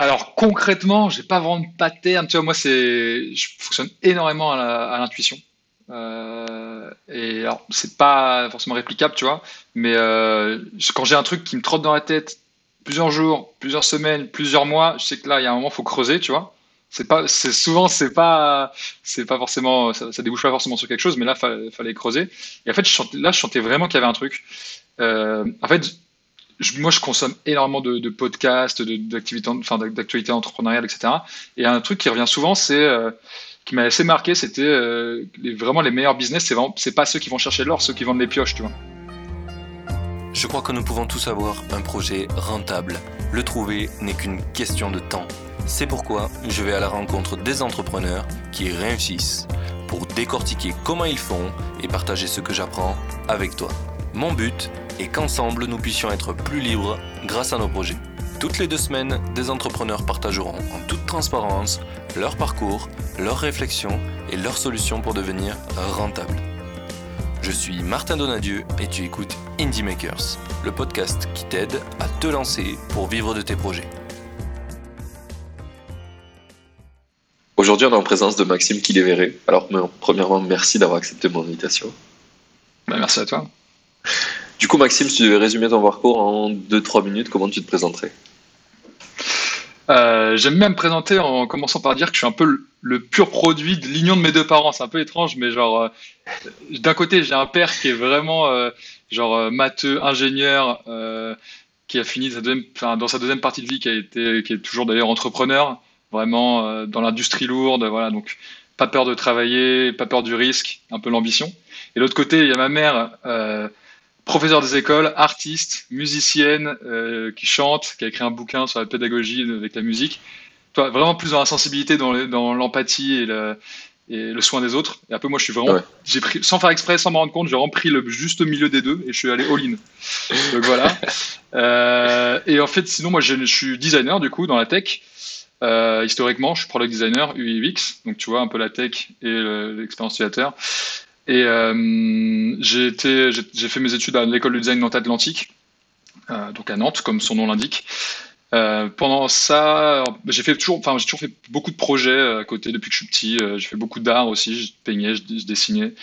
alors concrètement, j'ai pas vraiment de pattern. Tu vois, moi, c'est, je fonctionne énormément à l'intuition. Euh, et alors, c'est pas forcément réplicable, tu vois, mais euh, quand j'ai un truc qui me trotte dans la tête plusieurs jours, plusieurs semaines, plusieurs mois, je sais que là, il y a un moment, faut creuser, tu vois. C'est pas, c'est souvent, c'est pas, c'est pas forcément, ça, ça, débouche pas forcément sur quelque chose, mais là, il fallait creuser. Et en fait, là, je sentais vraiment qu'il y avait un truc. Euh, en fait, moi, je consomme énormément de, podcasts, d'activités, enfin, d'actualités entrepreneuriales, etc. Et un truc qui revient souvent, c'est euh, qui m'a assez marqué, c'était euh, vraiment les meilleurs business, c'est c'est pas ceux qui vont chercher l'or, ceux qui vendent les pioches, tu vois. Je crois que nous pouvons tous avoir un projet rentable. Le trouver n'est qu'une question de temps. C'est pourquoi je vais à la rencontre des entrepreneurs qui réussissent pour décortiquer comment ils font et partager ce que j'apprends avec toi. Mon but et qu'ensemble nous puissions être plus libres grâce à nos projets. Toutes les deux semaines, des entrepreneurs partageront en toute transparence leur parcours, leurs réflexions et leurs solutions pour devenir rentables. Je suis Martin Donadieu et tu écoutes Indie Makers, le podcast qui t'aide à te lancer pour vivre de tes projets. Aujourd'hui, on est en présence de Maxime Kiléveré. Alors, premièrement, merci d'avoir accepté mon invitation. Bah, merci à toi. Du coup, Maxime, si tu devais résumer ton parcours en 2-3 minutes, comment tu te présenterais euh, J'aime bien me présenter en commençant par dire que je suis un peu le, pur produit de l'union de mes deux parents. C'est un peu étrange, mais genre, euh, d'un côté, j'ai un père qui est vraiment euh, genre matheux, ingénieur, qui a fini dans sa deuxième partie de vie, qui a été, qui est toujours d'ailleurs entrepreneur, vraiment dans l'industrie lourde, voilà. Donc, pas peur de travailler, pas peur du risque, un peu l'ambition. Et l'autre côté, il y a ma mère professeur des écoles, artiste, musicienne, euh, qui chante, qui a écrit un bouquin sur la pédagogie avec la musique. Toi, vraiment plus dans la sensibilité, dans l'empathie et le, et le soin des autres. Et un peu, moi, je suis vraiment, j'ai pris, sans faire exprès, sans me rendre compte, j'ai vraiment pris le juste milieu des deux et je suis allé all-in. Donc voilà. Euh, et en fait, sinon, moi, je, je, suis designer du coup dans la tech. Euh, historiquement, je suis product designer UX, donc tu vois un peu la tech et l'expérience utilisateur. Et euh, j'ai fait mes études à l'école de design Nantes-Atlantique, euh, donc à Nantes, comme son nom l'indique. Euh, pendant ça, j'ai fait toujours, enfin, j'ai toujours fait beaucoup de projets à côté depuis que je suis petit. j'ai fait beaucoup d'art aussi. Je peignais, je, dessinais.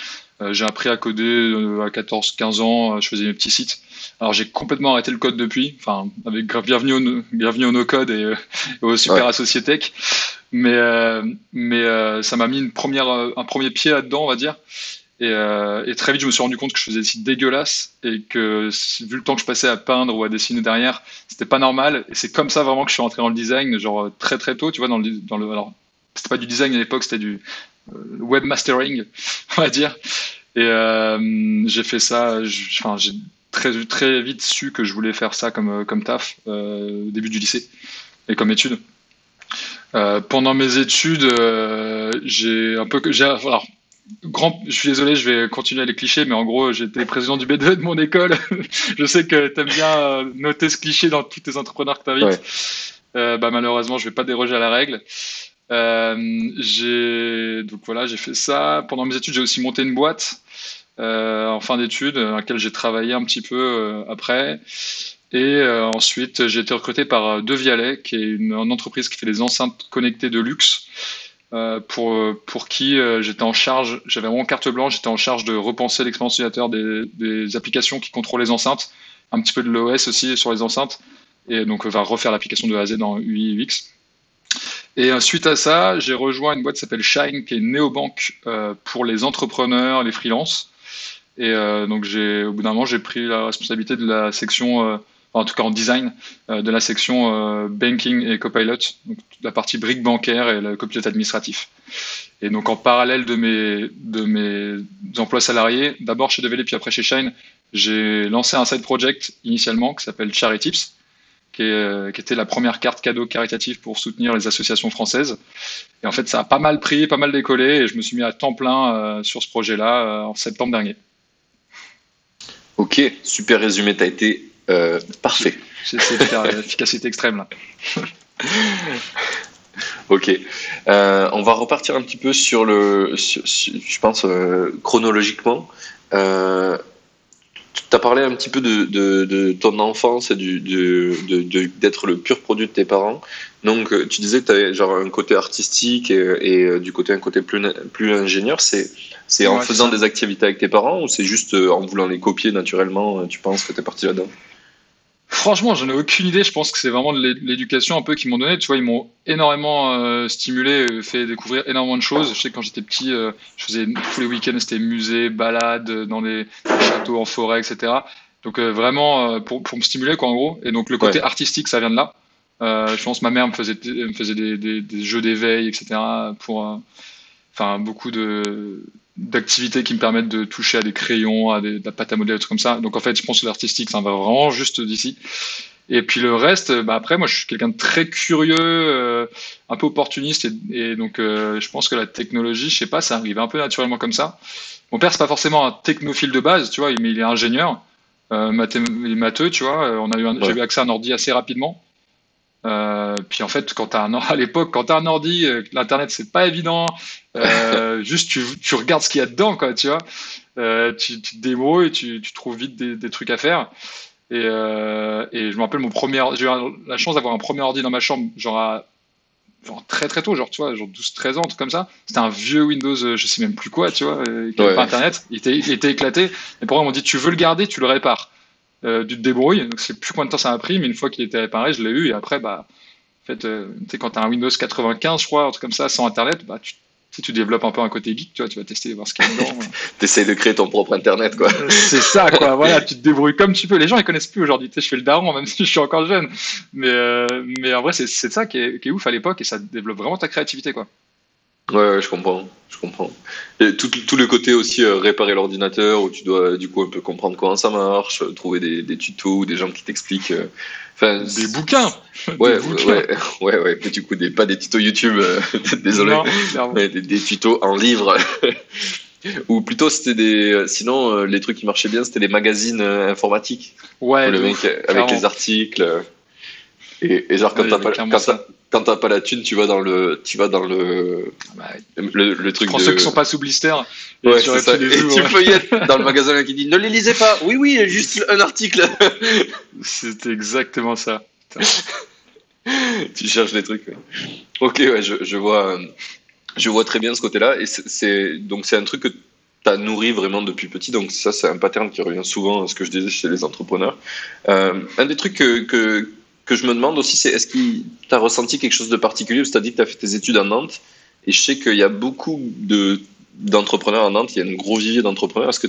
j'ai appris à coder à 14-15 ans. je faisais mes petits sites. Alors j'ai complètement arrêté le code depuis. Enfin, avec bienvenue au, bienvenue au no code et, au super associé tech. Mais mais ça m'a mis une première, un premier pied là-dedans, on va dire. Euh, et, très vite, je me suis rendu compte que je faisais des sites dégueulasses et que vu le temps que je passais à peindre ou à dessiner derrière, c'était pas normal. Et c'est comme ça vraiment que je suis rentré dans le design, genre très très tôt, tu vois, dans le, dans le alors c'était pas du design à l'époque, c'était du euh, webmastering, on va dire. Et euh, j'ai fait ça, enfin j'ai très très vite su que je voulais faire ça comme comme taf au début du lycée et comme étude. pendant mes études, j'ai un peu, alors grand, je suis désolé, je vais continuer les clichés, mais en gros, j'étais président du B2 de mon école. je sais que tu aimes bien euh, noter ce cliché dans tous tes entrepreneurs que tu invites. Euh, bah, malheureusement, je vais pas déroger à la règle. Euh, j'ai donc voilà, j'ai fait ça. Pendant mes études, j'ai aussi monté une boîte euh, en fin d'études, dans laquelle j'ai travaillé un petit peu après. Et ensuite, j'ai été recruté par Devialet, qui est une, une, entreprise qui fait des enceintes connectées de luxe. Euh, pour, euh, pour qui euh, j'étais en charge, j'avais vraiment carte blanche, j'étais en charge de repenser l'expérience utilisateur des, applications qui contrôlent les enceintes, un petit peu de l'OS aussi sur les enceintes, et donc on va refaire l'application de A à Z dans UI UX. Et suite à ça, j'ai rejoint une boîte qui s'appelle Shine, qui est néobanque pour les entrepreneurs, les freelances. Et donc au bout d'un moment, j'ai pris la responsabilité de la section en tout cas en design, euh, de la section euh, banking et copilot, donc la partie brique bancaire et le copilote administratif. Et donc en parallèle de mes, de mes emplois salariés, d'abord chez Develop puis après chez Shine, j'ai lancé un side project initialement qui s'appelle Charitips, qui, euh, qui, était la première carte cadeau caritative pour soutenir les associations françaises. Et en fait, ça a pas mal pris, pas mal décollé, et je me suis mis à temps plein sur ce projet-là en septembre dernier. Ok, super résumé. Tu as été euh, parfait. C'est l'efficacité extrême là. ok. Euh, on va repartir un petit peu sur le, je pense, euh, chronologiquement. tu as parlé un petit peu de, de, de ton enfance et du, d'être le pur produit de tes parents. Donc, euh, tu disais que tu avais genre un côté artistique et, et, euh, du côté un côté plus, plus ingénieur. C'est, c'est en Ouais, faisant des activités avec tes parents ou c'est juste euh, en voulant les copier naturellement, euh, tu penses que tu es parti là-dedans? Franchement, j'en ai aucune idée. Je pense que c'est vraiment de l'é- l'éducation un peu qu'ils m'ont donné. Tu vois, ils m'ont énormément euh, stimulé, euh, fait découvrir énormément de choses. Je sais que quand j'étais petit, euh, je faisais tous les week-ends, c'était musée, balade dans les, les châteaux, en forêt, etc. Donc euh, vraiment pour, pour me stimuler, quoi, en gros. Et donc le côté Ouais. artistique, ça vient de là. Je pense que ma mère me faisait, me faisait des, des, des jeux d'éveil, etc. Pour, enfin, beaucoup de d'activités qui me permettent de toucher à des crayons, à des, de la pâte à modeler, des trucs comme ça. Donc en fait, je pense que l'artistique, ça va vraiment juste d'ici. Et puis le reste, bah après, moi, je suis quelqu'un de très curieux, euh, un peu opportuniste, et, et donc euh, je pense que la technologie, je sais pas, ça arrive un peu naturellement comme ça. Mon père, c'est pas forcément un technophile de base, tu vois, mais il est ingénieur, euh, mathé- matheux, tu vois. euh, On a eu, Ouais. j'ai eu accès à un ordi assez rapidement. Euh, puis en fait, quand t'as un or- à l'époque, quand t'as un ordi, euh, l'internet c'est pas évident. Euh, juste tu, tu regardes ce qu'il y a dedans, quoi, tu vois. Euh, tu, tu te débrouilles, tu, tu trouves vite des, des trucs à faire. Et, et je me rappelle mon premier, j'ai eu la chance d'avoir un premier ordi dans ma chambre, genre, à- genre très très tôt, genre tu vois, genre 12-13 ans, truc comme ça. C'était un vieux Windows, je sais même plus quoi, tu vois, qui Ouais. pas internet. Il était, il était éclaté. Mes parents m'ont dit tu veux le garder, tu le répares. Euh, tu te débrouilles. Donc, je sais plus combien de temps ça m'a pris, mais une fois qu'il était réparé, je l'ai eu. Et après, bah, en fait, euh, tu sais, quand t'as un Windows 95, je crois, un truc comme ça, sans internet, bah, tu, tu tu développes un peu un côté geek, tu vois, tu vas tester, voir ce qu'il y a dedans. T'essayes de créer ton propre internet, quoi. Euh, C'est ça, quoi. Voilà, tu te débrouilles comme tu peux. Les gens, ils connaissent plus aujourd'hui. Tu sais, je fais le daron, même si je suis encore jeune. Mais, euh, mais en vrai, c'est c'est ça qui est, qui est ouf à l'époque et ça développe vraiment ta créativité, quoi. Ouais, ouais, je comprends, je comprends. Et tout, tout le côté aussi euh, réparer l'ordinateur où tu dois du coup un peu comprendre comment ça marche, euh, trouver des, des tutos ou des gens qui t'expliquent. euh, Enfin, Des bouquins. Ouais, Des bouquins. ouais, ouais, ouais, mais du coup, des, pas des tutos YouTube, euh, désolé, Non, mais des, des tutos en livre. Ou plutôt, c'était des. Sinon, les trucs qui marchaient bien, c'était les magazines informatiques. Ouais, le mec avec les articles. Et, et genre, quand Ouais, t'as y pas, quand t'as- t'as pas la thune, tu vas dans le, tu vas dans le, Bah, le, truc prends de. ceux qui sont pas sous blister. Et Ouais, tu c'est ça. Et jours. tu feuillettes dans le magasin qui dit ne les lisez pas. Oui, oui, juste un article. C'était exactement ça. tu cherches des trucs. Ok, ouais, je, je vois, euh, je vois très bien ce côté-là. Et c'est- c'est donc c'est un truc que tu as nourri vraiment depuis petit. Donc ça, c'est un pattern qui revient souvent à ce que je disais chez les entrepreneurs. Euh, un des trucs que, que, que je me demande aussi, c'est est-ce que tu as ressenti quelque chose de particulier? Tu as dit que tu as fait tes études à Nantes. Et je sais qu'il y a beaucoup de d'entrepreneurs à Nantes. Il y a un gros vivier d'entrepreneurs. Est-ce que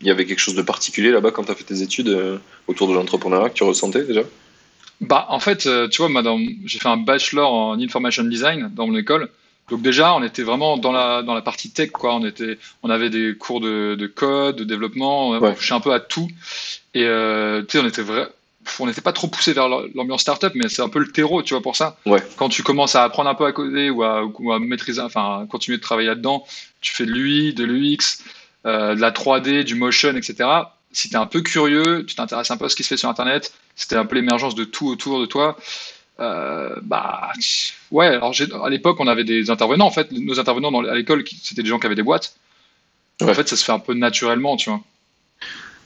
il y avait quelque chose de particulier là-bas quand tu as fait tes études euh, autour de l'entrepreneuriat que tu ressentais déjà? Bah, en fait, euh, tu vois, j'ai fait un bachelor en information design dans mon école. Donc déjà, on était vraiment dans la dans la partie tech, quoi. On était, on avait des cours de, de code, de développement. On Ouais. touchait un peu à tout. Et euh, tu sais, on était vrai, on n'était pas trop poussé vers l'ambiance startup, mais c'est un peu le terreau, tu vois, pour ça. Ouais. Quand tu commences à apprendre un peu à coder ou à, ou à maîtriser, enfin, à continuer de travailler là-dedans, tu fais de l'UI, de l'UX, euh, de la 3D, du motion, etc. Si tu es un peu curieux, tu t'intéresses un peu à ce qui se fait sur Internet, c'était un peu l'émergence de tout autour de toi. Euh, bah ouais, alors à l'époque on avait des intervenants en fait, nos intervenants dans, à l'école c'était des gens qui avaient des boîtes. Ouais. En fait, ça se fait un peu naturellement, tu vois.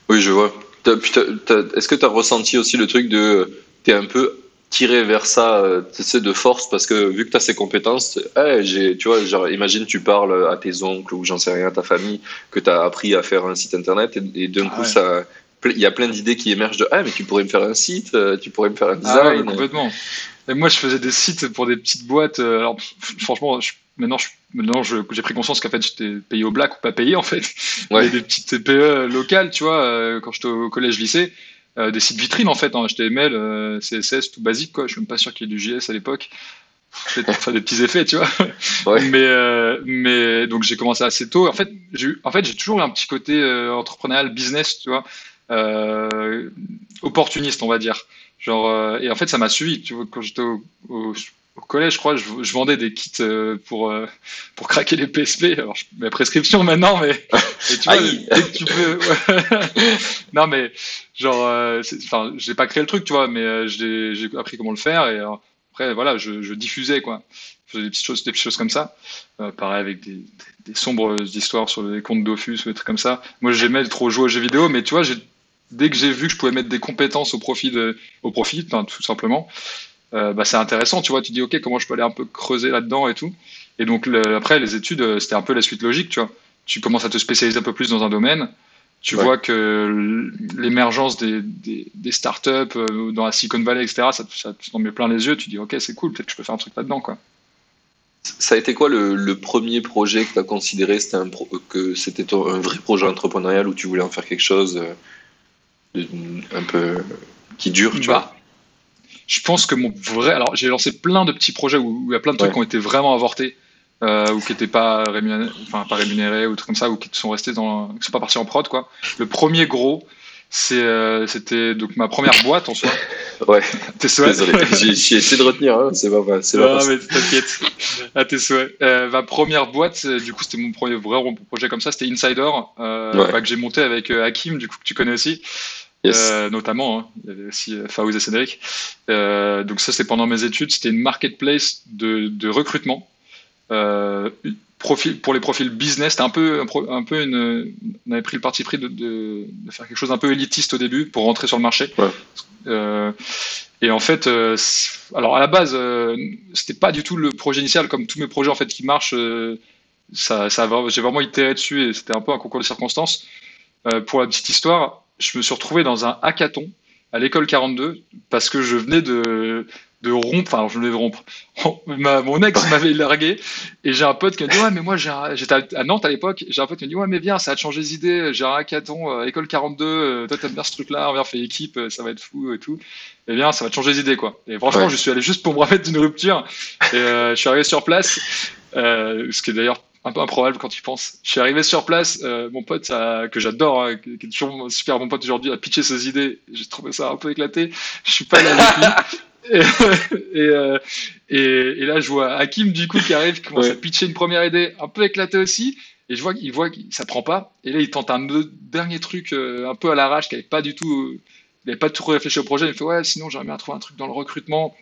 Oui, je vois. Est-ce que tu as ressenti aussi le truc de. T'es un peu tiré vers ça, euh, tu sais, de force, parce que vu que tu as ces compétences, eh, j'ai, tu vois, genre, imagine tu parles à tes oncles ou j'en sais rien, à ta famille, que tu as appris à faire un site internet, et, et d'un Ah coup, ouais. ça. Il y a plein d'idées qui émergent de Ah, mais tu pourrais me faire un site, euh, tu pourrais me faire un Ah ouais, design. complètement. Et moi, je faisais des sites pour des petites boîtes. euh, Alors, franchement, je- maintenant, je- maintenant, j'ai pris conscience qu'en fait, j'étais payé au black ou pas payé, en fait. Ouais. Des petites TPE locales, tu vois, euh, quand j'étais au collège-lycée. euh, des sites vitrines, en fait, en HTML, euh, CSS, tout basique, quoi. Je suis même pas sûr qu'il y ait du JS à l'époque. Peut-être faire des petits effets, tu vois. Ouais. Mais, euh, mais donc j'ai commencé assez tôt. En fait, j'ai eu- en fait, j'ai toujours eu un petit côté entrepreneurial, business, tu vois, opportuniste, on va dire. Genre, et en fait, ça m'a suivi. Tu vois, quand j'étais au, au, au collège, je crois, je, je vendais des kits euh, pour euh, pour craquer les PSP. Alors, je, mes prescriptions maintenant, mais, mais tu vois, dès que tu peux. ouais. non, mais genre, euh, enfin, j'ai pas créé le truc, tu vois, mais euh, j'ai appris comment le faire et euh, après, voilà, je, je diffusais quoi. Je faisais des petites choses, des petites choses comme ça. Euh, pareil avec des, des, des sombres histoires sur les comptes Dofus ou des trucs comme ça. Moi, j'aimais trop jouer aux jeux vidéo, mais tu vois, j'ai dès que j'ai vu que je pouvais mettre des compétences au profit, de, au profit tout simplement, euh, bah, c'est intéressant, tu vois. Tu dis, OK, comment je peux aller un peu creuser là-dedans et tout. Et donc, après, les études, euh, c'était un peu la suite logique, tu vois. Tu commences à te spécialiser un peu plus dans un domaine. Tu vois que l'émergence des, des, startups euh, dans la Silicon Valley, etc., ça, ça t'en met plein les yeux. Tu dis, OK, c'est cool, peut-être que je peux faire un truc là-dedans, quoi. Ça a été quoi le, premier projet que tu as considéré un que c'était un vrai projet entrepreneurial où tu voulais en faire quelque chose un peu qui dure, tu bah, vois? Je pense que mon vrai. Alors, j'ai lancé plein de petits projets où, il y a plein de trucs qui ont été vraiment avortés. Euh, ou qui n'étaient pas rémunérés, enfin pas rémunérés ou trucs comme ça, ou qui sont restés dans, qui sont pas partis en prod quoi. Le premier gros, c'est, euh, c'était donc ma première boîte en soi. ouais. Tes souhaits. j'ai, essayé de retenir, hein, c'est pas, c'est pas. Non mais t'inquiète. À tes souhaits. Euh, ma première boîte, du coup c'était mon premier vrai projet comme ça, c'était Insider, bah, que j'ai monté avec Hakim, du coup que tu connais aussi. Euh, notamment. Hein. Il y avait aussi euh, Faouz et Cédric. Euh, donc ça, c'était pendant mes études. C'était une marketplace de, de recrutement. Profil, pour les profils business, c'était un peu, un peu une, on avait pris le parti pris de, de, faire quelque chose un peu élitiste au début pour rentrer sur le marché. et en fait, alors à la base, c'était pas du tout le projet initial, comme tous mes projets en fait qui marchent. ça, ça j'ai vraiment itéré dessus et c'était un peu un concours de circonstances. pour la petite histoire, je me suis retrouvé dans un hackathon à l'école 42 parce que je venais de, de rompre, enfin je venais de rompre. mon ex m'avait largué et j'ai un pote qui m'a dit ouais mais moi j'étais à Nantes à l'époque, j'ai un pote qui m'a dit ouais mais viens ça a changé les idées, j'ai un hackathon à euh, école 42, euh, toi t'aimes bien ce truc là, on vient faire équipe, euh, ça va être fou et tout. Et bien ça va te changer les idées quoi. Et franchement je suis allé juste pour me remettre d'une rupture et je suis arrivé sur place, ce qui est d'ailleurs un peu improbable quand tu penses. Je suis arrivé sur place, euh, mon pote que j'adore, hein, qui, est toujours super bon pote aujourd'hui, a pitché ses idées. J'ai trouvé ça un peu éclaté. Je suis pas allé avec lui. Euh, et, et, là, je vois Hakim du coup qui arrive, qui commence à pitcher une première idée un peu éclatée aussi. Et je vois qu'il voit que ça prend pas. Et là, il tente un dernier truc euh, un peu à l'arrache, qui avait pas du tout, il n'avait pas trop réfléchi au projet. Il fait ouais, sinon j'aimerais bien trouver un truc dans le recrutement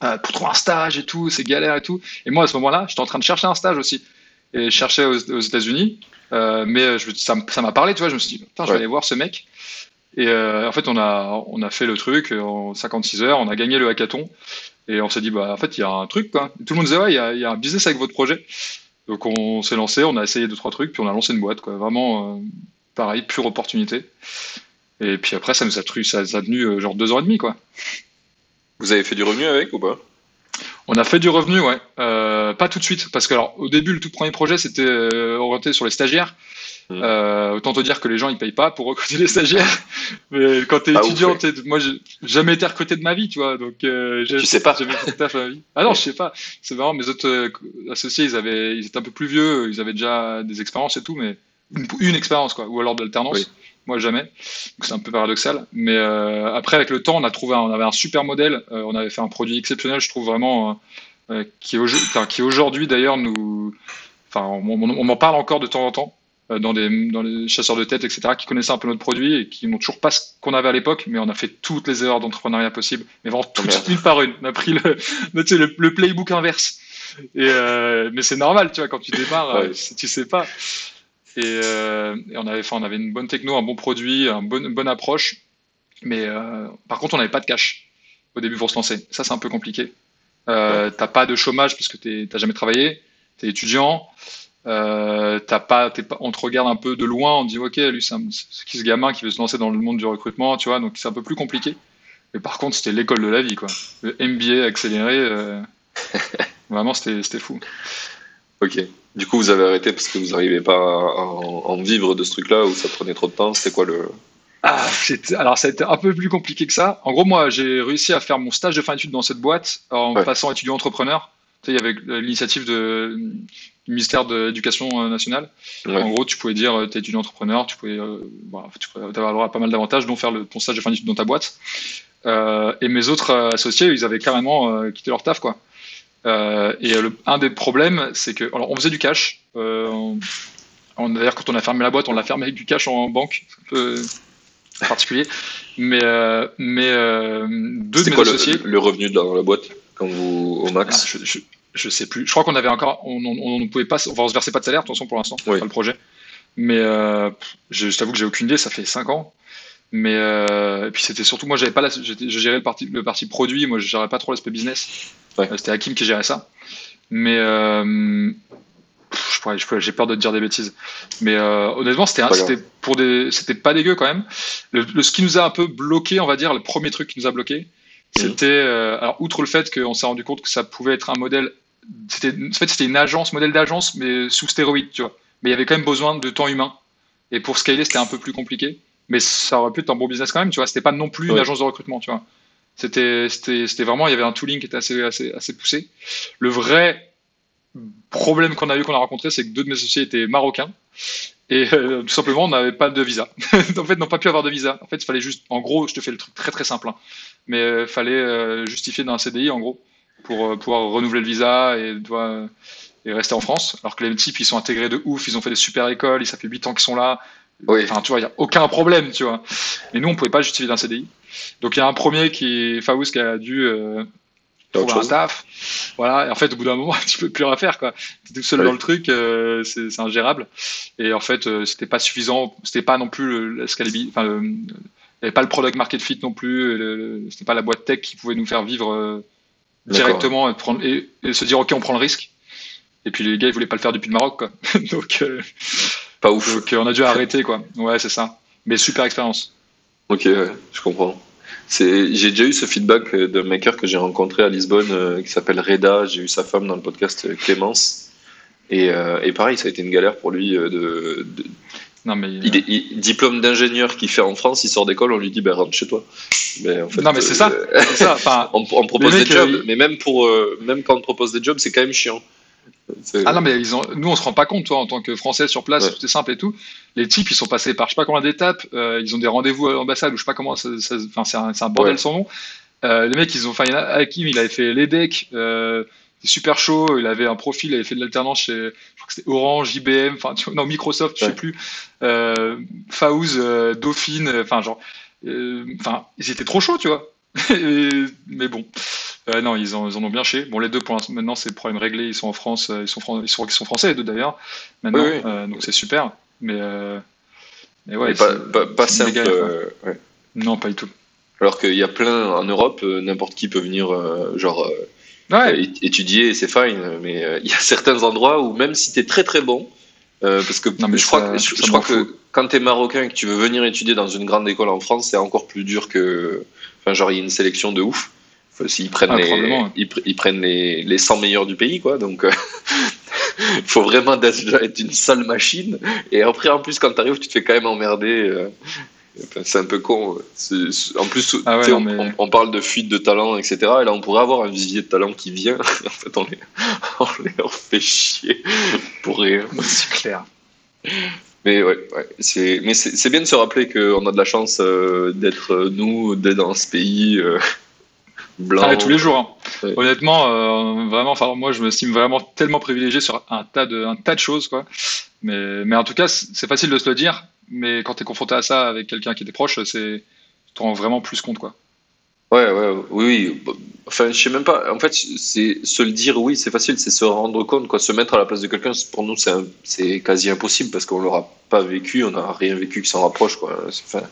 pour trouver un stage et tout, c'est galère et tout. Et moi à ce moment-là, j'étais en train de chercher un stage aussi et je cherchais aux, États-Unis. Euh, mais je, ça m'a parlé, tu vois. Je me suis dit, je vais aller voir ce mec. Et euh, en fait, on a, on a fait le truc en 56 heures, on a gagné le hackathon. Et on s'est dit, bah, en fait, il y a un truc, quoi. tout le monde disait, ouais, il y a, y a, un business avec votre projet. Donc, on s'est lancé, on a essayé deux, trois trucs, puis on a lancé une boîte, quoi. Vraiment, euh, pareil, pure opportunité. Et puis après, ça nous a, tenu, ça, a tenu genre deux heures et demie, quoi. Vous avez fait du revenu avec ou pas? On a fait du revenu, ouais. Euh, pas tout de suite, parce que alors, au début, le tout premier projet, c'était euh, orienté sur les stagiaires. Mmh. Euh, autant te dire que les gens ils payent pas pour recruter les stagiaires. Mais quand tu es étudiant, moi j'ai jamais été recruté de ma vie, tu vois. Donc tu sais pas. Jamais fait taf ma vie. Ah non, je sais pas. C'est vraiment mes autres associés, ils avaient, ils étaient un peu plus vieux, ils avaient déjà des expériences et tout, mais une, expérience quoi, ou alors de l'alternance moi jamais. c'est un peu paradoxal. Mais euh, après, avec le temps, on a trouvé, on avait un super modèle. Euh, on avait fait un produit exceptionnel, je trouve vraiment, euh, qui, qui aujourd'hui d'ailleurs nous, enfin, on, m'en parle encore de temps en temps dans des dans les chasseurs de tête, etc., qui connaissaient un peu notre produit et qui n'ont toujours pas ce qu'on avait à l'époque, mais on a fait toutes les erreurs d'entrepreneuriat possibles, mais vraiment toutes une par une. On a pris le, le, le playbook inverse. Et mais c'est normal, tu vois, quand tu démarres, si tu sais pas. Euh, et, on, avait, on avait une bonne techno, un bon produit, une bonne, approche. Mais euh, par contre, on n'avait pas de cash au début pour se lancer. Ça, c'est un peu compliqué. Euh, T'as pas de chômage parce que tu n'as jamais travaillé, tu es étudiant. Euh, pas, on te regarde un peu de loin, on dit ok, lui c'est qui ce gamin qui veut se lancer dans le monde du recrutement, tu vois, donc c'est un peu plus compliqué. Mais par contre, c'était l'école de la vie, quoi. Le MBA accéléré, vraiment, c'était fou. Ok. Du coup, vous avez arrêté parce que vous n'arrivez pas à en, vivre de ce truc-là ou ça prenait trop de temps? C'était quoi le. Ah, alors ça a été un peu plus compliqué que ça. En gros, moi, j'ai réussi à faire mon stage de fin d'études dans cette boîte en passant étudiant entrepreneur. Tu sais, il y avait l'initiative du ministère de l'Éducation nationale. En gros, tu pouvais dire, euh, tu es étudiant entrepreneur, tu pouvais, euh, tu pouvais avoir droit à pas mal d'avantages, dont faire le, ton stage de fin d'études dans ta boîte. Euh, et mes autres associés, ils avaient carrément quitté leur taf, quoi. Euh, et un des problèmes, c'est que, alors, on faisait du cash. Euh, D'ailleurs, quand on a fermé la boîte, on l'a fermé avec du cash en banque. un peu particulier. Mais, euh, mais euh, deux de mes quoi associés. Le, le, revenu dans la boîte quand vous au max ah, je, je, sais plus. Je crois qu'on avait encore, on ne pouvait pas, on se versait pas de salaire de toute façon pour l'instant, oui. pas le projet. Mais euh, je, t'avoue que j'ai aucune idée. Ça fait 5 ans. Mais euh, et puis c'était surtout moi j'avais pas la, je gérais le parti le parti produit, moi je gérais pas trop l'aspect business. Ouais. Euh, C'était Hakim qui gérait ça. Mais euh, j'ai peur de te dire des bêtises. Mais euh, honnêtement c'était c'était pour des c'était pas dégueu quand même. Le, le- ce qui nous a un peu bloqué, on va dire, le premier truc qui nous a bloqué, Mhm. c'était euh, alors outre le fait qu'on s'est rendu compte que ça pouvait être un modèle, c'était en fait c'était une agence, modèle d'agence mais sous stéroïde, tu vois. Mais il y avait quand même besoin de temps humain. Et pour scaler, c'était un peu plus compliqué. Mais ça aurait pu être un bon business quand même, tu vois. C'était pas non plus une agence de recrutement, tu vois. C'était, c'était, c'était vraiment, il y avait un tooling qui était assez, assez, assez poussé. Le vrai problème qu'on a eu, qu'on a rencontré, c'est que deux de mes associés étaient marocains. Et euh, tout simplement, on n'avait pas de visa. en fait, n'ont pas pu avoir de visa. En fait, il fallait juste, en gros, je te fais le truc très très simple, hein. mais il fallait euh, justifier d'un CDI, en gros, pour euh, pouvoir renouveler le visa et, et rester en France. Alors que les types, ils sont intégrés de ouf, ils ont fait des super écoles, ça fait 8 ans qu'ils sont là. Oui. Enfin, tu vois, il n'y a aucun problème, tu vois. Mais nous, on pouvait pas justifier d'un CDI. Donc, il y a un premier qui est Faouz qui a dû euh, trouver un taf. Voilà. Et en fait, au bout d'un moment, tu peux plus rien faire, quoi. T'es tout seul dans le truc, euh, c'est ingérable. Et en fait, euh, c'était pas suffisant. C'était pas non plus le, enfin, le- il n'y avait pas le product market fit non plus. C'était pas la boîte tech qui pouvait nous faire vivre euh, directement et, prendre, et, et se dire, OK, on prend le risque. Et puis les gars, ils voulaient pas le faire depuis le Maroc, quoi. donc, euh, Pas ouf. euh, on a dû arrêter, quoi. Ouais, c'est ça. Mais super expérience. Ok, ouais, je comprends. J'ai déjà eu ce feedback euh, d'un maker que j'ai rencontré à Lisbonne euh, qui s'appelle Reda. J'ai eu sa femme dans le podcast Clémence. Et, euh, et pareil, ça a été une galère pour lui. euh, de, de- Non, mais. il est- il- diplôme d'ingénieur qu'il fait en France, il sort d'école, on lui dit ben, rentre chez toi. Mais en fait, Non, mais c'est ça. Enfin, on, on propose des mecs, jobs, mais même, pour, même quand on propose des jobs, c'est quand même chiant. Ah non, mais ils ont... nous, on se rend pas compte, toi, en tant que Français sur place, Ouais. tout est simple et tout. Les types, ils sont passés par je sais pas combien d'étapes, euh, ils ont des rendez-vous à l'ambassade ou je sais pas comment, ça, ça- enfin, c'est un, un bordel Ouais. sans nom. Euh, les mecs, ils ont, enfin, il y en a, Hakim, il avait fait l'EDEC, euh, c'est super chaud, il avait un profil, il avait fait de l'alternance chez, je crois que c'était Orange, IBM, enfin, tu non, Microsoft, je sais Ouais. plus, euh, Faouz, euh, Dauphine, euh, enfin, genre, euh, enfin, ils étaient trop chauds, tu vois. Mais bon, Euh, non, ils en, ils en ont bien chier. Bon, les deux, pour maintenant, c'est problème réglé. Ils sont en France, euh, ils sont, fran- ils sont, ils sont français, les deux d'ailleurs, maintenant. Oui, oui. Euh, donc c'est super. Mais, euh, mais ouais, mais pas, pas, simple. ouais. non, pas du tout. Alors qu'il y a plein en Europe, n'importe qui peut venir, genre. Ouais, étudier, c'est fine, mais il y a certains endroits où même si tu es très très bon, parce que Non, mais je ça- crois, que, je, crois que quand tu es marocain et que tu veux venir étudier dans une grande école en France, c'est encore plus dur que. Enfin, genre, il y a une sélection de ouf. Enfin, S'ils prennent, Ah, les, probablement, ouais. ils, pr- ils prennent les, les 100 meilleurs du pays, quoi. Donc, euh, il faut vraiment déjà être une sale machine. Et après, en plus, quand tu arrives, tu te fais quand même emmerder. euh, Enfin, c'est un peu con. C'est- En plus, Ah ouais, non, on, mais- on- on parle de fuite de talent, etc. Et là, on pourrait avoir un vivier de talent qui vient. en fait, on les, on les refait chier pour rien. c'est clair. Mais ouais, ouais, c'est, mais c'est, bien de se rappeler qu'on a de la chance euh, d'être euh, nous, d'être dans ce pays euh, blanc. Ah, tous les jours. hein. Ouais. Honnêtement, euh, vraiment, enfin, moi, je me estime vraiment tellement privilégié sur un tas de, un tas de choses, quoi. Mais, mais en tout cas, c'est facile de se le dire. Mais quand tu es confronté à ça avec quelqu'un qui était proche, c'est, tu te rends vraiment plus compte, quoi. Ouais, ouais, oui, oui. Bon, Enfin, je sais même pas. En fait, c'est se le dire, oui, c'est facile, c'est se rendre compte, quoi. Se mettre à la place de quelqu'un, pour nous, c'est, un- c'est quasi impossible parce qu'on l'aura pas vécu, on n'a rien vécu qui s'en rapproche, quoi. Enfin,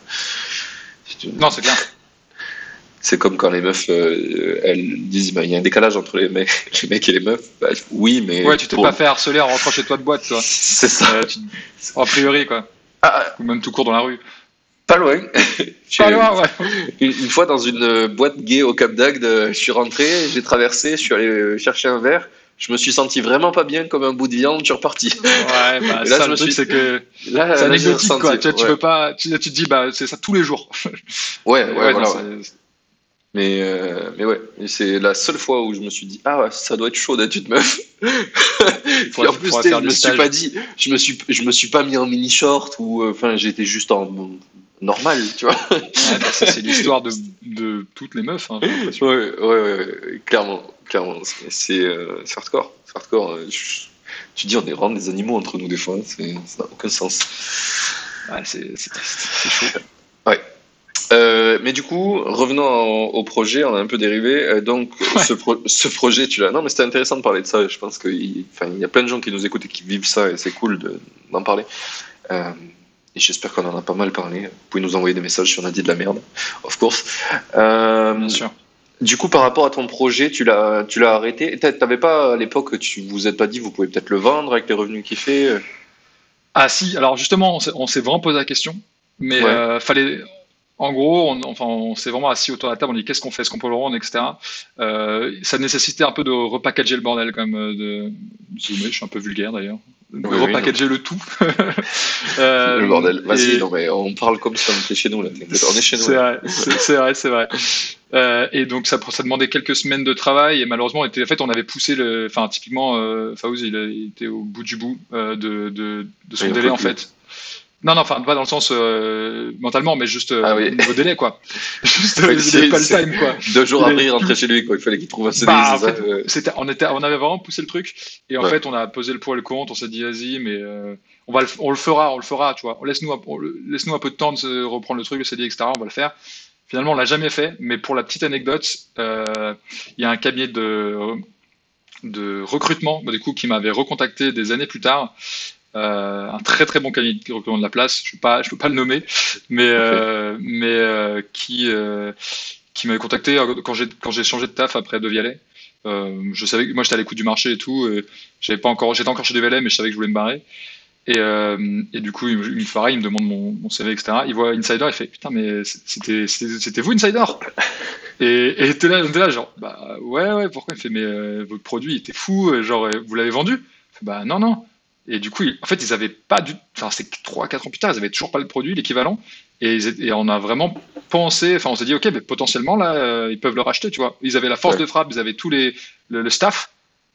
Non, c'est clair. C'est comme quand les meufs, euh, elles disent, bah, il y a un décalage entre les mecs, les mecs et les meufs. Bah, oui, mais. Ouais, tu t'es pour- pas fait harceler en rentrant chez toi de boîte, toi. C'est ça. Euh, tu- A priori, quoi. Ah, Ou même tout court dans la rue. Pas loin. J'ai- Pas loin, ouais. Une, une fois dans une euh, boîte gay au Cap d'Agde, euh, je suis rentré, j'ai traversé, je suis allé euh, chercher un verre. Je me suis senti vraiment pas bien comme un bout de viande, je suis reparti. Ouais, bah, Et là, ça, je me suis- c'est que Là, c'est anecdotique, quoi. Tu, tu ouais. peux pas, tu, tu te dis, bah, c'est ça tous les jours. Ouais, ouais, Ouais, non, Mais, euh, mais ouais, Et c'est la seule fois où je me suis dit, ah ça doit être chaud d'être une meuf. Faudrait- en plus, tu je me suis pas dit, je me suis, je me suis pas mis en mini short ou, enfin, j'étais juste en normal, tu vois. ouais, bah, ça, c'est l'histoire de, de toutes les meufs. Hein. Ouais, ouais, ouais, ouais, clairement, clairement. C'est, euh, c'est hardcore, c'est hardcore. euh, je- tu dis, on est vraiment des animaux entre nous des fois, hein, c'est, ça n'a aucun sens. Ouais, c'est c'est triste, c'est chaud. Euh, mais du coup, revenons en- au projet, on a un peu dérivé. Euh, donc, ce, pro- ce projet, tu l'as. Non, mais c'était intéressant de parler de ça. Je pense qu'il y a plein de gens qui nous écoutent et qui vivent ça, et c'est cool de- d'en parler. Euh, Et j'espère qu'on en a pas mal parlé. Vous pouvez nous envoyer des messages si on a dit de la merde, of course. Euh, Bien sûr. Du coup, par rapport à ton projet, tu l'as, tu l'as arrêté. T'a- T'avais pas à l'époque, tu vous êtes pas dit, vous pouvez peut-être le vendre avec les revenus qu'il fait. Ah si, alors justement, on s'est- on s'est vraiment posé la question, mais Ouais. euh, fallait, en gros, on, enfin, on s'est vraiment assis autour de la table, on dit qu'est-ce qu'on fait, est-ce qu'on peut le rendre, etc. Euh, ça nécessitait un peu de repackager le bordel quand même, euh, de zoomer, je suis un peu vulgaire d'ailleurs, de Oui, oui, repackager le tout. Euh, le bordel. Vas-y, et- non mais on parle comme si on était chez nous là. On est chez nous. C'est vrai, c'est vrai, c'est vrai. Euh, et donc ça, ça demandait quelques semaines de travail et malheureusement, était, en fait, on avait poussé le, enfin typiquement, Faouz, il, était au bout du bout de, de, de son délai en fait. Non, non, enfin pas dans le sens euh, mentalement, mais juste euh, Ah oui. niveau délai quoi. juste, Ouais, il avait pas le time quoi. Deux jours après, il rentrait chez lui. Quoi. Il fallait qu'il trouve un CDI. Bah, ça, fait, euh. On était, on avait vraiment poussé le truc et en Ouais. fait, on a posé le et le contre. On s'est dit vas-y, mais euh, on va, le, on le fera, on le fera, tu vois. Laisse-nous, un- un peu de temps de se reprendre le truc, le CD, etc. On va le faire. Finalement, on l'a jamais fait, mais pour la petite anecdote, il y a un cabinet de, de recrutement, bah, du coup, qui m'avait recontacté des années plus tard. Euh, un très très bon de recrutement de la place. Je ne peux pas, je peux pas le nommer, mais euh, mais euh, qui qui m'avait contacté quand j'ai changé de taf après De Vialet. Je savais que moi j'étais à l'écoute du marché et tout. J'avais pas encore, j'étais encore chez De Vialet, mais je savais que je voulais me barrer. Et, euh, et du coup, il me, pareil, il me demande mon, mon CV, etc. Il voit Insider, il fait putain, mais c'était vous Insider? Et et t'es là, là, genre bah ouais ouais. Pourquoi? Il fait mais euh, votre produit il était fou, genre vous l'avez vendu? Bah non non. Et du coup, il- en fait, ils avaient pas du, enfin c'est 3-4 ans plus tard, ils avaient toujours pas le produit, l'équivalent. Et, on a vraiment pensé, enfin on s'est dit ok, mais potentiellement là, euh, ils peuvent le racheter, tu vois. Ils avaient la force Ouais. de frappe, ils avaient tous les le, le staff,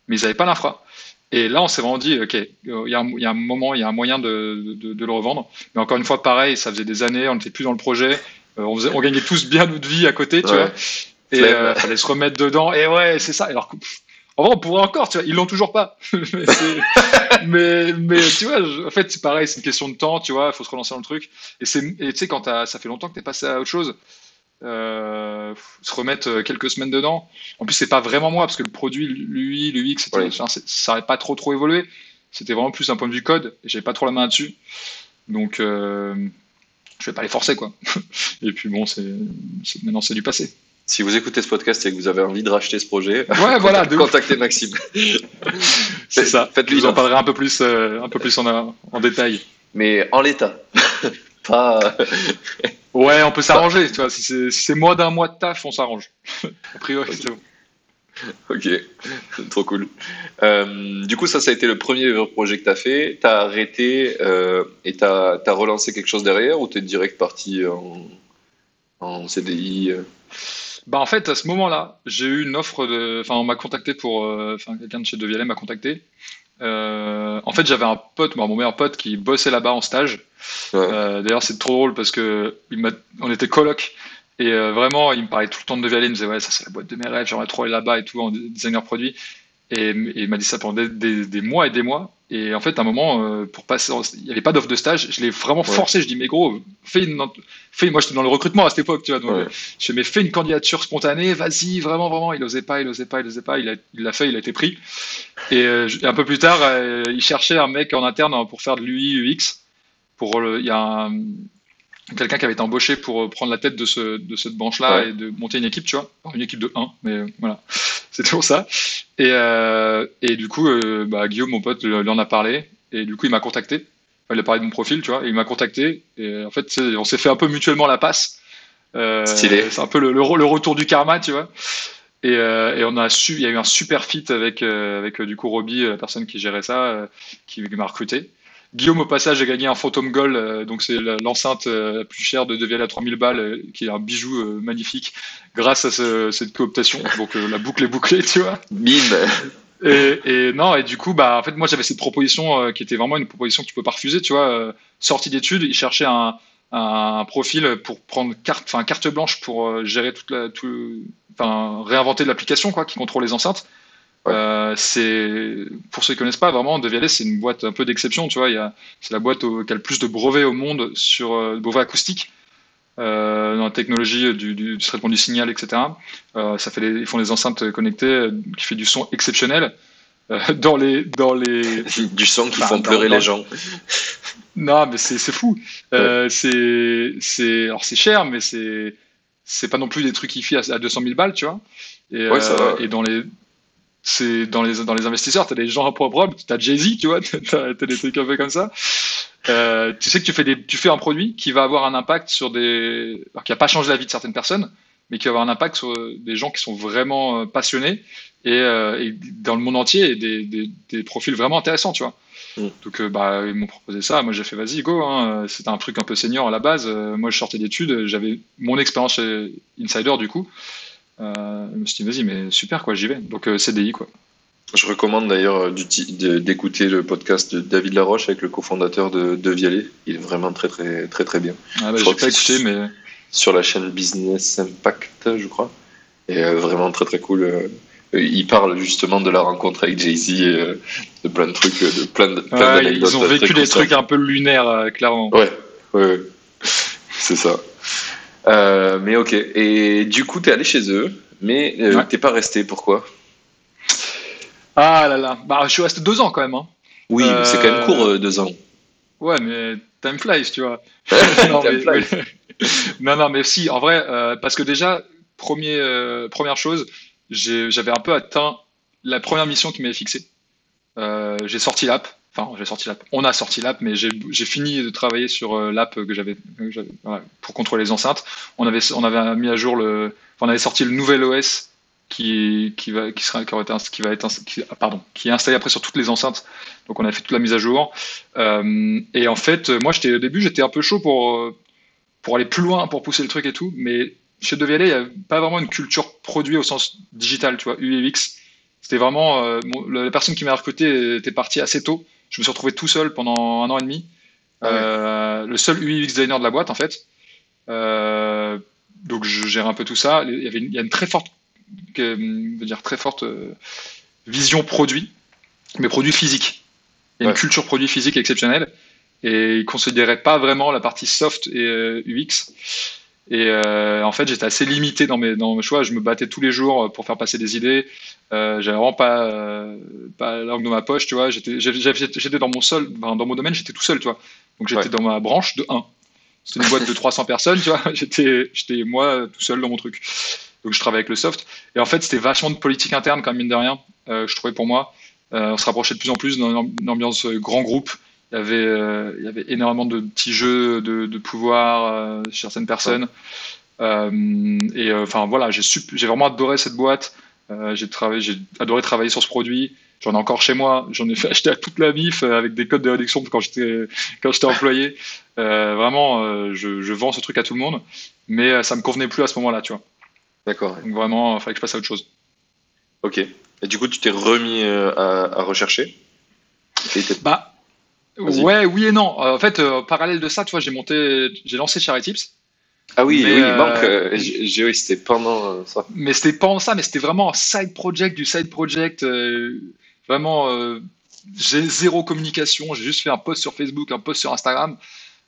mais ils n'avaient pas l'infra. Et là, on s'est vraiment dit, OK, il y, a un- il y a un moment, il y a un moyen de, de- de le revendre. Mais encore une fois, pareil, ça faisait des années, on n'était plus dans le projet. Euh, on, faisait- on gagnait tous bien notre vie à côté, tu Ouais. vois. Et Flemme. euh, fallait se remettre dedans. Et ouais, c'est ça. Alors, en vrai, on pourrait encore, tu vois. Ils l'ont toujours pas. mais, mais, tu vois, je- en fait, c'est pareil, c'est une question de temps, tu vois. Il faut se relancer dans le truc. Et tu sais, quand ça fait longtemps que tu es passé à autre chose, euh, se remettre euh, quelques semaines dedans. En plus, c'est pas vraiment moi, parce que le produit, lui, le X, c'était- Ouais. ça n'avait pas trop trop évolué. C'était vraiment plus un point de vue code, et j'avais pas trop la main là-dessus. Donc, euh, je vais pas les forcer, quoi. et puis bon, c'est- maintenant c'est du passé. Si vous écoutez ce podcast et que vous avez envie de racheter ce projet, Ouais, voilà, contactez Maxime. c'est ça. Faites-lui vous en parlerai un peu plus, euh, un peu plus en, en détail. Mais en l'état. pas. Ouais, on peut s'arranger, tu vois. Si c'est, si moins d'un mois de taf, on s'arrange. A priori, c'est bon. Ok, trop cool. Euh, du coup, ça, ça a été le premier projet que tu as fait. Tu as arrêté euh, et tu as, relancé quelque chose derrière ou tu es direct parti en, en CDI euh? Bah en fait, à ce moment-là, j'ai eu une offre de. Enfin, on m'a contacté pour. euh, Enfin, quelqu'un de chez De Vialet m'a contacté. Euh, en fait, j'avais un pote, moi, mon meilleur pote, qui bossait là-bas en stage. Ouais. Euh, D'ailleurs, c'est trop drôle parce que il on était coloc et euh, vraiment, il me parlait tout le temps de De Vialet. Il me disait ouais, ça c'est la boîte de mes rêves, j'aimerais trop aller là-bas et tout en designer produit. Et, et il m'a dit ça pendant des, des- des mois et des mois. Et en fait, à un moment, euh, pour passer, il n'y avait pas d'offre de stage. Je l'ai vraiment Ouais. forcé. Je dis mais gros, fais une, fais. Moi, j'étais dans le recrutement à cette époque, tu vois. Donc, Ouais. je mais fais une candidature spontanée, vas-y, vraiment, vraiment. Il osait pas, il osait pas, il osait pas. Il l'a fait, il a été pris. Et euh, un peu plus tard, euh, il cherchait un mec en interne pour faire de l'UI UX. Pour le, il y a un- quelqu'un qui avait été embauché pour prendre la tête de, ce, de cette branche-là Ouais. et de monter une équipe, tu vois. Une équipe de 1, mais voilà. C'est toujours ça. Et, euh, et du coup, euh, bah, Guillaume, mon pote, lui en a parlé. Et du coup, il m'a contacté. Enfin, il a parlé de mon profil, tu vois. Et il m'a contacté. Et en fait, on s'est fait un peu mutuellement la passe. Euh, Stylé. C'est un peu le, le, re- le retour du karma, tu vois. Et, euh, et on a su, il y a eu un super fit avec, euh, avec du coup Roby, la personne qui gérait ça, qui m'a recruté. Guillaume, au passage, a gagné un Phantom Gold, euh, donc c'est l'enceinte euh, la plus chère de Devial à 3000 balles, euh, qui est un bijou magnifique, grâce à ce- cette cooptation. Donc la boucle est bouclée, tu vois. Bim Et, et non, et du coup, bah, en fait, moi, j'avais cette proposition qui était vraiment une proposition que tu peux pas refuser, tu vois. sortie d'études, il cherchait un, un profil pour prendre carte, enfin, carte blanche pour gérer toute la, tout, enfin, réinventer l'application, quoi, qui contrôle les enceintes. Ouais. Euh, c'est, pour ceux qui connaissent pas, vraiment, Devialet, c'est une boîte un peu d'exception, tu vois. Il y a, c'est la boîte au- qui a le plus de brevets au monde sur euh, brevets acoustiques. Euh, dans la technologie du, du, du traitement du signal, etc. Euh, ça fait des- ils font des enceintes connectées euh, qui fait du son exceptionnel. dans les dans les du son qui font pleurer les gens. Non, mais c'est fou. c'est c'est alors c'est cher, mais c'est c'est pas non plus des trucs qui fient à, 200 000 balles, tu vois. Et, et dans les c'est dans les dans les investisseurs, t'as des gens improbables, t'as Jay Z, tu vois, t'as as des trucs un peu comme ça. Euh, tu sais que tu fais, des, tu fais un produit qui va avoir un impact sur des. Alors, qui n'a pas changé la vie de certaines personnes, mais qui va avoir un impact sur des gens qui sont vraiment euh, passionnés et, euh, et dans le monde entier et des, des, des, profils vraiment intéressants, tu vois. Mm. Donc, euh, bah, ils m'ont proposé ça. Moi, j'ai fait vas-y, go. Hein. C'était un truc un peu senior à la base. moi, je sortais d'études. J'avais mon expérience chez Insider, du coup. Je me suis dit, vas-y, mais super, quoi, j'y vais. Donc, CDI, quoi. Je recommande d'ailleurs euh, d'écouter le podcast de David Laroche avec le cofondateur de, de Vialet. Il est vraiment très très très très bien. Ah bah, j'ai pas écouté, mais sur la chaîne Business Impact, je crois. Et euh, vraiment très très cool. Euh, il parle justement de la rencontre avec Jay Z, de plein de trucs, de plein de plein Ils ont vécu des trucs un peu lunaires, clairement. Ouais, ouais, c'est ça. Mais ok. Et du coup, tu es allé chez eux, mais t'es pas resté. Pourquoi? Ah là là, bah, je suis resté deux ans quand même. Hein. Oui, c'est quand même court, euh, deux ans. Ouais, mais time flies, tu vois. non, mais, non, non, mais si, en vrai, euh, parce que déjà, premier, euh, première chose, j'avais un peu atteint la première mission qui m'avait fixée. j'ai sorti l'app, enfin, j'ai sorti l'app. On a sorti l'app, mais j'ai fini de travailler sur l'app que j'avais pour contrôler les enceintes. On avait, on avait mis à jour le, on avait sorti le nouvel OS qui, qui, va, qui, sera, qui, va être ah, qui est installé après sur toutes les enceintes. Donc on a fait toute la mise à jour. Euh, et en fait, moi, j'étais au début, j'étais un peu chaud pour, pour aller plus loin, pour pousser le truc et tout. Mais chez Devialet, il n'y a pas vraiment une culture produit au sens digital, tu vois, UX. C'était vraiment euh, la personne qui m'a recruté était partie assez tôt. Je me suis retrouvé tout seul pendant un an et demi. Ah euh, le seul UX designer de la boîte, en fait. donc je gère un peu tout ça. Il y avait il y a une très forte dire très forte euh, vision produit, mais produit physique. Il y a une culture produit physique exceptionnelle et ils ne considéraient pas vraiment la partie soft et UX. Et euh, en fait, j'étais assez limité dans mes, dans mes choix. Je me battais tous les jours pour faire passer des idées. Euh, j'avais vraiment pas, pas la langue dans ma poche, tu vois. J'étais, j'étais dans mon seul, dans mon domaine, j'étais tout seul, tu vois. Donc j'étais dans ma branche de 1. C'était une boîte de 300 personnes, tu vois. J'étais, j'étais moi tout seul dans mon truc. Donc je travaille avec le soft. Et en fait, c'était vachement de politique interne, quand même, mine de rien, euh, je trouvais pour moi. Euh, on se rapprochait de plus en plus dans une ambiance euh, grand groupe. Il y avait, il y avait énormément de petits jeux de, de pouvoir chez certaines personnes. et enfin voilà, j'ai vraiment adoré cette boîte. j'ai j'ai adoré travailler sur ce produit. J'en ai encore chez moi. J'en ai fait acheter à toute la bif avec des codes de réduction quand j'étais quand j'étais employé. vraiment, je, je, vends ce truc à tout le monde, mais ça me convenait plus à ce moment-là, tu vois. D'accord. Donc vraiment, il fallait que je passe à autre chose. Ok. Et du coup, tu t'es remis euh, à, rechercher? Bah, ouais, oui et non. Euh, en fait, euh, parallèle de ça, tu vois, j'ai monté, j'ai lancé Charity Tips. Ah oui, oui, euh, j'ai c'était pendant ça. Mais c'était pendant ça, mais c'était vraiment un side project du side project. vraiment, j'ai zéro communication. J'ai juste fait un post sur Facebook, un post sur Instagram.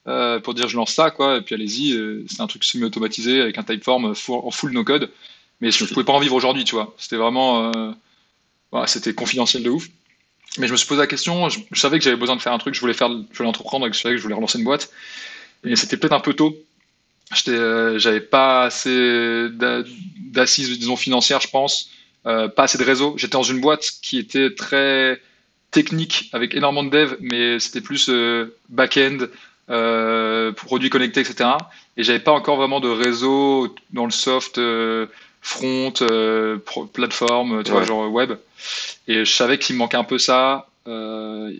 Euh, pour dire je lance ça, quoi, et puis allez-y, euh, c'est un truc semi-automatisé avec un typeform en full no code, mais je ne pouvais pas en vivre aujourd'hui, tu vois. C'était vraiment, euh, voilà, c'était confidentiel de ouf. Mais je me suis posé la question, je, savais que j'avais besoin de faire un truc, je voulais faire, je voulais entreprendre, je savais que je voulais relancer une boîte, et c'était peut-être un peu tôt. J'avais pas assez d'assises, disons, financières, je pense, pas assez de réseau. J'étais dans une boîte qui était très technique, avec énormément de dev, mais c'était plus back-end, euh, produits connectés, etc. Et j'avais pas encore vraiment de réseau dans le soft euh, front, euh, plateforme, tu vois, genre web. Et je savais qu'il me manquait un peu ça. Euh,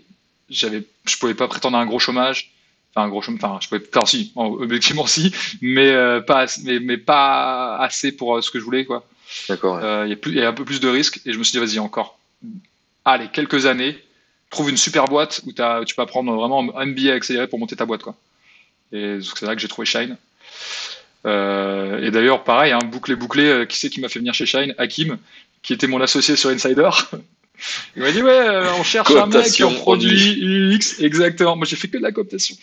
j'avais, je pouvais pas prétendre à un gros chômage. Enfin, un gros chômage. Enfin, je pouvais, enfin, si, objectivement si, mais pas, mais, mais pas assez pour ce que je voulais, quoi. D'accord. Il y, y, a un peu plus de risques et je me suis dit, vas-y, encore. Allez, quelques années trouve une super boîte où as, tu peux apprendre vraiment un MBA accéléré pour monter ta boîte. Quoi. Et c'est là que j'ai trouvé Shine. Euh, et d'ailleurs, pareil, hein, bouclé, bouclé, euh, qui c'est qui m'a fait venir chez Shine? Hakim, qui était mon associé sur Insider. Il m'a dit Ouais, euh, on cherche un mec produit UX. Exactement. Moi, j'ai fait que de la cooptation.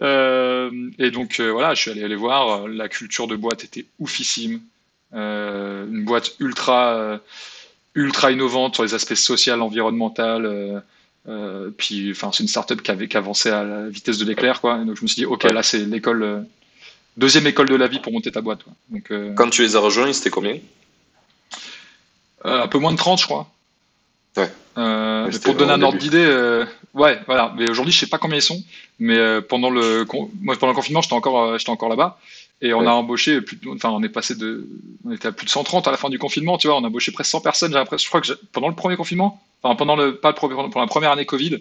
et donc, voilà, je suis allé aller voir. La culture de boîte était oufissime. une boîte ultra ultra innovante sur les aspects sociaux, environnemental. puis, enfin, c'est une startup qui avait qui avançait à la vitesse de l'éclair, quoi. donc je me suis dit, ok, là c'est l'école, deuxième école de la vie pour monter ta boîte. Donc, Quand tu les as rejoints, c'était combien Un peu moins de 30, je crois. Ouais. Euh, pour te donner un ordre d'idée, euh, ouais, voilà. Mais aujourd'hui, je sais pas combien ils sont, mais euh, pendant le, moi, pendant le confinement, j'étais encore, j'étais encore là-bas, et on a embauché plus, enfin, on est passé de, on était à plus de 130 à la fin du confinement, tu vois, on a embauché presque 100 personnes. Je crois que pendant le premier confinement, enfin, pendant le, pas le premier, pendant la première année Covid,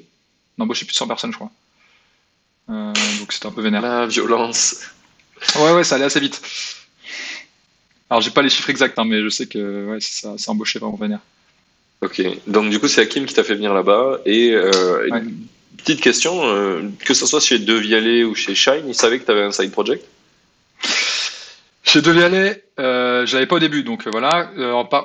on a embauché plus de 100 personnes, je crois. donc c'était un peu vénère. La violence. Ouais, ouais, ça allait assez vite. Alors, j'ai pas les chiffres exacts, hein, mais je sais que ouais, ça, ça embauché vraiment vénère. Ok, donc du coup c'est Hakim qui t'a fait venir là-bas. Et euh, petite question, euh, que ce soit chez Devialet ou chez Shine, ils savaient que tu avais un side project? Chez Devialet, euh, je l'avais pas au début, donc euh, voilà.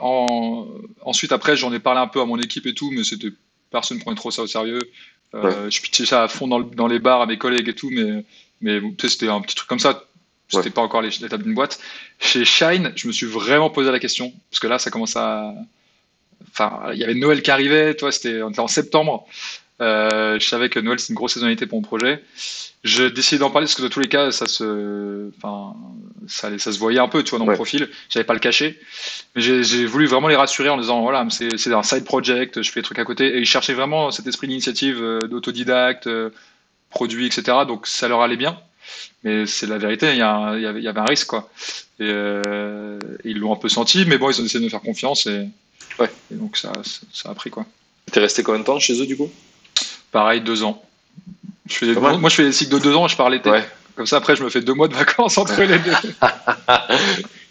En, ensuite après j'en ai parlé un peu à mon équipe et tout, mais c'était personne ne prenait trop ça au sérieux. Je pitchais ça à fond dans, dans, les bars à mes collègues et tout, mais, mais c'était un petit truc comme ça. C'était pas encore l'étape d'une boîte. Chez Shine, je me suis vraiment posé la question, parce que là ça commence à enfin, il y avait Noël qui arrivait, toi, c'était en septembre. Euh, je savais que Noël c'est une grosse saisonnalité pour mon projet. Je décidé d'en parler parce que de tous les cas, ça se, enfin, ça, ça se voyait un peu, tu vois, dans mon profil. J'avais pas le cacher, mais j'ai voulu vraiment les rassurer en disant voilà, c'est un side project, je fais des trucs à côté. Et ils cherchaient vraiment cet esprit d'initiative, euh, d'autodidacte, euh, produit, etc. Donc ça leur allait bien. Mais c'est la vérité, il y, a, il y, avait un risque, quoi. Et, euh, ils l'ont un peu senti, mais bon, ils ont essayé de me faire confiance et Ouais, et donc ça, ça, a pris quoi. T'es resté combien de temps chez eux du coup? Pareil, deux ans. Je fais moi, je fais des cycles de deux ans je pars l'été. Comme ça, après, je me fais deux mois de vacances entre les deux.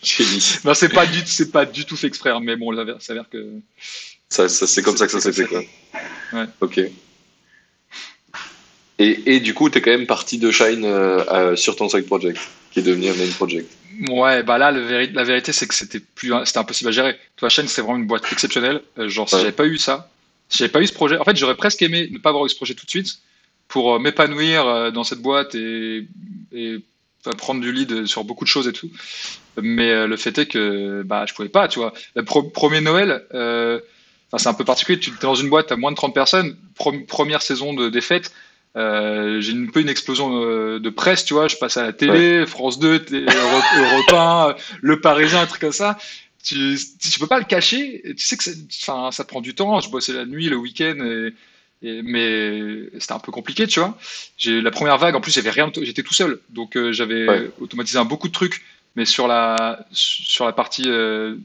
J'ai dit. Non, c'est pas du, c'est pas du tout fait exprès, hein, mais bon, ça s'avère que. Ça, ça c'est comme ça que ça s'est fait, quoi. Ouais. Ok. Et, et, du coup, tu es quand même parti de Shine euh, euh, sur ton side project, qui est devenu un main project. Ouais, bah là, la vérité, c'est que c'était plus, c'était impossible à gérer. Toi, chaîne, c'est vraiment une boîte exceptionnelle. Euh, genre, si j'avais pas eu ça, si j'avais pas eu ce projet, en fait, j'aurais presque aimé ne pas avoir eu ce projet tout de suite pour euh, m'épanouir euh, dans cette boîte et, et prendre du lead sur beaucoup de choses et tout. Mais le fait est que, bah, je pouvais pas, tu vois. Le premier Noël, c'est un peu particulier. Tu es dans une boîte à moins de 30 personnes, première saison de défaite euh, j'ai un peu une explosion euh, de presse, tu vois. Je passe à la télé, France 2, Europe 1, Le Parisien, un truc comme ça. Tu, tu peux pas le cacher. Tu sais que enfin, ça prend du temps. Je bossais la nuit, le week-end, et, mais c'était un peu compliqué, tu vois. J'ai la première vague. En plus, j'avais rien. J'étais tout seul, donc euh, j'avais automatisé un beaucoup de trucs mais sur la sur la partie euh,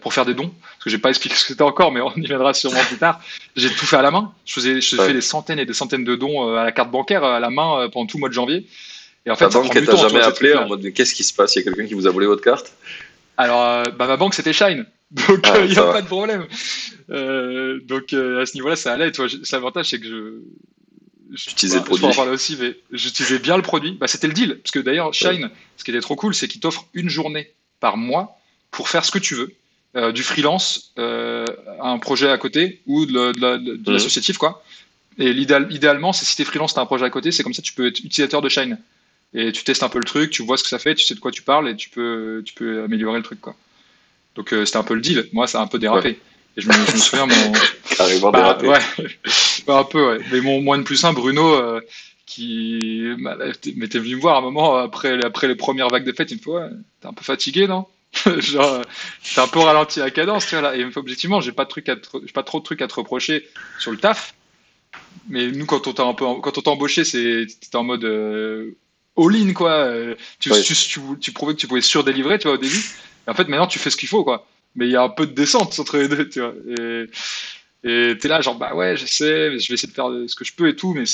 pour faire des dons, parce que j'ai pas expliqué ce que c'était encore, mais on y viendra sûrement plus tard. J'ai tout fait à la main. Je faisais, je fais des centaines et des centaines de dons euh, à la carte bancaire à la main euh, pendant tout le mois de janvier. Et en fait, ta banque t'a jamais appelé en mode qu'est-ce qui se passe? Il y a quelqu'un qui vous a volé votre carte? Alors, bah, ma banque c'était Shine, donc il ah, n'y a pas de problème. donc à ce niveau-là, ça allait. L'avantage c'est que je J'utilisais le produit. Je aussi, mais j'utilisais bien le produit. Bah, c'était le deal. Parce que d'ailleurs, Shine, ce qui était trop cool, c'est qu'il t'offre une journée par mois pour faire ce que tu veux. Euh, du freelance, euh, un projet à côté ou de, de, l'associatif, quoi. Et l'idéal, idéalement, c'est si tu es freelance, tu as un projet à côté, c'est comme ça tu peux être utilisateur de Shine. Et tu testes un peu le truc, tu vois ce que ça fait, tu sais de quoi tu parles et tu peux, tu peux améliorer le truc, quoi. Donc euh, c'était un peu le deal. Moi, ça a un peu dérapé. Et je me, je me souviens, mon. Carrément bah, Ouais, un peu, ouais. Mais mon moins de plus un, Bruno, euh, qui m'était venu me voir à un moment après, après les premières vagues de fête, il me fait Ouais, t'es un peu fatigué, non? Genre, t'es un peu ralenti à cadence, tu vois, là. Et Objectivement, j'ai pas, de truc à j'ai pas trop de trucs à te reprocher sur le taf. Mais nous, quand on t'a un peu, quand on t'a embauché, c'était en mode euh, all-in, quoi. Tu, tu, tu, tu, prouvais que tu pouvais surdélivrer, tu vois, au début. Et en fait, maintenant, tu fais ce qu'il faut, quoi mais il y a un peu de descente entre les deux, tu vois. Et et t'es là, genre, bah ouais, je sais, je vais essayer de faire ce que je peux et tout, mais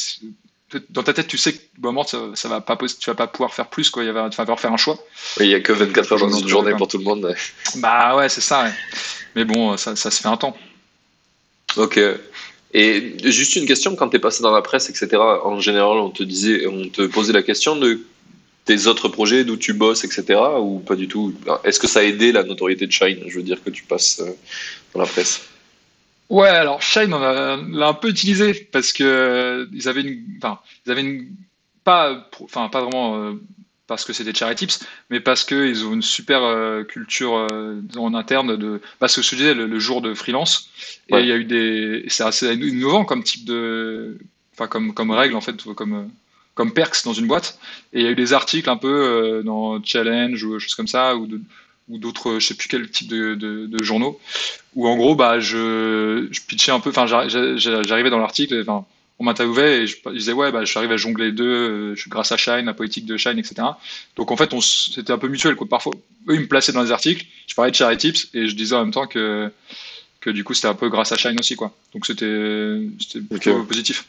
dans ta tête, tu sais que moment, ça, ça va pas, tu vas pas pouvoir faire plus, quoi. Il va, tu vas devoir faire un choix. Il y a que 24 heures dans une journée pour tout le monde. Bah ouais, c'est ça. Mais bon, ça, ça, se fait un temps. Ok. Et juste une question, quand tu es passé dans la presse, etc., en général, on te disait, on te posait la question de tes autres projets, d'où tu bosses, etc. Ou pas du tout? Est-ce que ça a aidé la notoriété de Shine? Je veux dire que tu passes euh, dans la presse. Ouais, alors Shine, on l'a un peu utilisé parce que euh, ils avaient une, enfin, ils avaient une, pas, enfin, pas vraiment euh, parce que des charity tips, mais parce qu'ils ont une super euh, culture en interne de. Parce que je disais, le, le jour de freelance, et Ouais. il y a eu des. C'est assez innovant comme type de. Enfin, comme, comme règle, en fait, comme, comme perks dans une boîte. Et il y a eu des articles un peu dans Challenge ou choses comme ça, ou de- ou d'autres, je sais plus quel type de, de- de journaux, où en gros, bah, je, je pitchais un peu, enfin, j'arri- j'a- j'arrivais dans l'article, enfin, on m'interviewait et je, je disais, ouais, bah, j'arrive à jongler les deux, euh, je suis grâce à Shine, la politique de Shine, etc. Donc en fait, c'était un peu mutuel, quoi. Parfois, eux, ils me plaçaient dans les articles, je parlais de Charity Tips et je disais en même temps que, que du coup, c'était un peu grâce à Shine aussi, quoi. Donc c'était plutôt positif.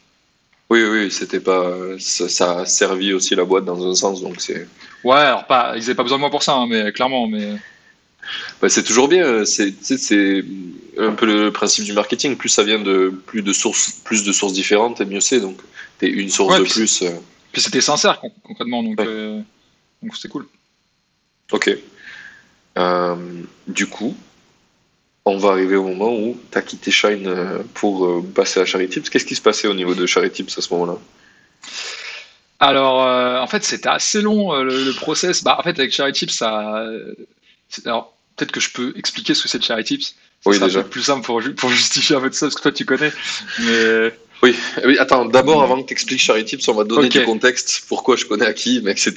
Oui, oui, c'était pas. Ça, ça a servi aussi la boîte dans un sens, donc c'est. Ouais, alors pas, ils n'avaient pas besoin de moi pour ça, hein, mais clairement, mais. Bah, c'est toujours bien. C'est, un peu le principe du marketing. Plus ça vient de plus de sources, plus de sources différentes, et mieux c'est. Donc, t'es une source Ouais, de puis plus. euh, Puis c'était sincère con- concrètement, donc Ouais. euh, donc c'était cool. Ok. Euh, du coup, on va arriver au moment où tu as quitté Shine euh, pour euh, passer à Charity Tips. Qu'est-ce qui se passait au niveau de Charity Tips à ce moment-là? Alors, euh, en fait, c'était assez long euh, le, le process. Bah, en fait, avec Charity Tips, ça. euh, Alors, peut-être que je peux expliquer ce que c'est de Charity Tips. Ça Oui, déjà. plus simple pour, pour justifier un peu de ça, parce que toi, tu connais. Mais Oui, oui attends, d'abord, avant que tu expliques Charity Tips, on va donner Ok. du contexte, pourquoi je connais Hakim, etc.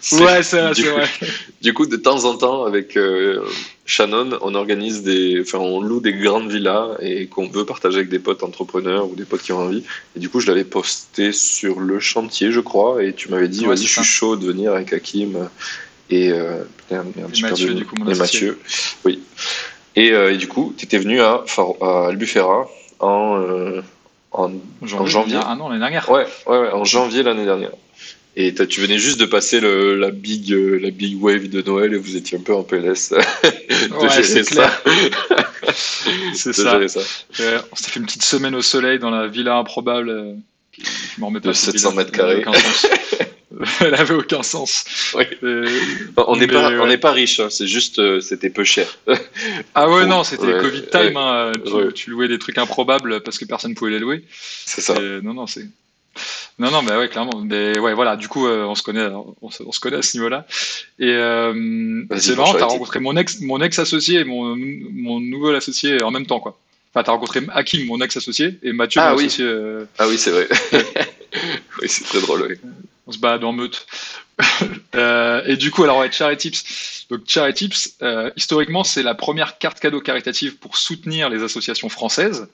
C'est- ouais, c'est vrai, du c'est coup- vrai. Du coup, de temps en temps, avec euh, Shannon, on organise des, enfin, on loue des grandes villas et qu'on veut partager avec des potes entrepreneurs ou des potes qui ont envie. Et du coup, je l'avais posté sur le chantier, je crois, et tu m'avais dit, Ouais, vas-y, je suis chaud de venir avec Hakim et, euh, putain, merde, Et Mathieu, du coup, mon Et. Mathieu, oui. Et, euh, et du coup, tu étais venu à, à Albufera en, euh, en, en janvier. Ah non, l'année dernière. Ouais, ouais, ouais, en janvier l'année dernière. Et tu venais juste de passer le, la, big, euh, la big wave de Noël et vous étiez un peu en PLS de Ouais, gérer c'est ça. C'est ça. gérer ça. Euh, on s'est fait une petite semaine au soleil dans la villa improbable. euh, je m'en remets pas De cette 700 villa. mètres carrés. Elle avait aucun sens. Oui. Euh, On n'est pas, ouais. on n'est pas riche, hein, c'est juste, euh, c'était peu cher. Ah ouais, non, c'était ouais, Covid time. ouais. hein, tu, Ouais. tu louais des trucs improbables parce que personne pouvait les louer. C'est ça. Et non, non, c'est. Non, non, mais ouais, clairement. Mais ouais, voilà, du coup, euh, on se connaît, on se, on se connaît à ce niveau-là. Et euh, c'est marrant, t'as rencontré mon ex, mon ex-associé et mon, mon nouvel associé en même temps, quoi. Enfin, t'as rencontré Hakim, mon ex-associé, et Mathieu, Ah mon oui. associé. Ah oui, c'est vrai. oui, c'est très drôle. oui. on se balade en meute. Euh, et du coup, alors, Charity Tips. Donc, Charity Tips, euh, historiquement, c'est la première carte cadeau caritative pour soutenir les associations françaises.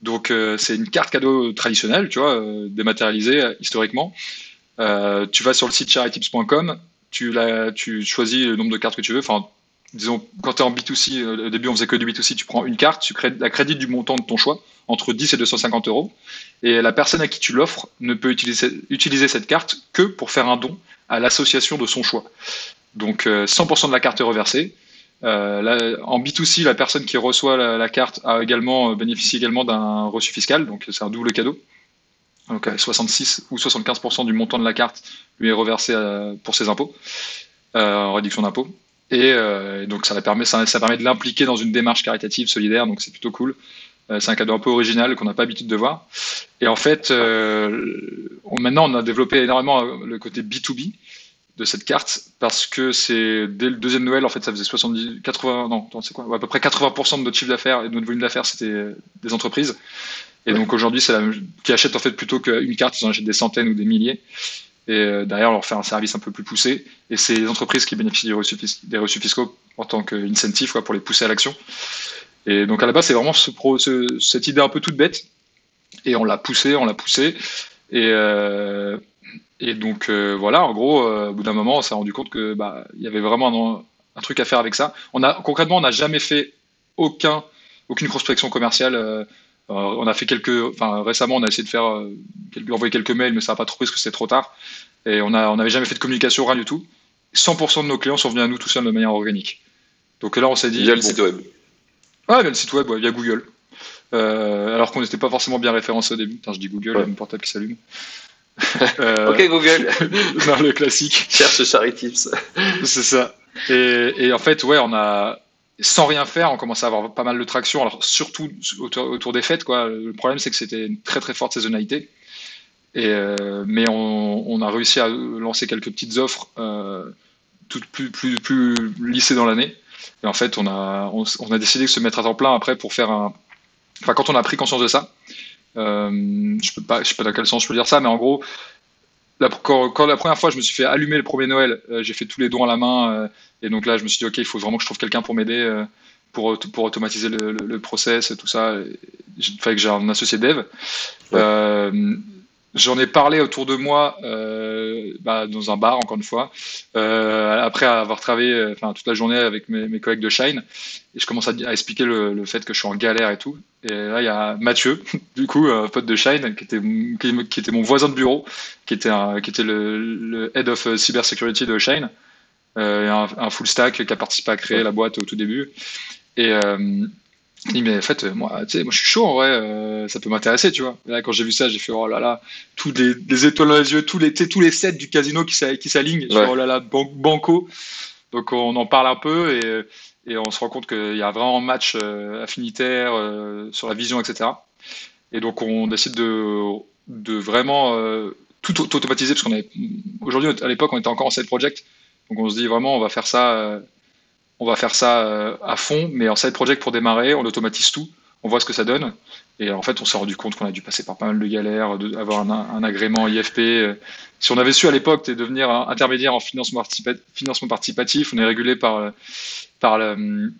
Donc, euh, c'est une carte cadeau traditionnelle, tu vois, dématérialisée historiquement. Tu vas sur le site charitytips.com, tu, tu choisis le nombre de cartes que tu veux. Enfin, disons, quand tu es en B2C, euh, au début, on faisait que du B2C, tu prends une carte, tu crées la crédit du montant de ton choix, entre 10 et 250 euros. Et la personne à qui tu l'offres ne peut utiliser, cette carte que pour faire un don à l'association de son choix. Donc euh, 100% de la carte est reversée. Euh, en B2C, la personne qui reçoit la, carte a également euh, bénéficie également d'un reçu fiscal, donc c'est un double cadeau. Donc euh, 66 ou 75% du montant de la carte lui est reversé euh, pour ses impôts, euh, en réduction d'impôts. Et euh, donc ça, permet, ça, ça permet de l'impliquer dans une démarche caritative solidaire, donc c'est plutôt cool. Euh, c'est un cadeau un peu original qu'on n'a pas l'habitude de voir. Et en fait, euh, on- maintenant, on a développé énormément euh, le côté B2B de cette carte parce que c'est dès le deuxième Noël, en fait, ça faisait 70, 80, non, c'est quoi, à peu près 80% de notre chiffre d'affaires et de notre volume d'affaires, c'était euh, des entreprises. Et donc aujourd'hui, c'est qui achètent en fait plutôt qu'une carte, ils en achètent des centaines ou des milliers. Et euh, derrière, leur fait un service un peu plus poussé. Et c'est les entreprises qui bénéficient des reçus, fiscaux en tant qu'incentive pour les pousser à l'action. Et donc à la base, c'est vraiment cette idée un peu toute bête. Et on l'a poussé, on l'a poussé. Et, euh, et donc euh, voilà, en gros, au bout d'un moment, on s'est rendu compte que bah, y avait vraiment un, un truc à faire avec ça. On a concrètement, on n'a jamais fait aucun, aucune prospection commerciale. Euh, on a fait quelques, enfin récemment, on a essayé de faire, euh, quelques- envoyer quelques mails, mais ça n'a pas trop pris parce que c'était trop tard. Et on a, on n'avait jamais fait de communication, rien du tout. 100% de nos clients sont venus à nous tout seuls de manière organique. Donc là, on s'est dit, Via le bon, site web. ah, via le site web, ouais, via Google. Euh, alors qu'on n'était pas forcément bien référencé au début. Putain, je dis Google, il y a Ouais. mon portable qui s'allume. Euh, Ok, Google, non, le classique, cherche Charity Tips. c'est ça. Et, et en fait, ouais, on a, sans rien faire, on commence à avoir pas mal de traction. Alors, surtout autour, des fêtes, quoi. Le problème, c'est que c'était une très très forte saisonnalité. Et, mais on, a réussi à lancer quelques petites offres, toutes plus, plus, plus lissées dans l'année. Et en fait, on a, décidé de se mettre à temps plein après pour faire un. Enfin, quand on a pris conscience de ça, euh, je je sais pas dans quel sens je peux dire ça, mais en gros, la, quand, la première fois je me suis fait allumer le premier Noël, euh, j'ai fait tous les dons à la main, euh, et donc là je me suis dit ok, il faut vraiment que je trouve quelqu'un pour m'aider, pour, pour automatiser le, le, process et tout ça. Il fallait que j'ai un associé dev. J'en ai parlé autour de moi euh, bah, dans un bar, encore une fois, euh, après avoir travaillé euh, enfin, toute la journée avec mes, mes, collègues de Shine. Et je commence à, expliquer le, le, fait que je suis en galère et tout. Et là, il y a Mathieu, du coup, un pote de Shine, qui était, qui, qui était mon voisin de bureau, qui était, un, qui était le, le, head of cybersecurity de Shine, euh, un, un, full stack qui a participé à créer la boîte au tout début. Et euh, mais en fait, moi, tu sais, moi, je suis chaud, en vrai, euh, ça peut m'intéresser, tu vois. Et là, quand j'ai vu ça, j'ai fait, oh là là, tous les, étoiles dans les yeux, tous les, tous les sets du casino qui s'alignent, oh là là, banco. Donc, on en parle un peu et, et on se rend compte qu'il y a vraiment un match euh, affinitaire euh, sur la vision, etc. Et donc, on décide de, de vraiment tout automatiser, parce qu'on est, aujourd'hui, à l'époque, on était encore en side project. Donc, on se dit vraiment, on va faire ça on va faire ça euh, à fond, mais en side project pour démarrer, on automatise tout, on voit ce que ça donne. Et en fait, on s'est rendu compte qu'on a dû passer par pas mal de galères, d'avoir un, agrément IFP. Si on avait su à l'époque devenir intermédiaire en financement, participatif, on est régulé par, par le,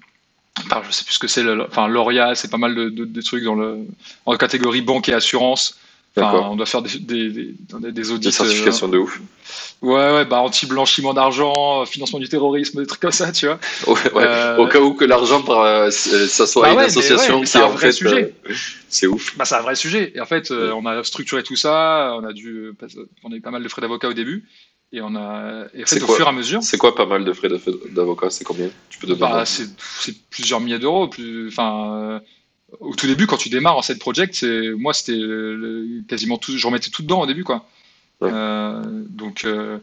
par, je sais plus ce que c'est, enfin, l'ORIA, c'est pas mal de, de, trucs dans le, en catégorie banque et assurance on doit faire des, des, des, audits. Des certifications de ouf. Ouais, ouais, bah, anti-blanchiment d'argent, financement du terrorisme, des trucs comme ça, tu vois. Euh, Au cas où que l'argent, euh, ça soit bah une association qui, en fait, sujet. Euh, c'est ouf. Bah, c'est un vrai sujet. Et en fait, on a structuré tout ça, on a dû, on a eu pas mal de frais d'avocat au début. Et on a, et fait, au fur et à mesure. C'est quoi pas mal de frais d'avocat? C'est combien? Tu peux bah, C'est plusieurs milliers d'euros. Plus, enfin, au tout début, quand tu démarres en side project, moi c'était quasiment tout, je remettais tout dedans au début quoi. Euh, donc euh,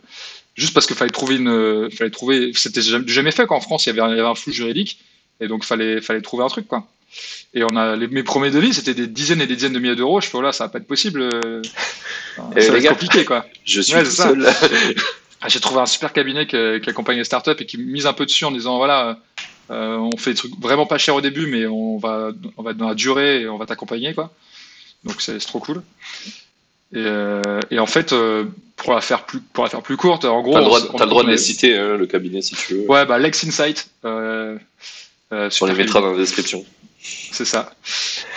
juste parce qu'il fallait trouver une, fallait trouver, c'était jamais fait quoi. En France, il y avait, un flou juridique et donc fallait, fallait trouver un truc quoi. Et on a mes premiers devis, c'était des dizaines et des dizaines de milliers d'euros. Je fais voilà, ça va pas être possible. Euh, ça va être compliqué quoi. Je suis ouais, seul. Ah, j'ai trouvé un super cabinet qui, qui accompagne les startups et qui mise un peu dessus en disant voilà euh, on fait des trucs vraiment pas chers au début, mais on va, on va être dans la durée et on va t'accompagner, quoi. Donc c'est trop cool. Et, euh, en fait, euh, pour la faire plus, pour la faire plus courte, en gros, t'as le droit, as le droit de les citer, hein, le cabinet, si tu veux. Ouais, bah Lex Insight. sur les mettra dans la description. C'est ça.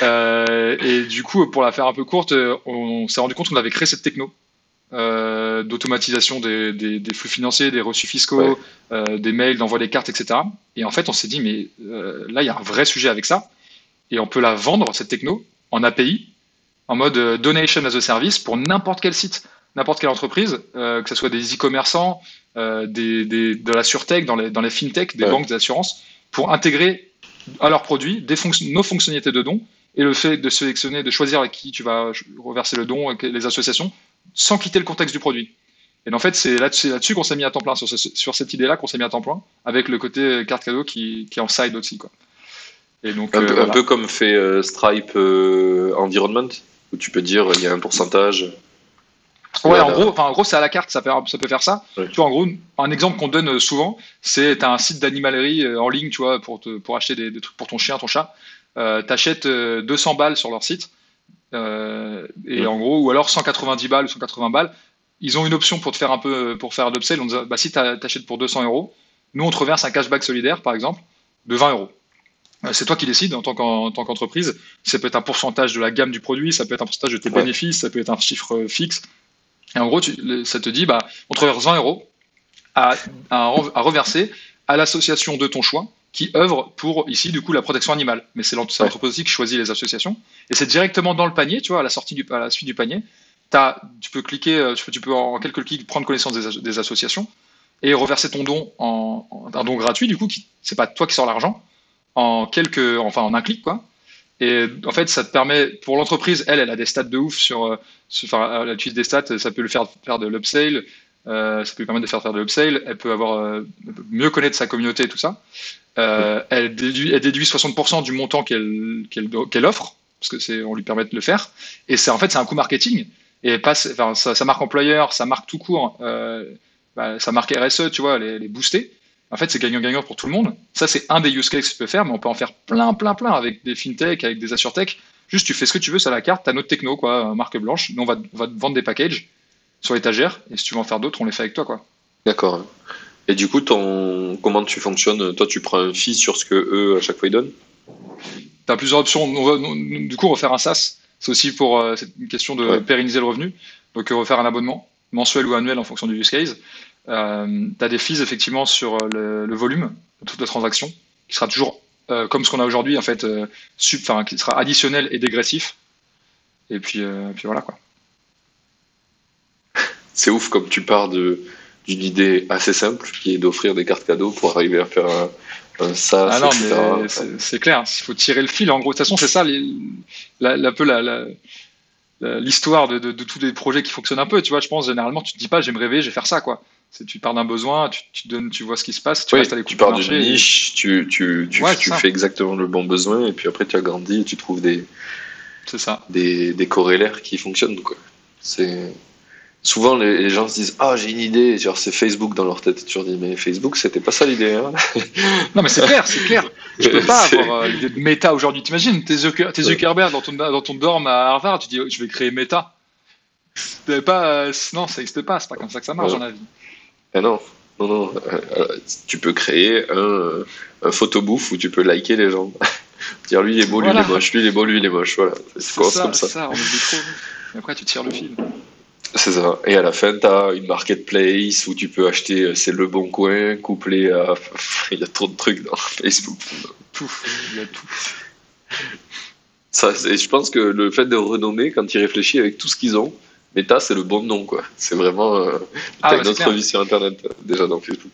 et du coup, pour la faire un peu courte, on s'est rendu compte qu'on avait créé cette techno euh, d'automatisation des, des, flux financiers, des reçus fiscaux, euh, des mails, d'envoi des cartes, etc. Et en fait, on s'est dit, mais euh, là, il y a un vrai sujet avec ça. Et on peut la vendre, cette techno, en API, en mode donation as a service pour n'importe quel site, n'importe quelle entreprise, que ce soit des e-commerçants, des, des, de la surtech, dans les, dans les fintech, des banques d'assurance, pour intégrer à leurs produits des nos fonctionnalités de dons et le fait de sélectionner, de choisir à qui tu vas reverser le don, les associations, sans quitter le contexte du produit. Et en fait, c'est là-dessus qu'on s'est mis à temps plein, sur, sur cette idée-là qu'on s'est mis à temps plein, avec le côté carte cadeau qui, qui est en side aussi. Quoi. Et donc, un, peu, euh, comme fait euh, Stripe euh, Environment, où tu peux dire il y a un pourcentage. Ouais, en gros, en gros c'est à la carte, ça peut, ça peut faire ça. Tu vois, en gros, un exemple qu'on donne souvent, c'est tu as un site d'animalerie en ligne, tu vois, pour, te, pour acheter des, trucs pour ton chien, ton chat. Tu achètes 200 balles sur leur site euh, et en gros, ou alors 190 balles ou 180 balles. Ils ont une option pour te faire un peu pour faire l'upsell. On dit, bah, si tu achètes pour 200 euros, nous on te reverse un cashback solidaire, par exemple, de 20 euros. Euh, c'est toi qui décides en tant qu'entreprise. ça peut être un pourcentage de la gamme du produit, ça peut être un pourcentage de tes bénéfices, ça peut être un chiffre euh, fixe. Et en gros, ça te dit, bah, on te reverse 20 euros à, à, à reverser à l'association de ton choix qui œuvre pour, ici, du coup, la protection animale. Mais c'est l'entreprise aussi qui choisit les associations. Et c'est directement dans le panier, tu vois, à la, sortie du, à la suite du panier. As, tu peux cliquer, euh, tu peux, tu peux en quelques clics prendre connaissance des, associations et reverser ton don en, un don gratuit, du coup, qui c'est pas toi qui sors l'argent, en quelques, enfin, en un clic, quoi. Et en fait, ça te permet, pour l'entreprise, elle, elle a des stats de ouf sur, euh, sur enfin, elle utilise des stats, ça peut le faire faire de l'upsale, euh, ça peut lui permettre de faire faire de l'upsale, elle peut avoir euh, mieux connaître sa communauté et tout ça. Euh, elle, déduit, elle déduit 60% du montant qu'elle offre, parce que c'est on lui permet de le faire. Et c'est en fait c'est un coût marketing. et passe, sa, marque employeur, sa marque tout court, euh, bah, marque RSE, tu vois, les, les booster. En fait, c'est gagnant-gagnant pour tout le monde. Ça, c'est un des use cases que tu peux faire, mais on peut en faire plein, plein, plein avec des fintech, avec des assurtech. Juste, tu fais ce que tu veux sur la carte, tu as notre techno, quoi, marque blanche. Nous, on va, on va te vendre des packages sur l'étagère, et si tu veux en faire d'autres, on les fait avec toi, quoi. D'accord. Et du coup, ton... comment tu fonctionnes? Toi, tu prends un fee sur ce que eux, à chaque fois, ils donnent? Tu as plusieurs options. On va, du coup, on va faire un SaaS. C'est aussi pour euh, une question de pérenniser le revenu. Donc, on va faire un abonnement mensuel ou annuel en fonction du use case. Euh, tu as des fees effectivement sur euh, le, volume de toute la transaction, qui sera toujours euh, comme ce qu'on a aujourd'hui, en fait, euh, sub, qui sera additionnel et dégressif. Et puis, puis voilà quoi. C'est ouf comme tu pars de, d'une idée assez simple qui est d'offrir des cartes cadeaux pour arriver à faire un, un ah non, mais c'est clair, il faut tirer le fil. En gros, de toute façon, c'est ça la, peu la, l'histoire de, de, de, tous les projets qui fonctionnent un peu. Tu vois, je pense généralement, tu te dis pas, j'aime rêver, je vais faire ça, quoi. Tu pars d'un besoin, tu, tu, donnes, tu vois ce qui se passe, tu oui, à Tu pars d'une niche, tu, tu, tu, tu fais exactement le bon besoin, et puis après, tu agrandis et tu trouves des, ça. des, des corrélaires qui fonctionnent, quoi. C'est souvent les, gens se disent ah j'ai une idée. Genre c'est Facebook dans leur tête. Tu leur dis mais Facebook c'était pas ça l'idée hein. Non mais c'est clair c'est clair. Je peux pas avoir euh, l'idée de méta aujourd'hui. T'imagines t'es Zuckerberg dans ton dans ton dorm à Harvard tu dis je vais créer méta pas euh, non ça n'existe pas. C'est pas comme ça que ça marche dans la vie. Ah non. Non non. Euh, tu peux créer un, un photobouffe où tu peux liker les gens. Dire lui il est beau lui il est moche. Lui il est beau lui il est moche. Voilà. C'est comme ça, ça on trop et après tu tires le fil c'est ça. Et à la fin, tu as une marketplace où tu peux acheter, euh, c'est le bon coin, couplé à. Il y a trop de trucs dans Facebook. Tout, il y a tout. Ça, je pense que le fait de renommer, quand tu réfléchis avec tout ce qu'ils ont, Meta, c'est le bon nom, quoi. C'est vraiment. Euh, ah, une autre vie sur Internet, euh, déjà dans Facebook.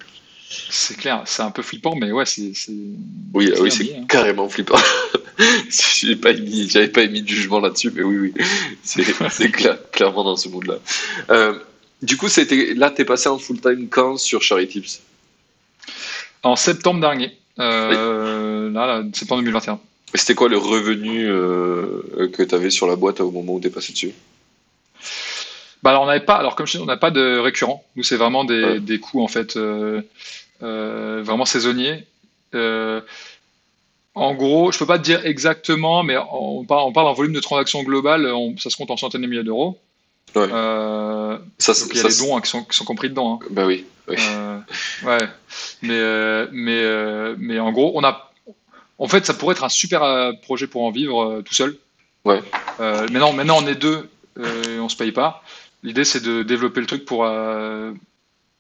C'est clair, c'est un peu flippant, mais ouais, c'est. Oui, oui c'est hein. carrément flippant. j'avais pas émis, pas émis de jugement là-dessus, mais oui, oui, c'est clairement dans ce mood-là. Euh, du coup, là, t'es passé en full-time quand sur Charity Tips? En septembre dernier, euh, là, septembre 2021. Et c'était quoi le revenu euh, que tu avais sur la boîte au moment où t'es passé dessus? Bah alors on n'avait pas, alors comme je dis, on n'a pas de récurrent. Nous c'est vraiment des, des coûts en fait vraiment saisonniers. En gros, je peux pas te dire exactement, mais on parle, on parle en volume de transactions globales, ça se compte en centaines de milliers d'euros. Ouais. Euh, ça, donc il y a des dons hein, qui, sont, qui, sont, compris dedans. Hein. Bah oui. oui. Euh, ouais. Mais, euh, mais, euh, mais en gros, on a. En fait, ça pourrait être un super euh, projet pour en vivre euh, tout seul. Ouais. mais non, maintenant on est deux et on se paye pas. L'idée c'est de développer le truc pour,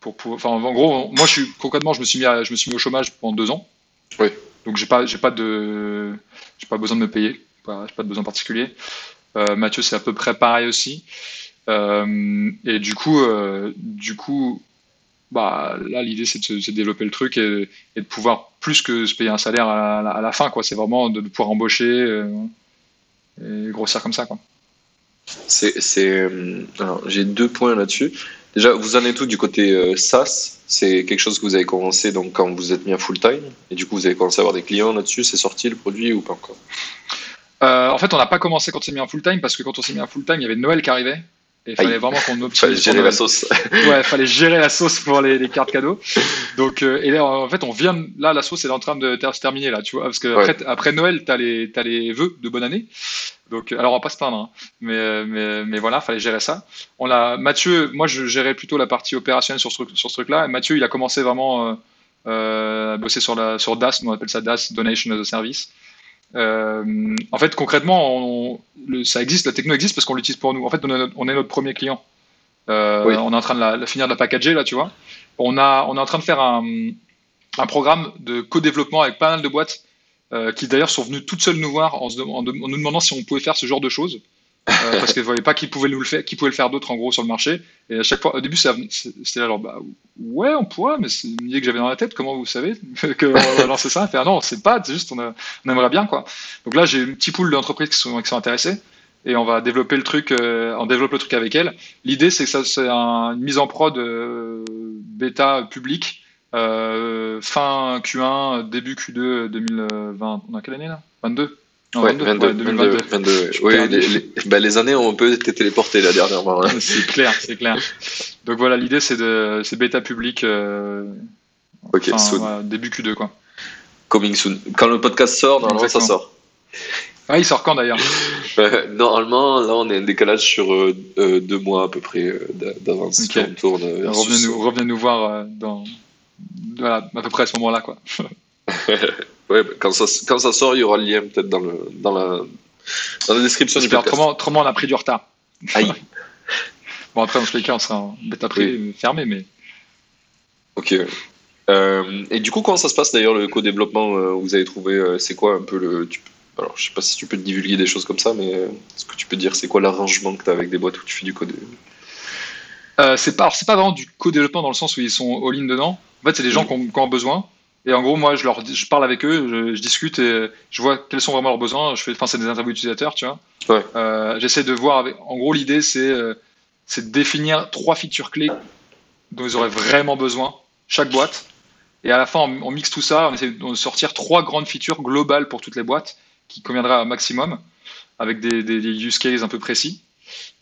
pour, pour. Enfin, en gros, moi je suis concrètement, je me suis mis, à, je me suis mis au chômage pendant deux ans. Oui. Donc j'ai pas, j'ai pas de, j'ai pas besoin de me payer, pas, j'ai pas de besoin particulier. Euh, Mathieu c'est à peu près pareil aussi. Euh, et du coup, euh, du coup, bah là l'idée c'est de, de, développer le truc et, et, de pouvoir plus que se payer un salaire à la, à la fin quoi. C'est vraiment de, de, pouvoir embaucher euh, et grossir comme ça quoi. C'est, euh, j'ai deux points là-dessus. Déjà, vous en êtes tout du côté euh, SaaS? C'est quelque chose que vous avez commencé donc quand vous êtes mis à full time et du coup vous avez commencé à avoir des clients là-dessus? C'est sorti le produit ou pas encore? Euh, En fait, on n'a pas commencé quand on s'est mis en full time parce que quand on s'est mis en full time, il y avait Noël qui arrivait. Et il fallait vraiment qu'on optimise. fallait gérer la sauce. ouais, il fallait gérer la sauce pour les, les cartes cadeaux. Donc, euh, et là, en fait, on vient. Là, la sauce est en train de se terminer, là, tu vois. Parce que ouais. après, après, Noël, tu as les, as les vœux de bonne année. Donc, alors, on va pas se plaindre. Hein. Mais, mais, mais voilà, fallait gérer ça. On l'a. Mathieu, moi, je gérais plutôt la partie opérationnelle sur ce, sur ce truc-là. Mathieu, il a commencé vraiment euh, euh, à bosser sur, la, sur DAS. On appelle ça DAS, Donation as a Service. Euh, en fait, concrètement, on, le, ça existe, la techno existe parce qu'on l'utilise pour nous. En fait, on est notre, on est notre premier client. Euh, oui. On est en train de la, la, finir de la packager là, tu vois. On a, on est en train de faire un, un programme de co-développement avec pas mal de boîtes euh, qui d'ailleurs sont venues toutes seules nous voir en, se, en, en, nous demandant si on pouvait faire ce genre de choses. Euh, parce qu'elles ne voyaient pas qui pouvait nous le faire, qui pouvait le faire d'autre en gros sur le marché. Et à chaque fois, au début, c'était genre bah ouais, on pourrait, mais c'est une idée que j'avais dans la tête. Comment vous savez que on va lancer ça? Faire non, c'est pas, c'est juste on, aimerait bien quoi. Donc là, j'ai un petit pool d'entreprises qui sont, intéressées et on va développer le truc, euh, on le truc avec elles. L'idée, c'est que ça, c'est un, une mise en prod euh, bêta publique euh, fin Q1, début Q2 2020. On a quelle année là? 22 Non, Ouais, 22, 22, ouais, 22, 22, ouais. suis Oui, perdu. les, les- bah, les années ont un peu été téléportées là dernièrement. hein. C'est clair, c'est clair. Donc voilà, l'idée c'est de c'est bêta public euh, Ok, enfin, soon. voilà, début Q2 quoi. Coming soon. Quand le podcast sort, normalement ça sort. Ah, il sort quand d'ailleurs Euh, normalement, là, on est un décalage sur euh, euh, deux mois à peu près d'a- d'avance. Ok. quand On tourne versus- Revenez nous revenez nous voir dans voilà, à peu près à ce moment-là quoi. Ouais, bah, quand, ça, quand ça sort, il y aura le lien peut-être dans, le, dans, la, dans la description du podcast. autrement, autrement on a pris du retard. Aïe. Bon après dans tous les cas on sera en bêta pré fermé mais Ok. Euh, et du coup, comment ça se passe d'ailleurs le co-développement euh, Vous avez trouvé, euh, c'est quoi un peu le. tu alors, je sais pas si tu peux divulguer des choses comme ça, mais est-ce que tu peux dire c'est quoi l'arrangement que tu as avec des boîtes où tu fais du code? C'est pas, alors, pas vraiment du co-développement dans le sens où ils sont all-in dedans. En fait, c'est des gens qui ont, qui ont besoin. Et en gros, moi, je leur, je parle avec eux, je, je discute et je vois quels sont vraiment leurs besoins. Je fais, enfin, c'est des interviews utilisateurs, tu vois. Ouais. Euh, j'essaie de voir. Avec, en gros, l'idée, c'est, euh, c'est de définir trois features clés dont ils auraient vraiment besoin, chaque boîte. Et à la fin, on, on mixe tout ça. On essaie de sortir trois grandes features globales pour toutes les boîtes qui conviendraient un maximum avec des, des- des use cases un peu précis.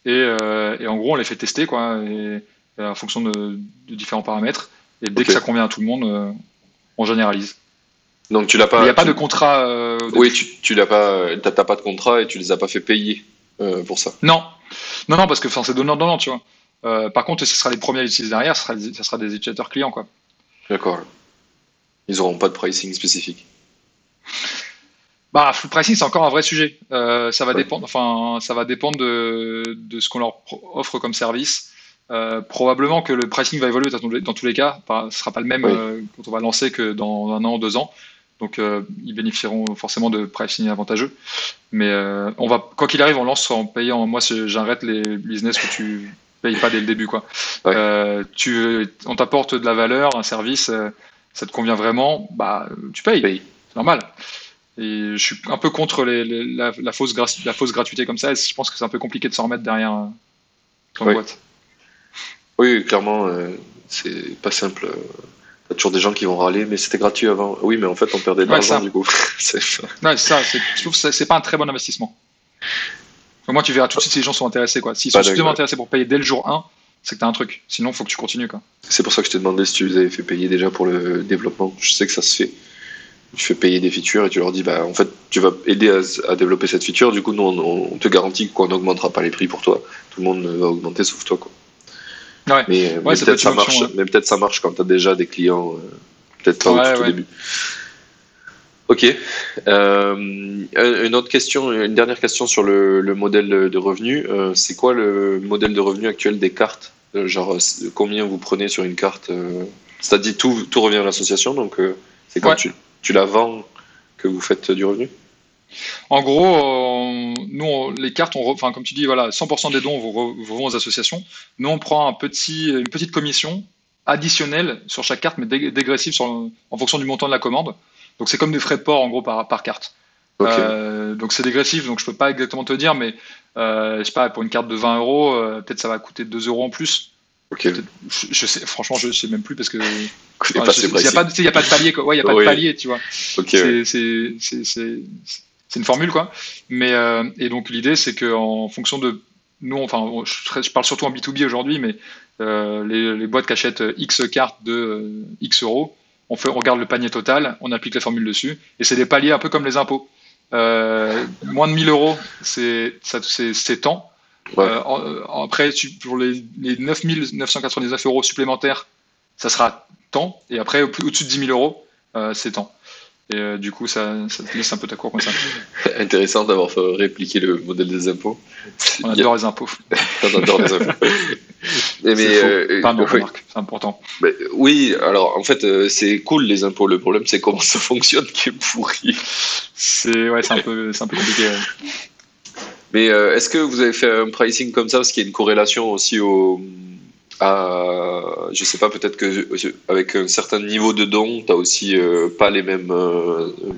Et, euh, et en gros, on les fait tester, quoi, et, et en fonction de, de différents paramètres. Et dès que ça convient à tout le monde, euh, on généralise. Donc, tu l'as pas. Il n'y a pas de contrat. euh, Oui, tu, tu l'as pas. T'as pas de contrat et tu les as pas fait payer euh, pour ça. Non, non, non, parce que enfin, c'est donnant-donnant, tu vois. Euh, par contre, ce sera les premiers à l'utiliser derrière, ce sera, des- ça sera des utilisateurs clients, quoi. D'accord. Ils auront pas de pricing spécifique. Bah, full pricing, c'est encore un vrai sujet. Ça va Ouais. dépendre, enfin, ça va dépendre de, de ce qu'on leur offre comme service. Euh, probablement que le pricing va évoluer dans, tous les- cas. Ce sera pas le même Oui. euh, quand on va lancer que dans un an, deux ans. Donc, euh, ils bénéficieront forcément de pricing avantageux. Mais on va, quoi qu'il arrive, on lance en payant. Moi, j'arrête les business que tu payes pas dès le début, quoi. Ouais. Tu, on t'apporte de la valeur, un service, ça te convient vraiment, bah, tu payes. Paye. C'est normal. Et je suis un peu contre les- les- la, la fausse gra- la fausse gratuité comme ça. je pense que c'est un peu compliqué de s'en remettre derrière ton Oui. boîte. Oui, clairement, euh, c'est pas simple. T'as toujours des gens qui vont râler, mais c'était gratuit avant. Oui, mais en fait, on perdait de Ouais, l'argent du coup. C'est- Ouais, ça. c'est- Je trouve que c'est- pas un très bon investissement. Au moins, tu verras tout de suite si les gens sont intéressés. quoi. S'ils sont suffisamment intéressés pour payer dès le jour 1, c'est que t'as un truc. Sinon, faut que tu continues. Quoi. C'est pour ça que je t'ai demandé si tu les avais fait payer déjà pour le développement. Je sais que ça se fait. Tu fais payer des features et tu leur dis, bah, en fait, tu vas aider à, à développer cette feature. Du coup, nous, on, on te garantit qu'on n'augmentera pas les prix pour toi. Tout le monde va augmenter sauf toi. Quoi. Ouais. Mais, peut peut-être être ça marche. option, ouais. Mais peut-être ça marche quand tu as déjà des clients. euh, peut-être pas au Ouais, tout au début. Ok. Euh, une autre question, une dernière question sur le, le modèle de revenu. Euh, c'est quoi le modèle de revenu actuel des cartes Genre, combien vous prenez sur une carte C'est-à-dire, tout, tout revient à l'association, donc c'est quand tu, tu la vends que vous faites du revenu En gros, on- nous, on- les cartes, on enfin, comme tu dis, voilà, 100% des dons vont, vont aux associations. Nous, on prend un petit, une petite commission additionnelle sur chaque carte, mais dé- dégressive sur le- en fonction du montant de la commande. Donc, c'est comme des frais de port, en gros, par, par carte. Euh, donc, c'est dégressif, donc je peux pas exactement te dire, mais euh, je sais pas, pour une carte de 20 euros, euh, peut-être ça va coûter 2 euros en plus. Ok. Je, je sais, franchement, je sais même plus parce que. Il y a pas, de- a pas palier, quoi. Ouais, il y a pas Oui. de palier, tu vois. C'est c'est- une formule, quoi. Mais, euh, et donc, l'idée, c'est qu'en fonction de. Nous, enfin, je, je parle surtout en B2B aujourd'hui, mais euh, les, les boîtes qui achètent X cartes de euh, X euros, on, fait, on regarde le panier total, on applique la formule dessus, et c'est des paliers un peu comme les impôts. Euh, moins de 1000 euros, c'est ça- c'est- c'est tant. Ouais. Euh, en- après, tu- pour les, les 9999 euros supplémentaires, ça sera tant. Et après, au- au-dessus de 10 000 euros, euh, c'est tant. Et euh, du coup, ça, ça te laisse un peu ta cour comme ça. Intéressant d'avoir fait répliquer le modèle des impôts. On adore les impôts. On adore les impôts. Mais, euh, oui. remarque, c'est important. Mais oui, alors en fait, euh, c'est cool les impôts. Le problème, c'est comment ça fonctionne qui est pourri. C'est ouais, c'est un peu, c'est un peu compliqué. ouais. Mais euh, est-ce que vous avez fait un pricing comme ça? Parce qu'il y a une corrélation aussi au à je sais pas peut-être que euh, avec un certain niveau de don, tu aussi euh, pas les mêmes euh, euh,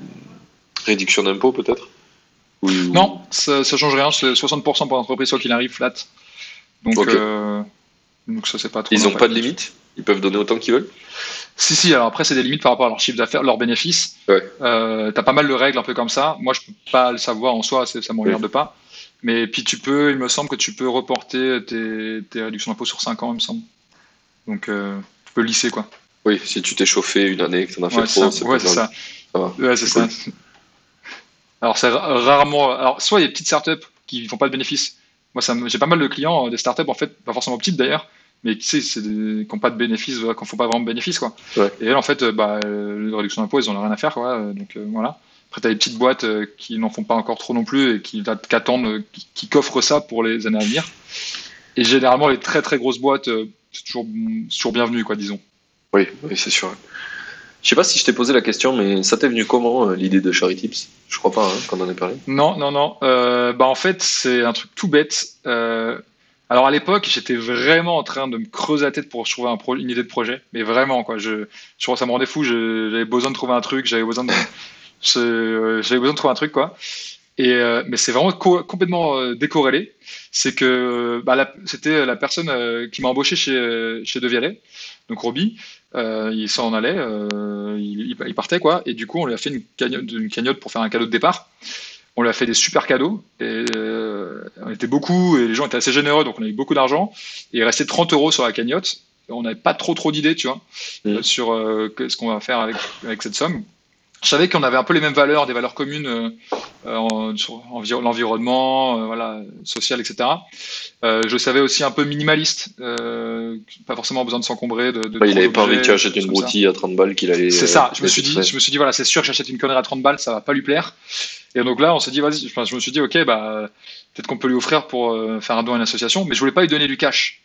réductions d'impôts peut-être? Ou- Non, ça, ça change rien. C'est 60% pour l'entreprise, soit qu'il arrive, flat. Donc, Ok. euh, Donc ça, c'est pas trop. Ils n'ont pas de limite Ils peuvent donner autant qu'ils veulent? Si, si, alors après, c'est des limites par rapport à leur chiffre d'affaires, leurs bénéfices. Ouais. Euh, tu as pas mal de règles un peu comme ça. Moi, je peux pas le savoir en soi, ça ne me regarde pas. Mais puis tu peux, il me semble que tu peux reporter tes, tes réductions d'impôts sur 5 ans, il me semble. Donc euh, tu peux lisser quoi. Oui, si tu t'es chauffé une année, que tu en as fait Ouais, trop, c'est Ouais, ça. Ça va. Ouais, c'est ça. Alors c'est ra- rarement. Alors soit il y a des petites startups qui font pas de bénéfices. Moi, ça me- j'ai pas mal de clients, euh, des startups en fait, pas forcément petites d'ailleurs, mais qui, tu sais, des- n'ont pas de bénéfices, qui font pas vraiment de bénéfices quoi. Ouais. Et elles en fait, euh, bah, les réductions d'impôts, ils ont rien à faire quoi. Donc euh, voilà. Après, tu as des petites boîtes euh, qui n'en font pas encore trop non plus et qui, qui attendent, euh, qui, qui coffrent ça pour les années à venir. Et généralement, les très très grosses boîtes, euh, c'est toujours, bienvenu quoi, disons. Oui, oui c'est sûr. Je sais pas si je t'ai posé la question, mais ça t'est venu comment euh, l'idée de Charitips Je crois pas hein, qu'on en ait parlé. Non, non, non. Euh, bah en fait, c'est un truc tout bête. Euh, alors à l'époque, j'étais vraiment en train de me creuser la tête pour trouver un pro- une idée de projet, mais vraiment quoi. Je, je crois que ça me rendait fou. je- J'avais besoin de trouver un truc. J'avais besoin de, j'avais besoin de trouver un truc quoi. Et euh, mais c'est vraiment co- complètement euh, décorrélé. C'est que bah, c'était la personne euh, qui m'a embauché chez euh, chez De Vialet, donc Roby. Euh, il s'en allait, euh, il, il partait quoi. Et du coup, on lui a fait une cagnotte, une cagnotte pour faire un cadeau de départ. On lui a fait des super cadeaux. Et, euh, on était beaucoup et les gens étaient assez généreux, donc on a eu beaucoup d'argent. Et il restait 30 euros sur la cagnotte. Et on n'avait pas trop trop d'idées, tu vois, Mm. euh, sur euh, que- ce qu'on va faire avec, avec cette somme. Je savais qu'on avait un peu les mêmes valeurs, des valeurs communes euh, euh, sur envi- l'environnement, euh, voilà, social, etc. Euh, je savais aussi un peu minimaliste, euh, pas forcément besoin de s'encombrer de. de il trop avait pas envie que tu achètes une broutille à 30 balles qu'il allait. C'est ça, je me suis dit, je me suis dit, voilà, c'est sûr que j'achète une connerie à 30 balles, ça va pas lui plaire. Et donc là, on s'est dit, vas-y, enfin, je me suis dit, ok, bah, peut-être qu'on peut lui offrir pour euh, faire un don à une association, mais je voulais pas lui donner du cash.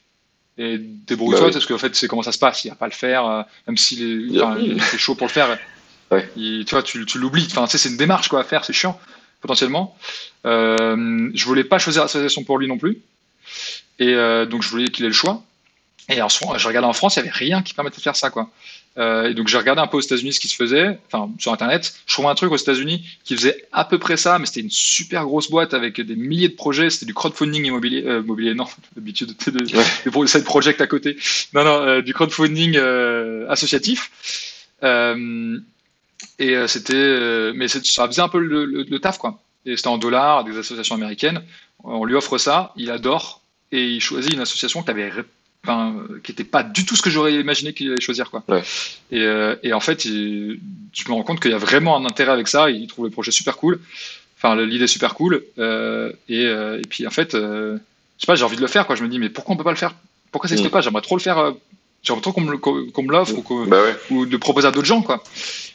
Et débrouille-toi, Bah oui. parce qu'en fait, c'est comment ça se passe, il va pas le faire, euh, même s'il est, Bien. enfin, il est chaud pour le faire. Ouais. il- tu vois, tu, tu l'oublies, enfin, tu sais, c'est une démarche, quoi, à faire, c'est chiant, potentiellement. Euh, je voulais pas choisir l'association pour lui non plus. Et euh, donc, je voulais qu'il ait le choix. Et en je regardais en France, il n'y avait rien qui permettait de faire ça, quoi. Euh, et donc j'ai regardé un peu aux États-Unis ce qui se faisait, enfin sur Internet. Je trouvais un truc aux États-Unis qui faisait à peu près ça, mais c'était une super grosse boîte avec des milliers de projets. C'était du crowdfunding immobilier, euh, immobilier non, d'habitude, c'est de- des pro- side project à côté. Non, non, euh, du crowdfunding associatif. Et euh, c'était, euh, mais ça faisait un peu le, le- le taf, quoi. Et c'était en dollars, des associations américaines. On lui offre ça, il adore, et il choisit une association qui avait enfin, qui n'était pas du tout ce que j'aurais imaginé qu'il allait choisir. Quoi. Ouais. Et, euh, et en fait, il- je me rends compte qu'il y a vraiment un intérêt avec ça. Il trouve le projet super cool. Enfin, l'idée super cool. Et, et puis, en fait, je sais pas, j'ai envie de le faire. Quoi. Je me dis, mais pourquoi on peut pas le faire? Pourquoi ça n'existe Mm. pas? J'aimerais trop le faire. Euh, J'aimerais trop qu'on me, l'offre ou, Bah ouais. ou de proposer à d'autres gens. Quoi.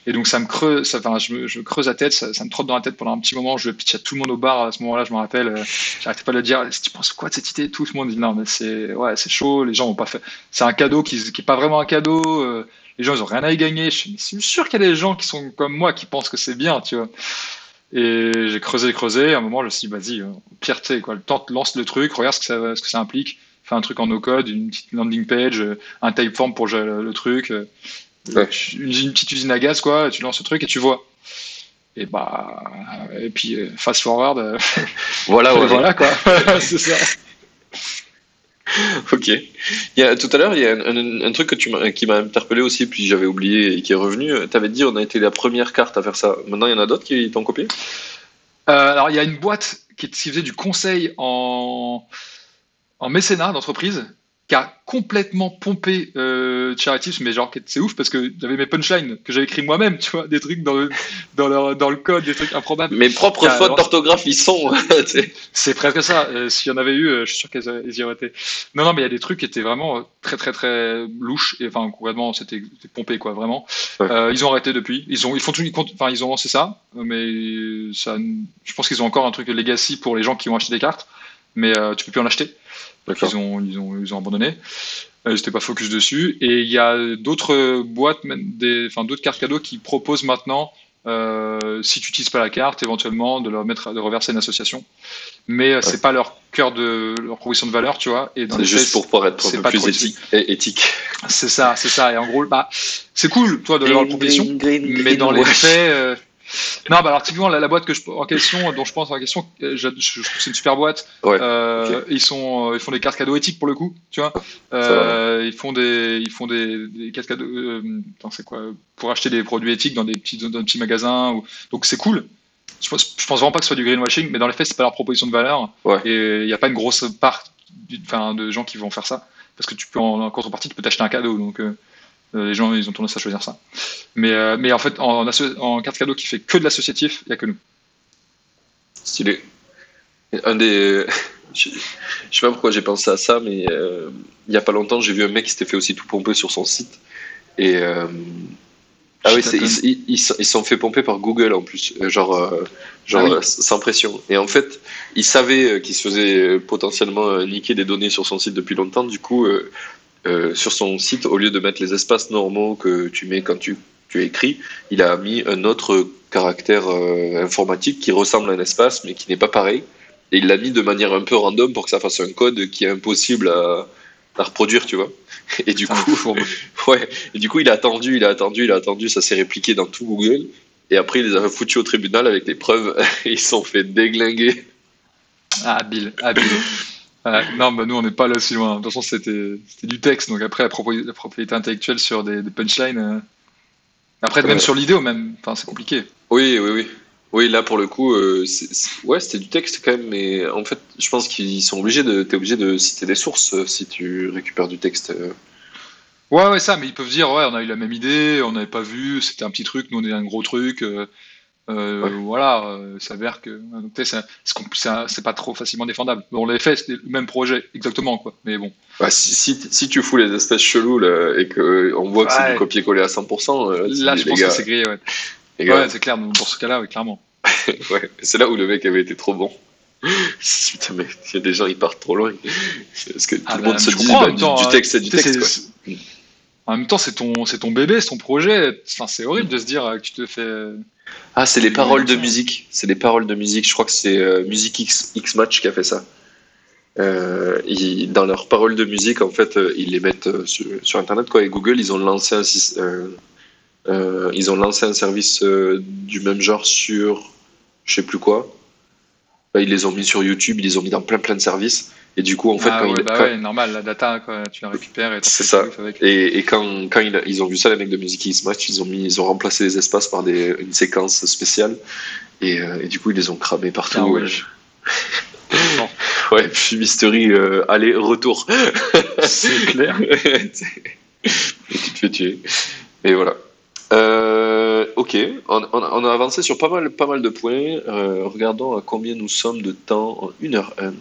Et donc, ça me creuse, ça, enfin, je, me, je me creuse la tête, ça, ça me trotte dans la tête pendant un petit moment. Je pitch à tout le monde au bar à ce moment-là, je me rappelle. euh, J'arrêtais pas de le dire. Tu penses quoi de cette idée? Tout le monde dit non, mais c'est ouais, c'est chaud. Les gens vont pas faire. C'est un cadeau qui, qui est pas vraiment un cadeau. euh, les gens, ils ont rien à y gagner. Je suis sûr qu'il y a des gens qui sont comme moi qui pensent que c'est bien, tu vois. Et j'ai creusé, creusé. À un moment, je me suis dit, vas-y, euh, pire, tu sais, quoi. Temps, lance le truc, regarde ce que ça, ce que ça implique. Fais un truc en no-code, une petite landing page, euh, un typeform pour gérer le, truc. euh, Ouais. une, petite usine à gaz, quoi. Tu lances le truc et tu vois. Et bah, et puis euh, fast forward, Voilà, ouais. voilà quoi, c'est ça. Ok. Il y a, tout à l'heure, il y a un, un- un truc que tu qui m'a interpellé aussi, puis j'avais oublié et qui est revenu. Tu avais dit on a été la première carte à faire ça. Maintenant, il y en a d'autres qui t'ont copié? Euh, alors il y a une boîte qui, qui faisait du conseil en, en mécénat d'entreprise qui a complètement pompé euh, Charities, mais genre c'est ouf parce que j'avais mes punchlines que j'avais écrit moi-même, tu vois, des trucs dans le, dans, leur- dans le code, des trucs improbables. Mes propres fautes alors- d'orthographe, ils sont. C'est presque ça. Euh, S'il y en avait eu, euh, je suis sûr elles y auraient été. Non, non, mais il y a des trucs qui étaient vraiment euh, très, très, très louches. Et enfin, complètement, c'était pompé, quoi, vraiment. Ouais. Euh, ils ont arrêté depuis. Ils ont, ils font tout, ils ils ont lancé ça, mais ça, je pense qu'ils ont encore un truc legacy pour les gens qui ont acheté des cartes, mais euh, tu peux plus en acheter. Donc ils ont, ils ont, ils ont abandonné. Euh, Ils n'étaient pas focus dessus. Et il y a d'autres boîtes, enfin, d'autres cartes cadeaux qui proposent maintenant, euh, si tu n'utilises pas la carte, éventuellement de leur mettre, de reverser une association. Mais euh, c'est pas leur cœur de leur proposition de valeur, tu vois. Et C'est juste faits, pour pouvoir être un peu plus trop éthique. et- éthique. c'est ça, c'est ça. Et en gros, bah, c'est cool, toi, de leur proposition. Mais dans les faits, euh, Non, bah alors typiquement la, la boîte que je, en question, dont je pense en question, je, je, je trouve que c'est une super boîte. Ouais, Euh. Ils sont, euh, ils font des cartes cadeaux éthiques pour le coup, tu vois. Euh, ils font des, ils font des, des cartes cadeaux. Euh, c'est quoi Pour acheter des produits éthiques dans des petits, dans des petits magasins. Ou... Donc c'est cool. Je pense, je pense vraiment pas que ce soit du greenwashing, mais dans les faits, c'est pas leur proposition de valeur. Ouais. Et il n'y a pas une grosse part, enfin, de gens qui vont faire ça, parce que tu peux en, en contrepartie, tu peux t'acheter un cadeau. Donc euh, euh, les gens, ils ont tendance à choisir ça. Mais, euh, mais en fait, en, carte cadeau qui fait que de l'associatif, il y a que nous. Stylé. Un des. Je je sais pas pourquoi j'ai pensé à ça, mais euh, il y a pas longtemps, j'ai vu un mec qui s'était fait aussi tout pomper sur son site. Et. euh, Ah oui, ils ils- ils sont- ils se sont fait pomper par Google en plus, euh, genre, euh, genre Ah oui. euh, sans pression. Et en fait, ils savaient euh, qu'ils se faisaient euh, potentiellement euh, niquer des données sur son site depuis longtemps. Du coup, euh, sur son site, au lieu de mettre les espaces normaux que tu mets quand tu, tu écris, il a mis un autre caractère euh, informatique qui ressemble à un espace mais qui n'est pas pareil. Et il l'a mis de manière un peu random pour que ça fasse un code qui est impossible à, à reproduire, tu vois. Et du le coup, ouais. Et du coup, il a attendu, il a attendu, il a attendu, ça s'est répliqué dans tout Google. Et après, il les a foutus au tribunal avec les preuves. Et ils se sont fait déglinguer. Ah, habile, habile. Ouais, non, bah nous on n'est pas là si loin. De toute façon, c'était du texte. Donc après, la, propri- la propriété intellectuelle sur des, des punchlines. euh, Après, même sur l'idée, même. Enfin, c'est compliqué. Oui, oui, oui. Oui, là pour le coup, euh, ouais, c'était du texte quand même, mais en fait, je pense qu'ils sont obligés de, t'es obligé de citer des sources euh, si tu récupères du texte. euh. Ouais, ouais, ça. Mais ils peuvent dire, ouais, on a eu la même idée, on n'avait pas vu, c'était un petit truc, nous on est un gros truc. Euh, euh, Ouais. Voilà, euh, ça s'avère que. sais, c'est- pas trop facilement défendable. Bon, on l'avait fait, c'était le même projet, exactement, quoi. Mais bon. Bah, si, si, si tu fous les espèces cheloues là, et que on voit que c'est du copier-coller à 100%, euh, Là, je les pense gars, que c'est grillé, ouais. les Ouais, c'est clair, dans ce cas-là, clairement. ouais, c'est là où le mec avait été trop bon. Putain, mais il y a des gens, ils partent trop loin. Parce que tout Ah le bah, monde se je dit bah, du, hein, texte, c'est du texte. Quoi. En même temps, c'est ton, c'est ton bébé, c'est ton projet. Enfin, c'est horrible de se dire euh, que tu te fais. Ah, c'est les paroles de musique. C'est les paroles de musique. Je crois que c'est euh, Music X, X Match qui a fait ça. Euh, ils- dans leurs paroles de musique, en fait, euh, ils les mettent sur, sur Internet. Quoi. Et Google, ils ont lancé un, euh, ils ont lancé un service du même genre sur je sais plus quoi. Bah, ils les ont mis sur YouTube, ils les ont mis dans plein plein de services. Et du coup, en fait, ah quand ouais, ils- bah quand- ouais, normal, la data, quoi, tu la récupères C'est ça. avec. Et, et quand, quand ils, ils ont vu ça, les mecs de Music X Match, ils ont, mis, ils ont remplacé les espaces par des, une séquence spéciale. Et, euh, et du coup, ils les ont cramés partout. Putain, ouais. Ouais, puis Mystery, euh, aller, retour. C'est clair. et tu te fais tuer. Et voilà. Euh, ok, on, on- on a avancé sur pas mal, pas mal de points. Euh, regardons à combien nous sommes de temps en 1h1.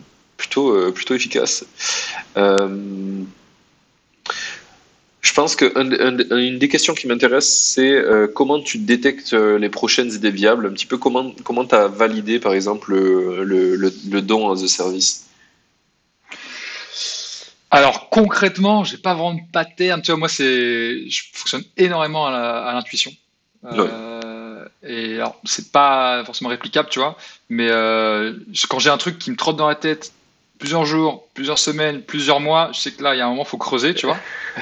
Plutôt, euh, plutôt efficace. Euh, je pense que un- un- une des questions qui m'intéresse, c'est euh, comment tu détectes les prochaines idées viables? Un petit peu comment comment tu as validé, par exemple, le, le, don as a service? Alors concrètement, j'ai pas vraiment de pattern. Tu vois, moi, c'est, je fonctionne énormément à à l'intuition. Euh, et alors, c'est pas forcément réplicable, tu vois, mais euh, quand j'ai un truc qui me trotte dans la tête plusieurs jours, plusieurs semaines, plusieurs mois, je sais que là, il y a un moment, faut creuser, tu vois.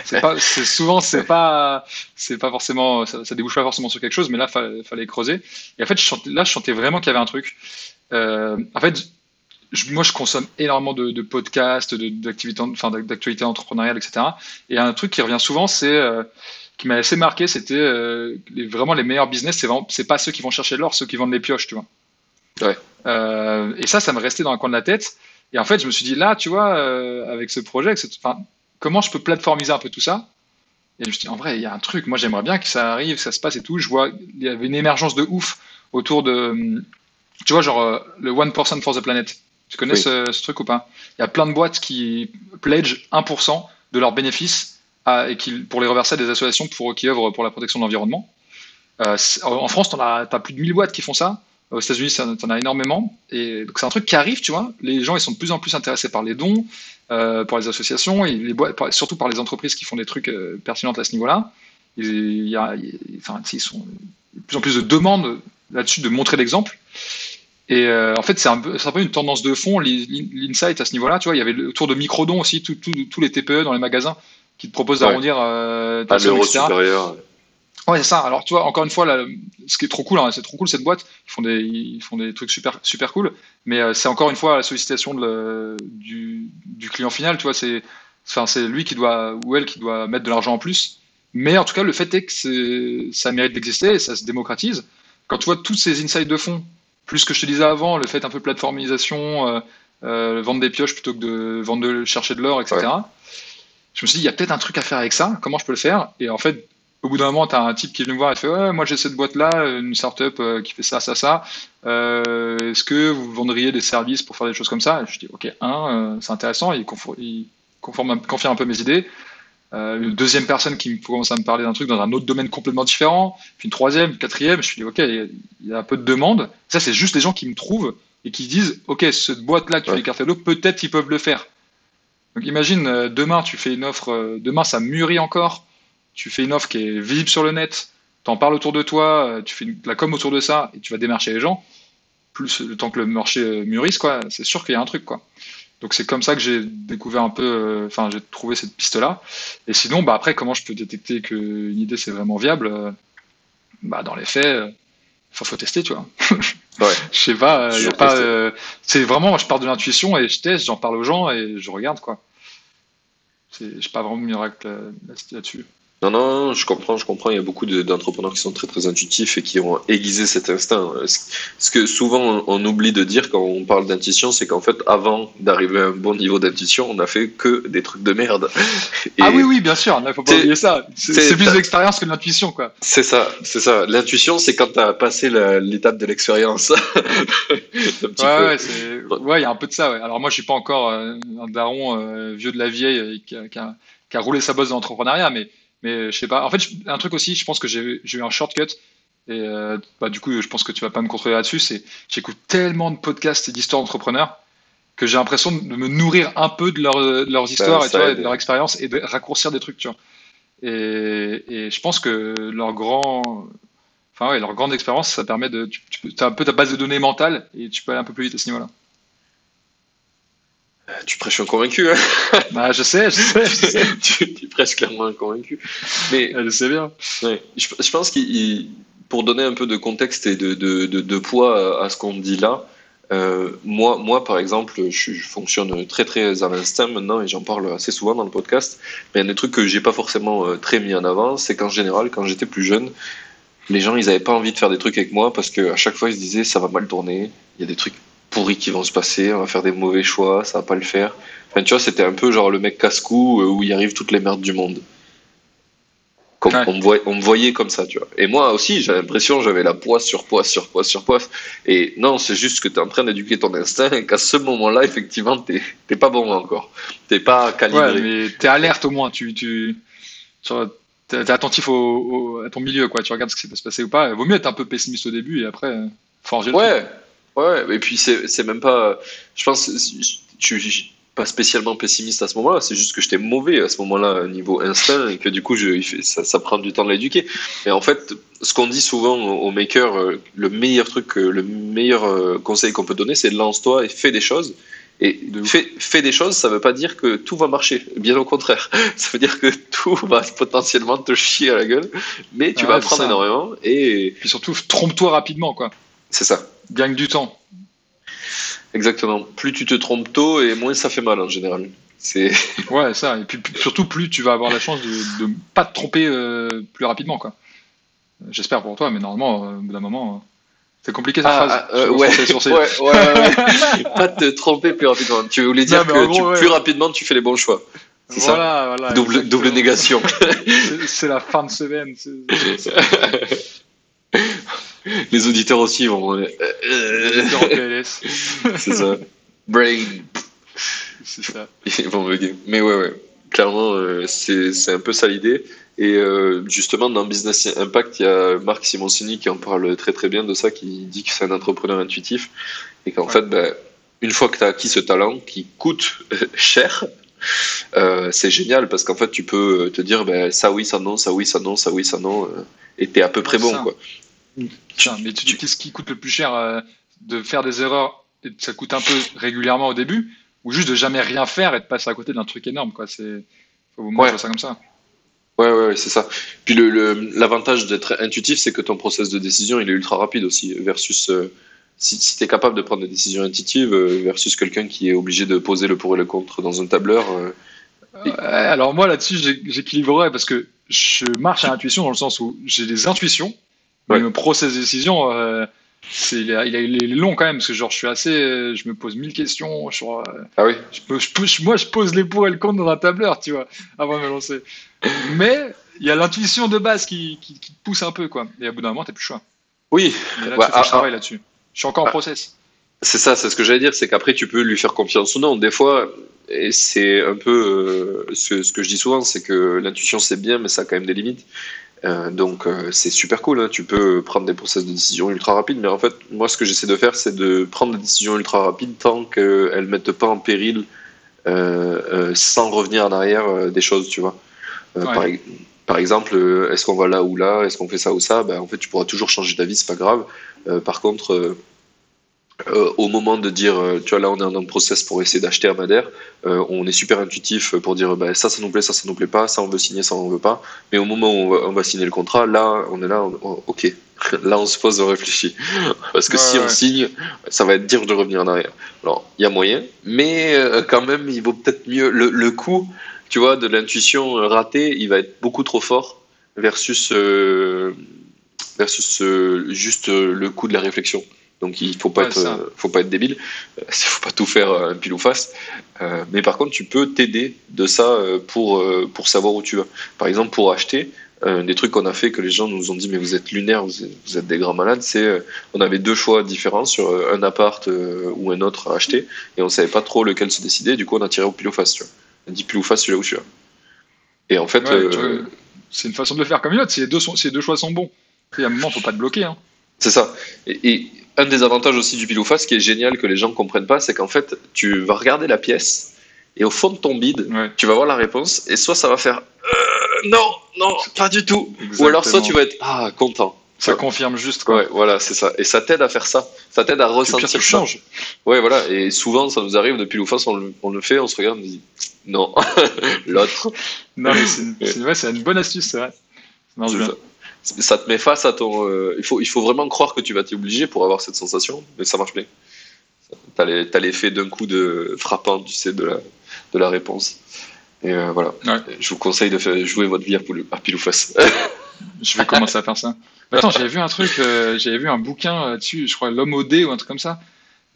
C'est pas, c'est souvent, c'est pas, c'est pas forcément, ça, ça débouche pas forcément sur quelque chose, mais là, fallait, fallait creuser. Et en fait, je là, je sentais vraiment qu'il y avait un truc. Euh, en fait, je- moi, je consomme énormément de, de podcasts, de- d'activités, enfin, d'actualités entrepreneuriales, etc. Et un truc qui revient souvent, c'est euh, qui m'a assez marqué, c'était euh, vraiment les meilleurs business, c'est vraiment, c'est pas ceux qui vont chercher l'or, ceux qui vendent les pioches, tu vois. Ouais. Euh, et ça, ça me restait dans un coin de la tête. Et en fait, je me suis dit là, tu vois, euh, avec ce projet, comment je peux plateformiser un peu tout ça? Et je me suis dit, en vrai, il y a un truc. Moi, j'aimerais bien que ça arrive, que ça se passe et tout. Je vois, il y avait une émergence de ouf autour de, tu vois, genre euh, le 1% for the planet. Tu connais Oui. ce, ce truc ou pas? Il y a plein de boîtes qui pledge 1% de leurs bénéfices à- et qui, pour les reverser à des associations pour, qui œuvrent pour la protection de l'environnement. Euh, en France, tu as, plus de 1000 boîtes qui font ça. Aux États-Unis, tu en as énormément. Et donc, c'est un truc qui arrive, tu vois. Les gens, ils sont de plus en plus intéressés par les dons, euh, par les associations, et les boîtes, par- surtout par les entreprises qui font des trucs euh, pertinents à ce niveau-là. Il y a, il- enfin, ils sont de plus en plus de demandes là-dessus de montrer l'exemple. Et euh, en fait, c'est un, peu- c'est un peu une tendance de fond, l'in- l'insight à ce niveau-là. Tu vois, il y avait le- autour de microdons aussi, tous les TPE dans les magasins qui te proposent Ouais. d'arrondir euh, ta À somme, l'euro etc. supérieur. Ouais, c'est ça. Alors, tu vois, encore une fois, là, ce qui est trop cool, hein, c'est trop cool cette boîte. Ils font des, ils font des trucs super, super cool. Mais euh, c'est encore une fois la sollicitation de le- du, du client final. Tu vois, c'est, enfin, c'est lui qui doit ou elle qui doit mettre de l'argent en plus. Mais en tout cas, le fait est que ça mérite d'exister et ça se démocratise. Quand tu vois tous ces insights de fond, plus ce que je te disais avant, le fait un peu de plateformisation, euh, euh, vendre des pioches plutôt que de vendre de chercher de l'or, etc. Je me suis dit, il y a peut-être un truc à faire avec ça. Comment je peux le faire? Et en fait, au bout d'un moment, tu as un type qui venu me voir et fait Ouais, moi j'ai cette boîte-là, une startup euh, qui fait ça, ça, ça. Euh, Est-ce que vous vendriez des services pour faire des choses comme ça? Et je dis Ok, un, euh, c'est intéressant, il, confirme un peu mes idées. Euh, une deuxième personne qui me- commence à me parler d'un truc dans un autre domaine complètement différent. Puis une troisième, une quatrième, je dis Ok, il y a- il y a un peu de demande. Ça, c'est juste les gens qui me trouvent et qui disent Ok, cette boîte-là qui fait Ouais. les cartes cadeaux, peut-être ils peuvent le faire. Donc imagine, demain, tu fais une offre, demain ça mûrit encore tu fais une offre qui est visible sur le net, t'en parles autour de toi, euh, tu fais de la com autour de ça et tu vas démarcher les gens, plus le temps que le marché euh, mûrisse, quoi, c'est sûr qu'il y a un truc, quoi. Donc c'est comme ça que j'ai découvert un peu, euh, enfin j'ai trouvé cette piste-là. Et sinon, bah après, comment je peux détecter qu'une idée c'est vraiment viable Bah dans les faits, euh, faut, faut tester, tu vois. Ouais. Je sais pas, euh, y a Toujours pas, c'est vraiment, je pars de l'intuition et je teste, j'en parle aux gens et je regarde, quoi. C'est- Je suis pas vraiment miracle là-dessus. Non, non, je comprends, je comprends. Il y a beaucoup de- d'entrepreneurs qui sont très, très intuitifs et qui ont aiguisé cet instinct. Ce que souvent on, oublie de dire quand on parle d'intuition, c'est qu'en fait, avant d'arriver à un bon niveau d'intuition, on n'a fait que des trucs de merde. Et Ah oui, oui, bien sûr, il faut pas oublier ça. C'est plus l'expérience que l'intuition, quoi. C'est ça, c'est ça. L'intuition, c'est quand tu as passé l'étape de l'expérience. Ouais, peu. il y a un peu de ça, ouais. Alors moi, je suis pas encore euh, un daron euh, vieux de la vieille euh, qui a, qui a- qui a roulé sa bosse dans l'entrepreneuriat, mais, mais je sais pas. En fait, un truc aussi, je pense que j'ai eu un shortcut. Et euh, bah, du coup, je pense que tu vas pas me contrôler là-dessus. C'est j'écoute tellement de podcasts et d'histoires d'entrepreneurs que j'ai l'impression de me nourrir un peu de, leur- de leurs histoires et, tu vois, de leur expérience et de raccourcir des trucs, tu vois. Et, et je pense que leur grand, enfin ouais, leur grande expérience, ça permet de, tu, tu as un peu ta base de données mentale et tu peux aller un peu plus vite à ce niveau-là. Tu prêches un convaincu, hein Bah, je sais, je sais, je sais. tu, tu prêches clairement un convaincu. Mais Je sais bien. Ouais. Je, je pense qu'il, pour donner un peu de contexte et de, de, de, de poids à, à ce qu'on dit là, euh, moi, moi, par exemple, je, je fonctionne très très à l'instinct maintenant et j'en parle assez souvent dans le podcast. Mais un des trucs que j'ai pas forcément euh, très mis en avant, c'est qu'en général, quand j'étais plus jeune, les gens ils avaient pas envie de faire des trucs avec moi parce que à chaque fois ils se disaient ça va mal tourner, il y a des trucs pourris qui vont se passer, on va faire des mauvais choix, ça va pas le faire. Enfin, tu vois, c'était un peu genre le mec casse-cou euh, où il arrive toutes les merdes du monde. Comme, Ouais. on, me voyait, on me voyait comme ça, tu vois. Et moi aussi, j'ai l'impression j'avais la poisse sur poisse sur poisse sur poisse. Et non, c'est juste que tu es en train d'éduquer ton instinct et qu'à ce moment-là, effectivement, t'es pas bon encore. T'es pas calibré. Ouais, mais t'es alerte au moins. Tu, tu, t'es attentif au, au- à ton milieu, quoi. Tu regardes ce qui peut se passer ou pas. Il vaut mieux être un peu pessimiste au début et après euh, forger le truc. Ouais, et puis c'est même pas. Je pense je suis pas spécialement pessimiste à ce moment-là, c'est juste que j'étais mauvais à ce moment-là, niveau instinct, et que du coup, je, ça, ça prend du temps de l'éduquer. Et en fait, ce qu'on dit souvent aux makers, euh, le meilleur truc, euh, le meilleur euh, conseil qu'on peut donner, c'est lance-toi et fais des choses. Et De fais, fais des choses, ça veut pas dire que tout va marcher, bien au contraire. Ça veut dire que tout va potentiellement te chier à la gueule, mais tu Ah vas apprendre ça. énormément, et Puis surtout, trompe-toi rapidement, quoi. c'est ça. Gagne du temps. Exactement. Plus tu te trompes tôt et moins ça fait mal en général. C'est Ouais, ça. Et puis surtout, plus tu vas avoir la chance de ne pas te tromper euh, plus rapidement, quoi. J'espère pour toi, mais normalement, euh, au bout d'un moment, euh, c'est compliqué cette phrase. ah, Je euh, ouais, ouais, ouais, ouais. pas te tromper plus rapidement. Tu voulais dire Non, que gros, tu- ouais. plus rapidement tu fais les bons choix. C'est ça. Voilà, voilà. double, double négation. C'est- C'est la fin de semaine. les auditeurs aussi vont. euh, euh, c'est en PLS. c'est ça. Brain. C'est ça. Ils vont bugger. Mais ouais, ouais. Clairement, euh, c'est un peu ça l'idée. Et euh, justement, dans Business Impact, il y a Marc Simoncini qui en parle très très bien de ça, qui dit que c'est un entrepreneur intuitif. Et qu'en Ouais. fait, ben, une fois que tu as acquis ce talent qui coûte cher, euh, c'est génial parce qu'en fait, tu peux te dire ben, ça oui, ça non, ça oui, ça non, ça oui, ça non. euh, et tu es à peu près bon. Quoi. Putain, mais tu, qu'est-ce qui coûte le plus cher euh, de faire des erreurs et ça coûte un peu régulièrement au début ou juste de jamais rien faire et de passer à côté d'un truc énorme quoi c'est faut au moins Ouais. ça comme ça Ouais, ouais, ouais, c'est ça. Puis l'avantage le, l'avantage d'être intuitif, c'est que ton process de décision, il est ultra rapide aussi, versus euh, si, si tu es capable de prendre des décisions intuitives, euh, versus quelqu'un qui est obligé de poser le pour et le contre dans un tableur. alors moi là-dessus, j'équilibrerais parce que je marche à l'intuition dans le sens où j'ai des intuitions, Ouais. le process de décision, euh, c'est, il, a- il a- il est long quand même parce que genre je suis assez, euh, je me pose mille questions euh, Ah oui je peux- je je- moi je pose les pour et le contre dans un tableur, tu vois, avant de me lancer. Mais il y a l'intuition de base qui, qui, qui te pousse un peu quoi. Et à bout d'un moment, t'as plus le choix. Oui, là, Ouais, que ah, je travaille là-dessus. Je suis encore en Ah. process. c'est ça, c'est ce que j'allais dire, c'est qu'après tu peux lui faire confiance ou non. Des fois, et c'est un peu euh, ce, ce que je dis souvent, c'est que l'intuition c'est bien, mais ça a quand même des limites. Euh, donc euh, c'est super cool, hein. tu peux prendre des process de décision ultra rapides, mais en fait, moi ce que j'essaie de faire, c'est de prendre des décisions ultra rapides tant qu'elles ne mettent pas en péril, euh, sans revenir en arrière des choses, tu vois. Ouais. par, par exemple, est-ce qu'on va là ou là, est-ce qu'on fait ça ou ça, ben, en fait tu pourras toujours changer d'avis, c'est pas grave. Par contre, euh, au moment de dire, euh, tu vois, là on est en un process pour essayer d'acheter un Madère, euh, on est super intuitif pour dire, bah, ça, ça nous plaît, ça, ça nous plaît pas, ça on veut signer, ça on veut pas. Mais au moment où on va, on va signer le contrat, là, on est là, on- on- ok, là on se pose, on réfléchit. Parce que Ouais, si on signe, ça va être dur de revenir en arrière. Alors, il y a moyen, mais quand même, il vaut peut-être mieux. Le, le coût, tu vois, de l'intuition ratée, il va être beaucoup trop fort versus, versus juste le coût de la réflexion. Donc il faut pas Ouais, être, ça. euh, faut pas être débile, il faut pas tout faire euh, un pile ou face. Euh, mais par contre, tu peux t'aider de ça euh, pour euh, pour savoir où tu vas. Par exemple, pour acheter, euh, des trucs qu'on a fait que les gens nous ont dit mais vous êtes lunaires, vous êtes, vous êtes des grands malades. C'est euh, on avait deux choix différents sur euh, un appart euh, ou un autre à acheter et on savait pas trop lequel se décider. Du coup, on a tiré au pile ou face. Tu vois. On a dit pile ou face celui-là où tu vas. Et en fait, Ouais, euh, c'est une façon de le faire comme une autre. Si les deux, sont, si les deux choix sont bons, il y a un moment, faut pas te bloquer. Hein. C'est ça. Et, et un des avantages aussi du pile face qui est génial que les gens comprennent pas, c'est qu'en fait, tu vas regarder la pièce et au fond de ton bide, Ouais. tu vas voir la réponse et soit ça va faire euh, non, non, pas du tout. Ou alors soit tu vas être ah content. Ça confirme juste quoi. Ouais, voilà, c'est ça. Et ça t'aide à faire ça. Ça t'aide à ressentir ça. changes. Ouais, voilà. Et souvent, ça nous arrive de pile ou face, on le, on le fait, on se regarde, on se dit non, l'autre. Non, mais c'est une, ouais, bonne astuce, c'est vrai. Ça. Te met face à ton. euh, il, faut, il faut vraiment croire que tu vas t'y obliger pour avoir cette sensation, mais ça marche bien. T'as l'effet d'un coup de frappant, tu sais, de la, de la réponse. Et euh, voilà. Ouais. Je vous conseille de faire, jouer votre vie à, pile ou face. Je vais commencer à faire ça. Attends, j'avais vu un truc, euh, j'avais vu un bouquin euh, dessus, je crois L'homme au dé ou un truc comme ça.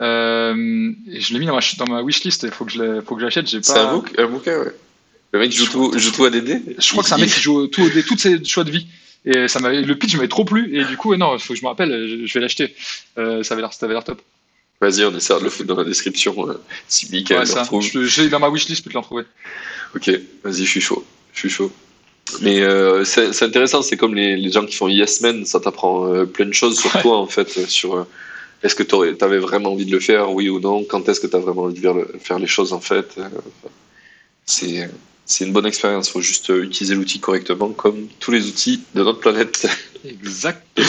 Euh, et je l'ai mis dans ma, dans ma wishlist, il faut que je l'achète. J'ai C'est pas. un, book, un bouquin, ouais. Le mec joue Je tout, joue tout à DD. Je crois que c'est un mec qui joue tout au dé, toutes ses choix de vie. Et ça m'avait, le pitch m'avait trop plu. Et du coup, non, il faut que je me rappelle, je, je vais l'acheter. Euh, ça avait l'air, ça avait l'air top. Vas-y, on essaiera de le foutre dans la description. euh, si Mickaël Ouais, le ça. Je, l'ai dans ma wishlist, je peux te l'en trouver. Ok, vas-y, je suis chaud. Je suis chaud. Mais euh, c'est c'est intéressant, c'est comme les, les gens qui font Yes Men, ça t'apprend euh, plein de choses sur Ouais. toi en fait, sur est-ce que tu avais vraiment envie de le faire, oui ou non, quand est-ce que tu as vraiment envie de faire, le- faire les choses en fait. c'est c'est une bonne expérience, il faut juste euh, utiliser l'outil correctement comme tous les outils de notre planète. Exactement.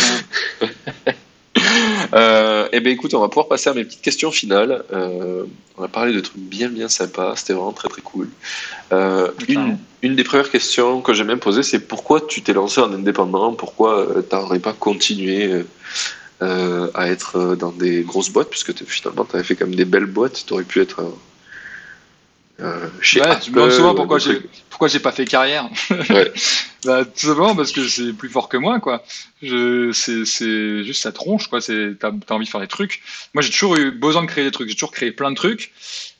Euh, eh bien écoute, on va pouvoir passer à mes petites questions finales. Euh, on a parlé de trucs bien bien sympas, c'était vraiment très très cool. Euh, une, une des premières questions que j'aime bien poser, c'est pourquoi tu t'es lancé en indépendant? Pourquoi tu n'aurais pas continué à être dans des grosses boîtes? Puisque finalement, tu avais fait quand même des belles boîtes, tu aurais pu être euh, euh, chez Ouais, Apple. tu me demandes souvent pourquoi des j'ai, trucs. pourquoi j'ai pas fait carrière. Ouais. bah, tout simplement parce que c'est plus fort que moi, quoi. Je, c'est, juste ça tronche, quoi. C'est, t'as, envie de faire des trucs. Moi, j'ai toujours eu besoin de créer des trucs. J'ai toujours créé plein de trucs.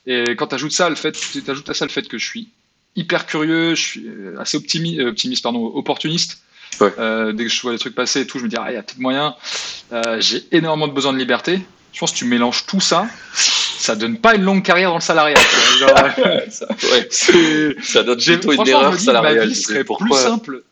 Et quand t'ajoutes ça, le fait, t'ajoutes à ça le fait que je suis hyper curieux, je suis euh, assez optimi- euh, optimiste, pardon, opportuniste. Ouais. Euh, dès que je vois des trucs passer et tout, je me dis, ah, il y a peut-être moyen. Euh, j'ai énormément de besoin de liberté. Je pense que tu mélanges tout ça, ça donne pas une longue carrière dans le salariat. Genre, Ça, ouais, c'est, ça donne plutôt une erreur me dis, salariale. ma vie serait pourquoi plus simple.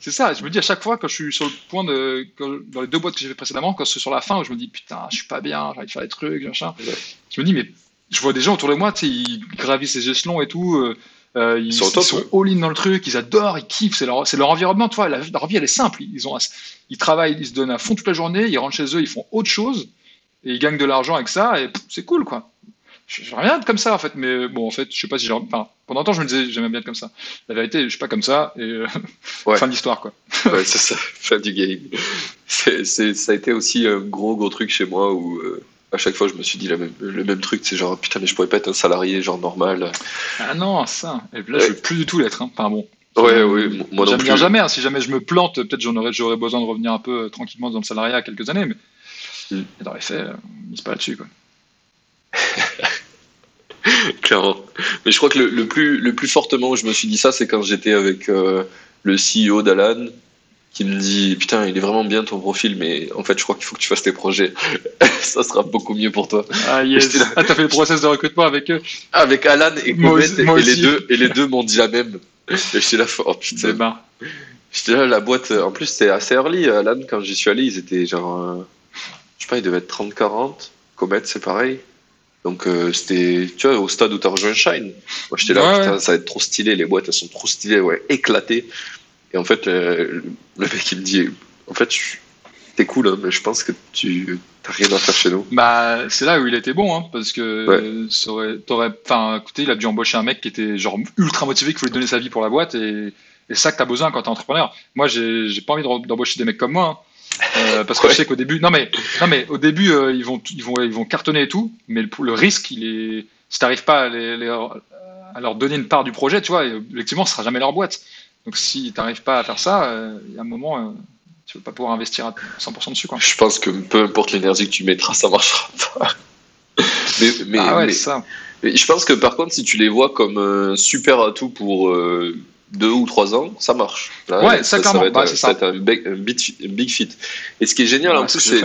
C'est ça, je me dis à chaque fois quand je suis sur le point de. quand- dans les deux boîtes que j'ai fait précédemment, quand c'est sur la fin, où je me dis putain, je suis pas bien, j'ai envie de faire des trucs, machin. Ouais. Je me dis, mais je vois des gens autour de moi, tu sais, ils gravissent les échelons et tout. euh, euh, ils, Ils sont sont all-in dans le truc, ils adorent, ils kiffent, c'est leur, environnement, tu vois, la- leur vie elle est simple, ils, ont, un- ils travaillent, ils se donnent à fond toute la journée, ils rentrent chez eux, ils font autre chose, et ils gagnent de l'argent avec ça, et c'est cool quoi. j'aimerais bien être comme ça en fait, mais bon, en fait, je sais pas si j'ai. Enfin, pendant longtemps, je me disais, j'aimais bien être comme ça. La vérité, je suis pas comme ça, et euh, Ouais. fin de l'histoire, quoi. Ouais, c'est ça, fin du game. C'est, c'est- ça a été aussi un gros, gros truc chez moi où euh, à chaque fois je me suis dit la même, le même truc, c'est genre putain, mais je pourrais pas être un salarié genre normal. Ah non, ça. Et là, Ouais. je veux plus du tout l'être. Hein. Enfin bon. Ouais, ouais, moi non plus. jamais. hein. Si jamais je me plante, peut-être j'en aurais, j'aurais besoin de revenir un peu euh, tranquillement dans le salariat quelques années, mais dans les faits, euh, on mise pas là-dessus, quoi. Clairement. Mais je crois que le, le plus, le plus fortement où je me suis dit ça, c'est quand j'étais avec euh, le CEO d'Alan qui me dit Putain, il est vraiment bien ton profil, mais en fait, je crois qu'il faut que tu fasses tes projets. ça sera beaucoup mieux pour toi. Ah yes. Là. Ah, t'as fait le process de recrutement avec eux Avec Alan et Comet, et, les deux, et les deux m'ont dit la même. Et j'étais là, oh putain. C'est. J'étais là, la boîte. En plus, c'était assez early. Alan, quand j'y suis allé, ils étaient genre. euh, pas, ils devaient être 30-40. Comet, c'est pareil. Donc, euh, c'était. Tu vois, au stade où t'as rejoint Shine. Moi, j'étais là, Ouais, putain, ouais. ça va être trop stylé. Les boîtes, elles sont trop stylées, ouais, éclatées. Et en fait, euh, le mec, il me dit En fait, t'es cool, hein, mais je pense que tu t'as rien à faire chez nous. Bah, c'est là où il était bon, hein, parce que Ouais. t'aurais, enfin, écoutez, il a dû embaucher un mec qui était genre ultra motivé, qui voulait donner sa vie pour la boîte, et, et c'est ça que t'as besoin quand t'es entrepreneur. Moi, j'ai, pas envie d'embaucher des mecs comme moi, hein. Euh, parce que Ouais. je sais qu'au début, non mais, non mais au début, euh, ils vont, ils vont, ils vont cartonner et tout, mais le, le risque, il est, si t'arrives pas à, les- les- à leur donner une part du projet, tu vois, et objectivement, ce sera jamais leur boîte. Donc si t'arrives pas à faire ça, euh, il y a un moment, tu vas pas pouvoir investir à 100% dessus, quoi. Je pense que peu importe l'énergie que tu mettras, ça marchera pas. mais, mais, ah ouais, mais- ça. mais je pense que par contre, si tu les vois comme un super atout pour deux ou trois ans, ça marche. Là, Ouais, ça, clairement. va être, Bah, c'est ça va ça. être un, big, un big fit-. Et ce qui est génial en plus, c'est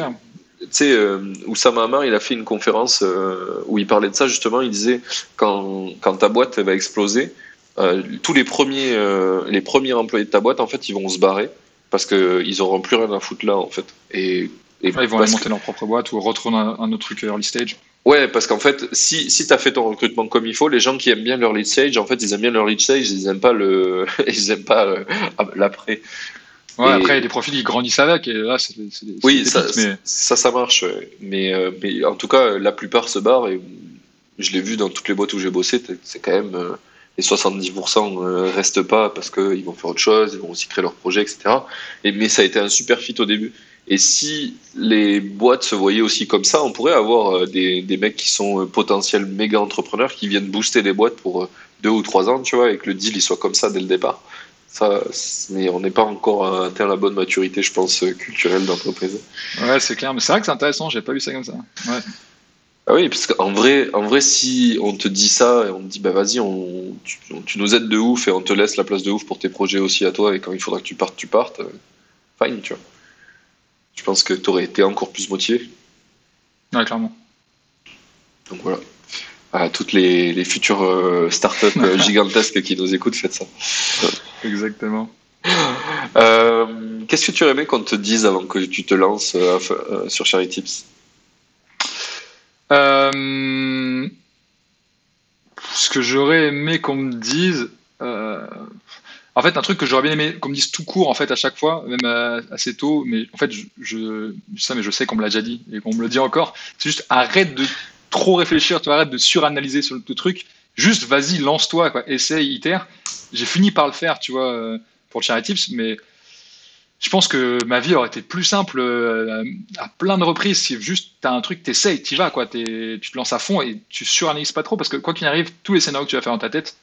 tu sais, euh, Oussama Hamar, il a fait une conférence euh, où il parlait de ça justement. Il disait quand, quand ta boîte va exploser, euh, tous les premiers, euh, les premiers employés de ta boîte, en fait, ils vont se barrer parce qu'ils auront plus rien à foutre là, en fait. Et, et Ouais, ils vont aller monter leur propre boîte ou retourner un, un autre truc early stage. Ouais, parce qu'en fait, si, si tu as fait ton recrutement comme il faut, les gens qui aiment bien leur lead stage, en fait, ils aiment bien leur lead stage, ils aiment pas le, ils aiment pas euh, l'après. Ouais, Et- après, il y a des profils qui grandissent avec, et là, c'est des- Oui, ça, mais ça, ça marche. Mais, euh, mais en tout cas, la plupart se barrent et je l'ai vu dans toutes les boîtes où j'ai bossé, c'est quand même euh, les 70% euh, restent pas parce qu'ils vont faire autre chose, ils vont aussi créer leur projet, etc. Et, mais ça a été un super fit au début. Et si les boîtes se voyaient aussi comme ça, on pourrait avoir euh, des, des mecs qui sont euh, potentiels méga entrepreneurs qui viennent booster des boîtes pour euh, deux ou trois ans, tu vois, et que le deal il soit comme ça dès le départ. Ça, mais on n'est pas encore atteint la bonne maturité, je pense, culturelle d'entreprise. ouais, c'est clair. Mais c'est vrai que c'est intéressant, j'ai pas vu ça comme ça. Ouais. Ah oui, parce qu'en vrai, en vrai, si on te dit ça et on te dit bah vas-y, on, tu, tu nous aides de ouf et on te laisse la place de ouf pour tes projets aussi à toi et quand il faudra que tu partes, tu partes, fine, tu vois. Je pense que tu aurais été encore plus motivé. ouais, clairement. Donc voilà. À toutes les, les futures euh, startups euh, gigantesques qui nous écoutent, faites ça. Exactement. Euh, Qu'est-ce que tu aurais aimé qu'on te dise avant que tu te lances euh, sur Charity Tips? Euh, ce que j'aurais aimé qu'on me dise. En fait, un truc que j'aurais bien aimé qu'on me dise tout court, en fait, à chaque fois, même euh, assez tôt, mais en fait, je, ça, mais je sais qu'on me l'a déjà dit et qu'on me le dit encore. C'est juste arrête de trop réfléchir, tu arrête de suranalyser sur le truc. Juste, vas-y, lance-toi, quoi. Essaye, itère. J'ai fini par le faire, tu vois, euh, pour le Tips, mais je pense que ma vie aurait été plus simple euh, à plein de reprises si juste tu as un truc, t'essayes, t'y vas, quoi. Tu te lances à fond et tu suranalyses pas trop parce que quoi qu'il arrive, tous les scénarios que tu vas faire dans ta tête,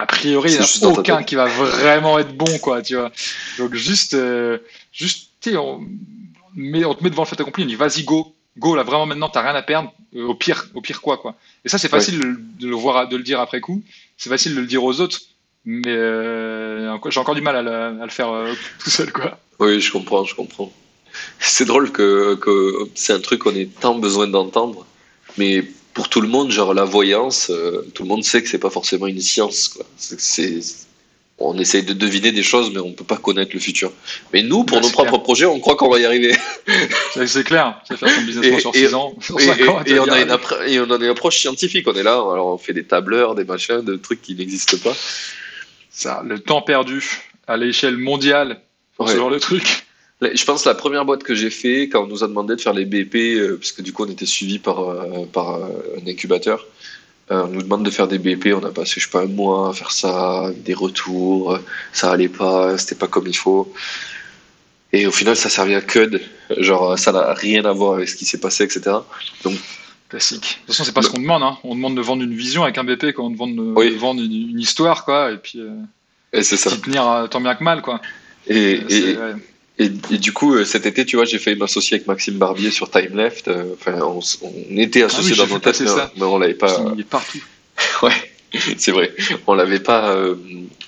a priori, il n'y en a aucun qui va vraiment être bon, quoi, tu vois. Donc juste, euh, juste, on, met- on te met devant le fait accompli, on dit vas-y, go, go, là, vraiment maintenant, t'as rien à perdre, euh, au pire, au pire quoi, quoi. Et ça, c'est facile de, de le voir, de le dire après coup, c'est facile de le dire aux autres, mais euh, j'ai encore du mal à, le- à le faire euh, tout seul, quoi. Oui, je comprends, je comprends. C'est drôle que, que c'est un truc qu'on ait tant besoin d'entendre, mais pour tout le monde, genre la voyance, euh, tout le monde sait que c'est pas forcément une science. Quoi. C'est, c'est- on essaye de deviner des choses, mais on peut pas connaître le futur. Mais nous, pour Ouais, nos propres clair. projets, on croit qu'on va y arriver. C'est clair, c'est faire son business Et- sur et- 6 ans, sur Et, 5 ans. et- on a une et on a une approche scientifique. On est là, alors on fait des tableurs, des machins, des trucs qui n'existent pas. ça, le temps perdu à l'échelle mondiale pour ce genre de truc. Je pense la première boîte que j'ai fait quand on nous a demandé de faire les BP, euh, puisque du coup on était suivi par, euh, par euh, un incubateur, on nous demande de faire des BP, on a passé je sais pas un mois à faire ça, des retours, ça allait pas, c'était pas comme il faut. Et au final ça servait à que genre ça n'a rien à voir avec ce qui s'est passé, etc. Donc Classique. De toute façon, c'est pas ce qu'on demande. Hein. On demande de vendre une vision avec un BP quand on demande de, vendre une, histoire, quoi. Et puis, et c'est ça. tenir tant bien que mal, quoi. Et, et, du coup, euh, cet été, tu vois, j'ai failli m'associer avec Maxime Barbier sur Time Left. Euh, enfin, on, était ah associés dans nos têtes, mais, mais, on l'avait pas. Il est partout. ouais. c'est vrai. On l'avait pas, euh,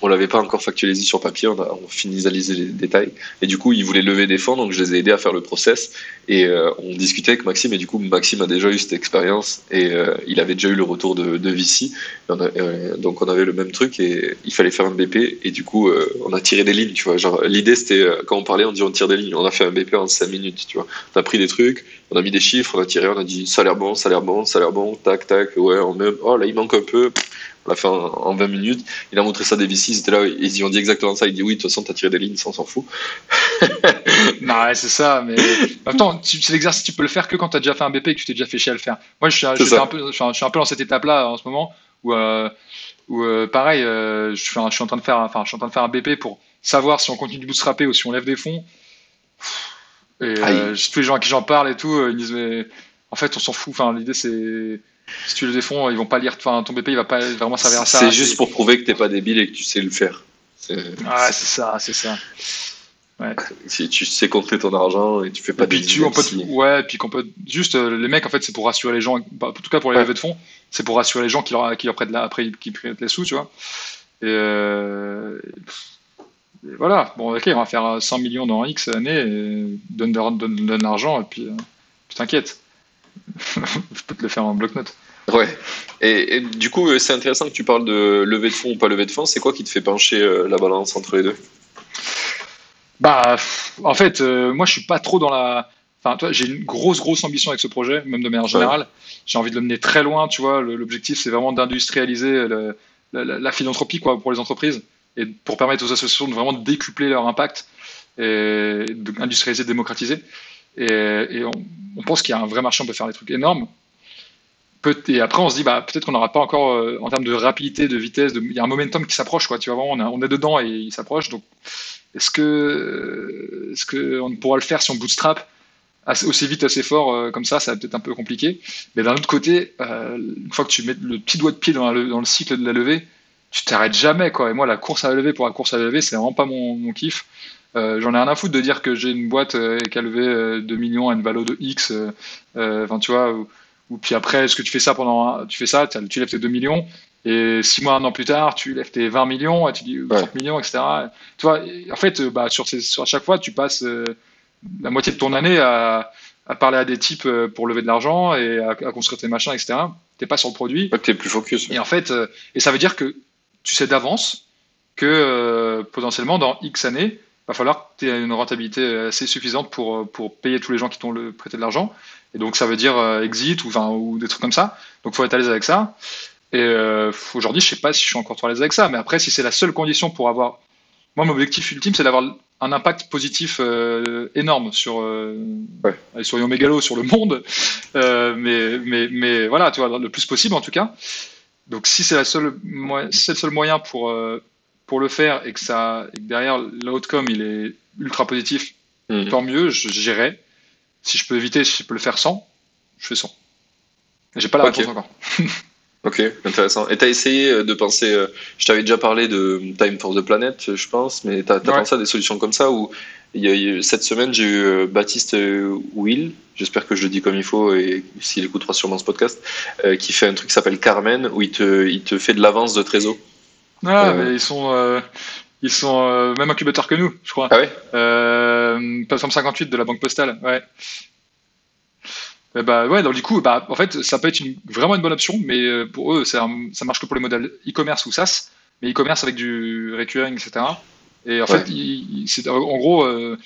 on l'avait pas encore factualisé sur papier. On a on les détails. Et du coup, il voulait lever des fonds, donc je les ai aidés à faire le process. Et euh, on discutait avec Maxime. Et du coup, Maxime a déjà eu cette expérience et euh, il avait déjà eu le retour de, de Vici. donc on avait le même truc et il fallait faire un BP. Et du coup, on a tiré des lignes. Tu vois, genre l'idée c'était quand on parlait, on dit on tire des lignes. On a fait un BP en 5 minutes. Tu vois, on pris des trucs, on a mis des chiffres, on a tiré, on a dit ça a l'air bon, ça a l'air bon, ça a l'air bon, tac tac. Ouais, on même. Oh là, il manque un peu on l'a fait en, 20 minutes. Il a montré ça des VC, c'était là, ils ont dit exactement ça. Il dit oui, de toute façon, t'as tiré des lignes, ça on s'en fout. non, ouais, c'est ça, mais temps, c'est l'exercice, tu peux le faire que quand t'as déjà fait un BP et que tu t'es déjà fait chier à le faire. Moi, je suis, je un, peu, je suis un peu dans cette étape-là en ce moment où, euh, où euh, pareil, euh, je, suis, je, suis en train de faire, enfin, je suis en train de faire un BP pour savoir si on continue de bootstrapper ou si on lève des fonds. Et tous les gens à qui j'en parle et tout, ils disent mais en fait, on s'en fout. Enfin, l'idée c'est si tu le fonds, ils vont pas lire. Enfin, ton BP, il va pas vraiment servir à ça. C'est juste pour prouver que t'es pas débile et que tu sais le faire. Ah, c'est ça, c'est ça. Ouais. Si tu sais compter ton argent et tu fais pas et puis tu, on peut, ouais, puis qu'on peut juste euh, les mecs en fait c'est pour rassurer les gens, bah, en tout cas pour les levées de fonds, c'est pour rassurer les gens qui leur, qui leur prêtent là après qui prêtent les sous, tu vois. Et, euh, voilà, bon ok, on va faire 100 millions dans X années, et donne de, l'argent et puis euh, tu t'inquiètes. je peux te le faire en bloc-notes. Ouais. Et, du coup, euh, c'est intéressant que tu parles de levée de fonds ou pas levée de fonds. C'est quoi qui te fait pencher euh, la balance entre les deux? Bah, en fait, euh, moi, je suis pas trop dans la. Enfin, toi, j'ai une grosse, grosse ambition avec ce projet, même de manière générale. J'ai envie de le mener très loin, tu vois. L'objectif, c'est vraiment d'industrialiser la, philanthropie quoi, pour les entreprises et pour permettre aux associations de vraiment décupler leur impact et d'industrialiser, démocratiser. Et, on, pense qu'il y a un vrai marché, on peut faire des trucs énormes. et après, on se dit, bah, peut-être qu'on n'aura pas encore, euh, en termes de rapidité, de vitesse, il y a un momentum qui s'approche, quoi. Tu vois, on, on, est dedans et il s'approche. Donc, est-ce que, est-ce pourra le faire si on bootstrap aussi vite, assez fort euh, comme ça Ça va peut-être un peu compliqué. Mais d'un autre côté, euh, une fois que tu mets le petit doigt de pied dans, dans le cycle de la levée, tu t'arrêtes jamais, quoi. Et moi, la course à levée pour la course à levée, c'est vraiment pas mon, mon kiff. Euh, j'en ai rien à foutre de dire que j'ai une boîte euh, qui a levé 2 millions à une valeur de X. Euh, enfin, tu vois, ou, puis après, est-ce que tu fais ça pendant. Tu fais ça, tu lèves tes 2 millions, et 6 mois, un an plus tard, tu lèves tes 20 millions, et tu dis 30 millions, etc. Tu vois, en fait, bah, sur, ces, sur chaque fois, tu passes la moitié de ton année à, parler à des types pour lever de l'argent et à, construire tes machins, etc. T'es pas sur le produit. tu es plus focus. Et en fait, et ça veut dire que tu sais d'avance que potentiellement dans X années, va falloir que tu aies une rentabilité assez suffisante pour, euh, pour payer tous les gens qui t'ont prêté de l'argent. Et donc, ça veut dire euh, exit ou, enfin, ou des trucs comme ça. Donc, il faut être à l'aise avec ça. Et euh, aujourd'hui, je sais pas si je suis encore trop à l'aise avec ça. Mais après, si c'est la seule condition pour avoir. Moi, mon objectif ultime, c'est d'avoir un impact positif énorme sur, euh, ouais. soyons mégalos, sur le monde. mais, mais, mais voilà, tu vois, le plus possible en tout cas. Donc, si c'est le seul moyen pour pour le faire et que, ça, derrière l'outcome il est ultra positif, mhm. tant mieux, j'irai. Si je peux éviter, si je peux le faire sans, je fais sans. J'ai pas la réponse encore. ok, intéressant. Et tu as essayé euh, de penser, euh, je t'avais déjà parlé de Time for the Planet, je pense, mais tu as, pensé à des solutions comme ça où cette semaine, j'ai eu euh, Baptiste Will, j'espère que je le dis comme il faut et s'il écoutera sûrement ce podcast, qui fait un truc qui s'appelle Carmen, où il te, il te fait de l'avance de trésor. Ah, mais ils sont, euh, ils sont euh, même incubateurs que nous, je crois. Ah ouais? Euh, Plateforme 58 de la Banque Postale, ouais. bah ouais, donc du coup, bah, en fait, ça peut être une, vraiment une bonne option, mais pour eux, ça, ça marche que pour les modèles e-commerce ou SaaS, mais e-commerce avec du recurring, etc. Et en fait, c'est, en gros, euh,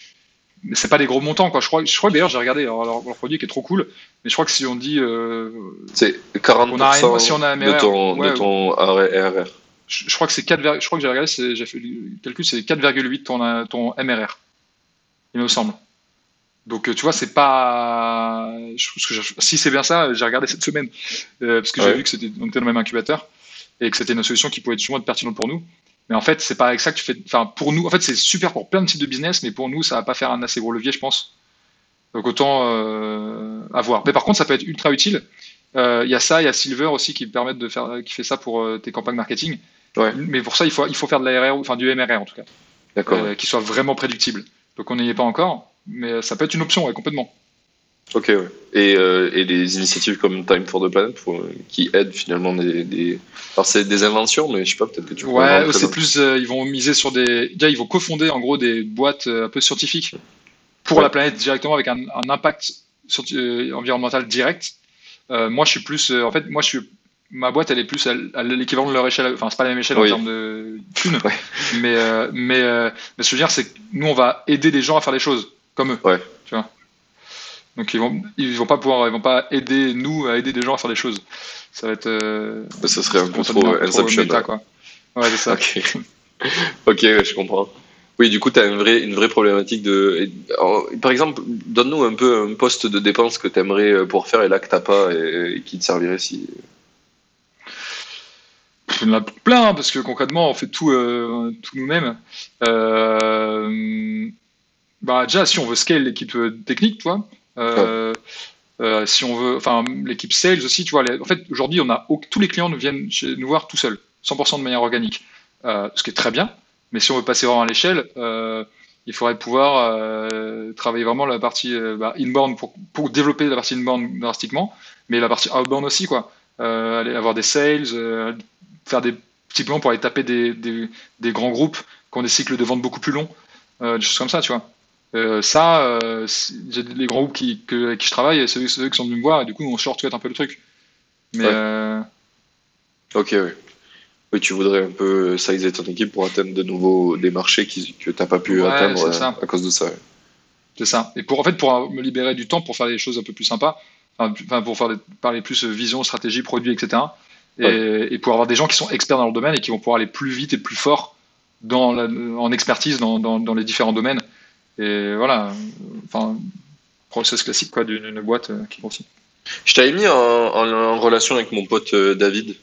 c'est pas des gros montants, quoi. Je crois, je crois d'ailleurs, j'ai regardé leur, leur, produit qui est trop cool, mais je crois que si on dit. c'est 40% si on a de ton, de ton RR je, crois que c'est 4, je crois que j'ai regardé, j'ai fait le calcul, c'est 4,8 ton, ton MRR. il me semble. Donc, euh, tu vois, c'est pas. si c'est bien ça, j'ai regardé cette semaine, euh, parce que j'ai vu que c'était était dans le même incubateur et que c'était une solution qui pouvait être sûrement pertinente pour nous. Mais en fait, c'est pas avec ça que tu fais. Enfin, pour nous, en fait, c'est super pour plein de types de business, mais pour nous, ça va pas faire un assez gros levier, je pense. Donc, autant euh, avoir. Mais par contre, ça peut être ultra utile. Il y a ça, il y a Silver aussi qui permettent de faire, qui fait ça pour tes campagnes marketing. Ouais. Mais pour ça, il faut, il faut faire de l'ARR, enfin du MRR en tout cas. D'accord. qui soit vraiment prédictible. Donc, on n'y est pas encore mais ça peut être une option, ouais, complètement. Ok, ouais. Et, euh, et des initiatives comme Time for the Planet pour, qui aident finalement des, des... Alors c'est des inventions, mais je sais pas, peut-être que tu Ouais, c'est plus, euh, ils vont miser sur des. Déjà, ils vont cofonder en gros des boîtes euh, un peu scientifiques pour la planète directement avec un, un impact sur, environnemental direct. moi, je suis plus. en fait, moi, je suis. Ma boîte, elle est plus à, l'équivalent de leur échelle. Enfin, c'est pas la même échelle en termes de thunes. Mais, mais, mais ce que je veux dire, c'est que nous, on va aider des gens à faire des choses comme eux. Ouais. Tu vois? Donc ils vont ils vont pas pouvoir ils vont pas aider nous à aider des gens à faire des choses. Ça va être euh, ça serait un trop Inception méta, quoi. Ouais, c'est ça. ok, ok, je comprends. Oui, du coup, tu as une vraie, une vraie problématique de. Par exemple, donne-nous un peu un poste de dépense que tu aimerais euh, pouvoir faire et là que tu pas et, qui te servirait si. Il y en a plein, hein, parce que concrètement, on fait tout, euh, tout nous-mêmes. Euh, bah, déjà, si on veut scale l'équipe technique, tu vois, euh, euh, si on veut, enfin, l'équipe sales aussi, tu vois, en fait, aujourd'hui, on a tous les clients nous viennent nous voir tout seuls, 100% de manière organique, ce qui est très bien. Mais si on veut passer vraiment à l'échelle, il faudrait pouvoir travailler vraiment la partie bah, inbound pour, développer la partie inbound drastiquement, mais la partie outbound aussi, quoi. aller avoir des sales, faire des plans pour aller taper des, des, grands groupes qui ont des cycles de vente beaucoup plus longs, des choses comme ça, tu vois. Euh, ça, euh, les grands groupes qui, que, avec qui je travaille, c'est eux, qui sont venus me voir, et du coup, on shortcut un peu le truc. Mais. Euh, ok, oui. Oui, tu voudrais un peu sizer ton équipe pour atteindre de nouveaux des marchés qui, que tu n'as pas pu atteindre à cause de ça. C'est ça. Et pour, en fait, pour me libérer du temps pour faire des choses un peu plus sympas, enfin, pour faire parler plus vision, stratégie, produit, etc. Et, pour avoir des gens qui sont experts dans leur domaine et qui vont pouvoir aller plus vite et plus fort dans en expertise dans, dans, dans les différents domaines et voilà, enfin, process classique quoi d'une boîte euh, qui grossit. Je t'avais mis en, relation avec mon pote euh, David.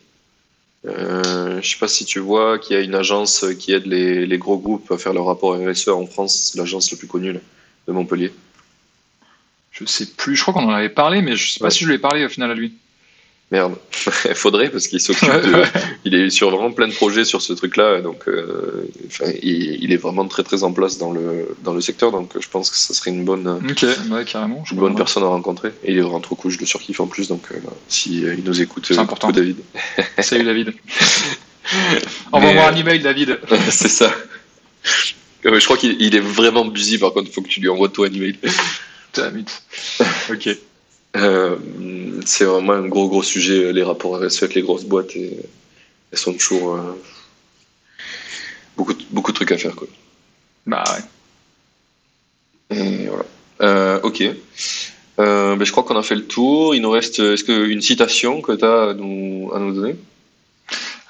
Euh, je sais pas si tu vois qu'il y a une agence qui aide les, les, gros groupes à faire leur rapport RSE en France, l'agence la plus connue de Montpellier. Je sais plus, je crois qu'on en avait parlé, mais je sais pas si je lui ai parlé au final à lui. Merde, faudrait parce qu'il s'occupe de. il est sur vraiment plein de projets sur ce truc-là, donc euh, il, est vraiment très très en place dans le, dans le secteur, donc je pense que ça serait une bonne, Ok, ouais, carrément, une bonne personne à rencontrer. Et il est vraiment trop cool, je le surkiffe en plus, donc euh, si euh, il nous écoute, c'est important. David. Salut David. Envoie-moi un email, David. c'est ça. je crois qu'il est vraiment busy, par contre, il faut que tu lui envoies toi un email. ok. Euh, c'est vraiment un gros gros sujet, les rapports RSE avec les grosses boîtes et elles sont toujours euh, beaucoup, beaucoup de trucs à faire quoi. Bah ouais. Et voilà. Euh, ok. Ben, je crois qu'on a fait le tour. Il nous reste est-ce que une citation que tu as nous, à nous donner?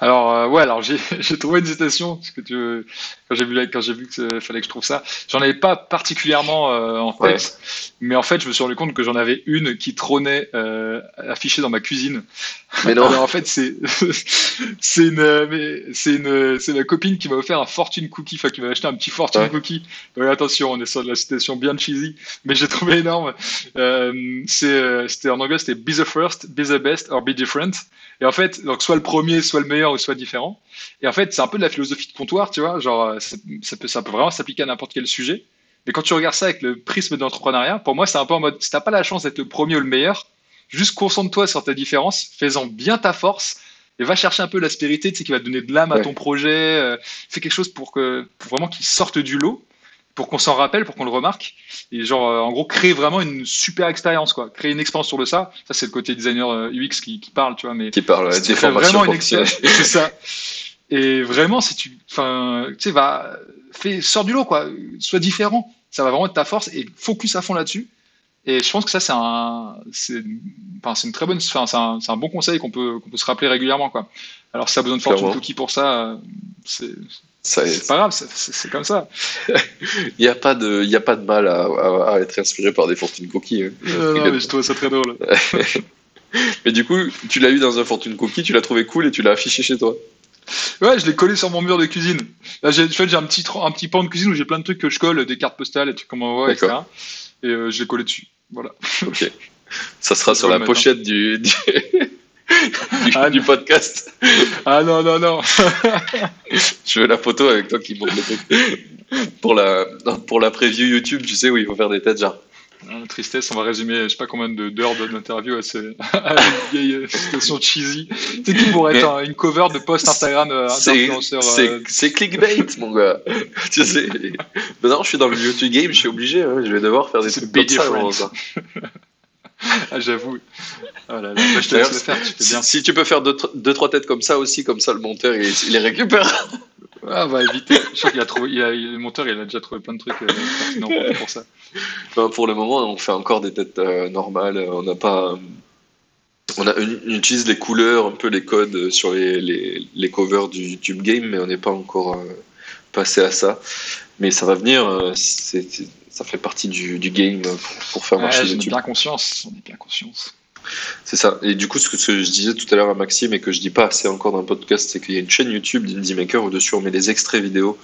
Alors euh, ouais, alors j'ai trouvé une citation parce que tu, quand j'ai vu quand j'ai vu que fallait que je trouve ça, j'en avais pas particulièrement euh, en tête, mais en fait je me suis rendu compte que j'en avais une qui trônait euh, affichée dans ma cuisine. Mais non. Alors, en fait c'est c'est une c'est une c'est ma copine qui m'a offert un fortune cookie, enfin qui m'a acheté un petit fortune cookie. Donc attention, on est sur de la citation bien cheesy, mais j'ai trouvé énorme. c'était en anglais c'était be the first, be the best or be different. Et en fait donc soit le premier, soit le meilleur ou soit différent. Et en fait, c'est un peu de la philosophie de comptoir, tu vois. Genre, euh, ça, peut, ça peut vraiment s'appliquer à n'importe quel sujet. Mais quand tu regardes ça avec le prisme de l'entrepreneuriat, pour moi, c'est un peu en mode, si t'as pas la chance d'être le premier ou le meilleur, juste concentre-toi sur ta différence, fais-en bien ta force et va chercher un peu l'aspérité, tu sais, qui va donner de l'âme à ton projet. Euh, fais quelque chose pour que, pour vraiment qu'il sorte du lot pour qu'on s'en rappelle, pour qu'on le remarque. Et genre, euh, en gros, créer vraiment une super expérience, quoi. Créer une expérience sur le ça. Ça, c'est le côté designer UX qui, qui, parle, tu vois. Mais qui parle, des vraiment une expérience. c'est ça. Et vraiment, si tu, enfin, tu sais, va, fais, sors du lot, quoi. Sois différent. Ça va vraiment être ta force et focus à fond là-dessus. Et je pense que ça, c'est un, c'est, enfin, c'est une très bonne, enfin, c'est un, c'est un bon conseil qu'on peut, qu'on peut se rappeler régulièrement, quoi. Alors, si ça a besoin de fortune cookie pour ça, c'est, Ça, C'est pas grave, c'est- comme ça. Il n'y a, pas de- il y a pas de mal à, à- à être inspiré par des fortune cookies. hein. Euh, non, mais je trouve ça très drôle. Mais du coup, tu l'as eu dans un fortune cookie, tu l'as trouvé cool et tu l'as affiché chez toi. Ouais, je l'ai collé sur mon mur de cuisine. Là, j'ai en fait, j'ai un petit, un petit pan de cuisine où j'ai plein de trucs que je colle, des cartes postales, des trucs comme on voit, etc. Et euh, je l'ai collé dessus. Voilà. Ok. Ça sera sur la pochette du, du, du- Ah, du podcast. Ah non, non, non. Je veux la photo avec toi qui monte le truc. Pour la, pour la preview YouTube, tu sais où il faut faire des têtes genre. Ah, tristesse, on va résumer, je sais pas combien de- d'heures d'interview à, ce, à une vieille euh, situation cheesy. C'est qui pourrait être un- une cover de post Instagram euh, d'influenceur. c'est- euh, c'est clickbait, mon gars. tu sais. Maintenant, je suis dans le YouTube game, je suis obligé. hein, je vais devoir faire des trucs comme ça. ça. Ah, j'avoue. Oh là là, bah, je te laisse le faire, tu fais Si, bien. si tu peux faire deux, deux, trois têtes comme ça aussi, comme ça le monteur il, il les récupère. Ah, on va éviter. Je crois qu'il a trouvé, il a, le monteur, il a déjà trouvé plein de trucs euh, pertinents pour, ça. Enfin, pour le moment, on fait encore des têtes euh, normales. On n'a pas. On, a, on utilise les couleurs, un peu les codes sur les, les, les covers du YouTube Game, mais on n'est pas encore euh, passé à ça. Mais ça va venir. euh, ça fait partie du, du game pour, pour faire Ouais, marcher ai YouTube. bien conscience. On est bien conscience. C'est ça. Et du coup, ce que, je disais tout à l'heure à Maxime et que je dis pas assez encore dans le podcast, c'est qu'il y a une chaîne YouTube d'Indie Maker où dessus on met des extraits vidéo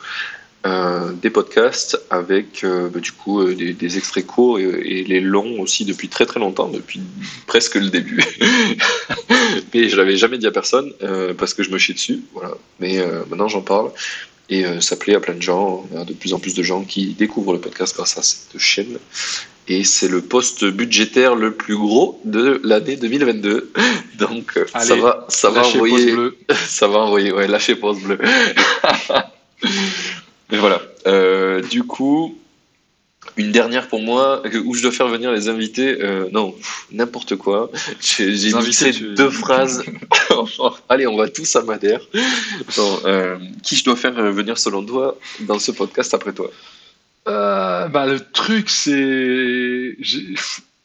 euh, des podcasts avec euh, bah, du coup euh, des, extraits courts et, les longs aussi depuis très très longtemps, depuis presque le début. Mais je l'avais jamais dit à personne parce que je me chie dessus. Voilà. Mais maintenant j'en parle. Et ça plaît à plein de gens. On a de plus en plus de gens qui découvrent le podcast grâce à cette chaîne. Et c'est le poste budgétaire le plus gros de l'année 2022. Donc euh, ça va, ça va envoyer, ça va envoyer, ouais, lâcher pause bleue. Mais voilà. Euh, du coup, une dernière pour moi, euh, où je dois faire venir les invités. euh, non, n'importe quoi. J'ai mixé tu- deux phrases. Allez, on va tous à Madère. Non, euh, qui je dois faire venir selon toi dans ce podcast après toi? Euh, bah, le truc, c'est.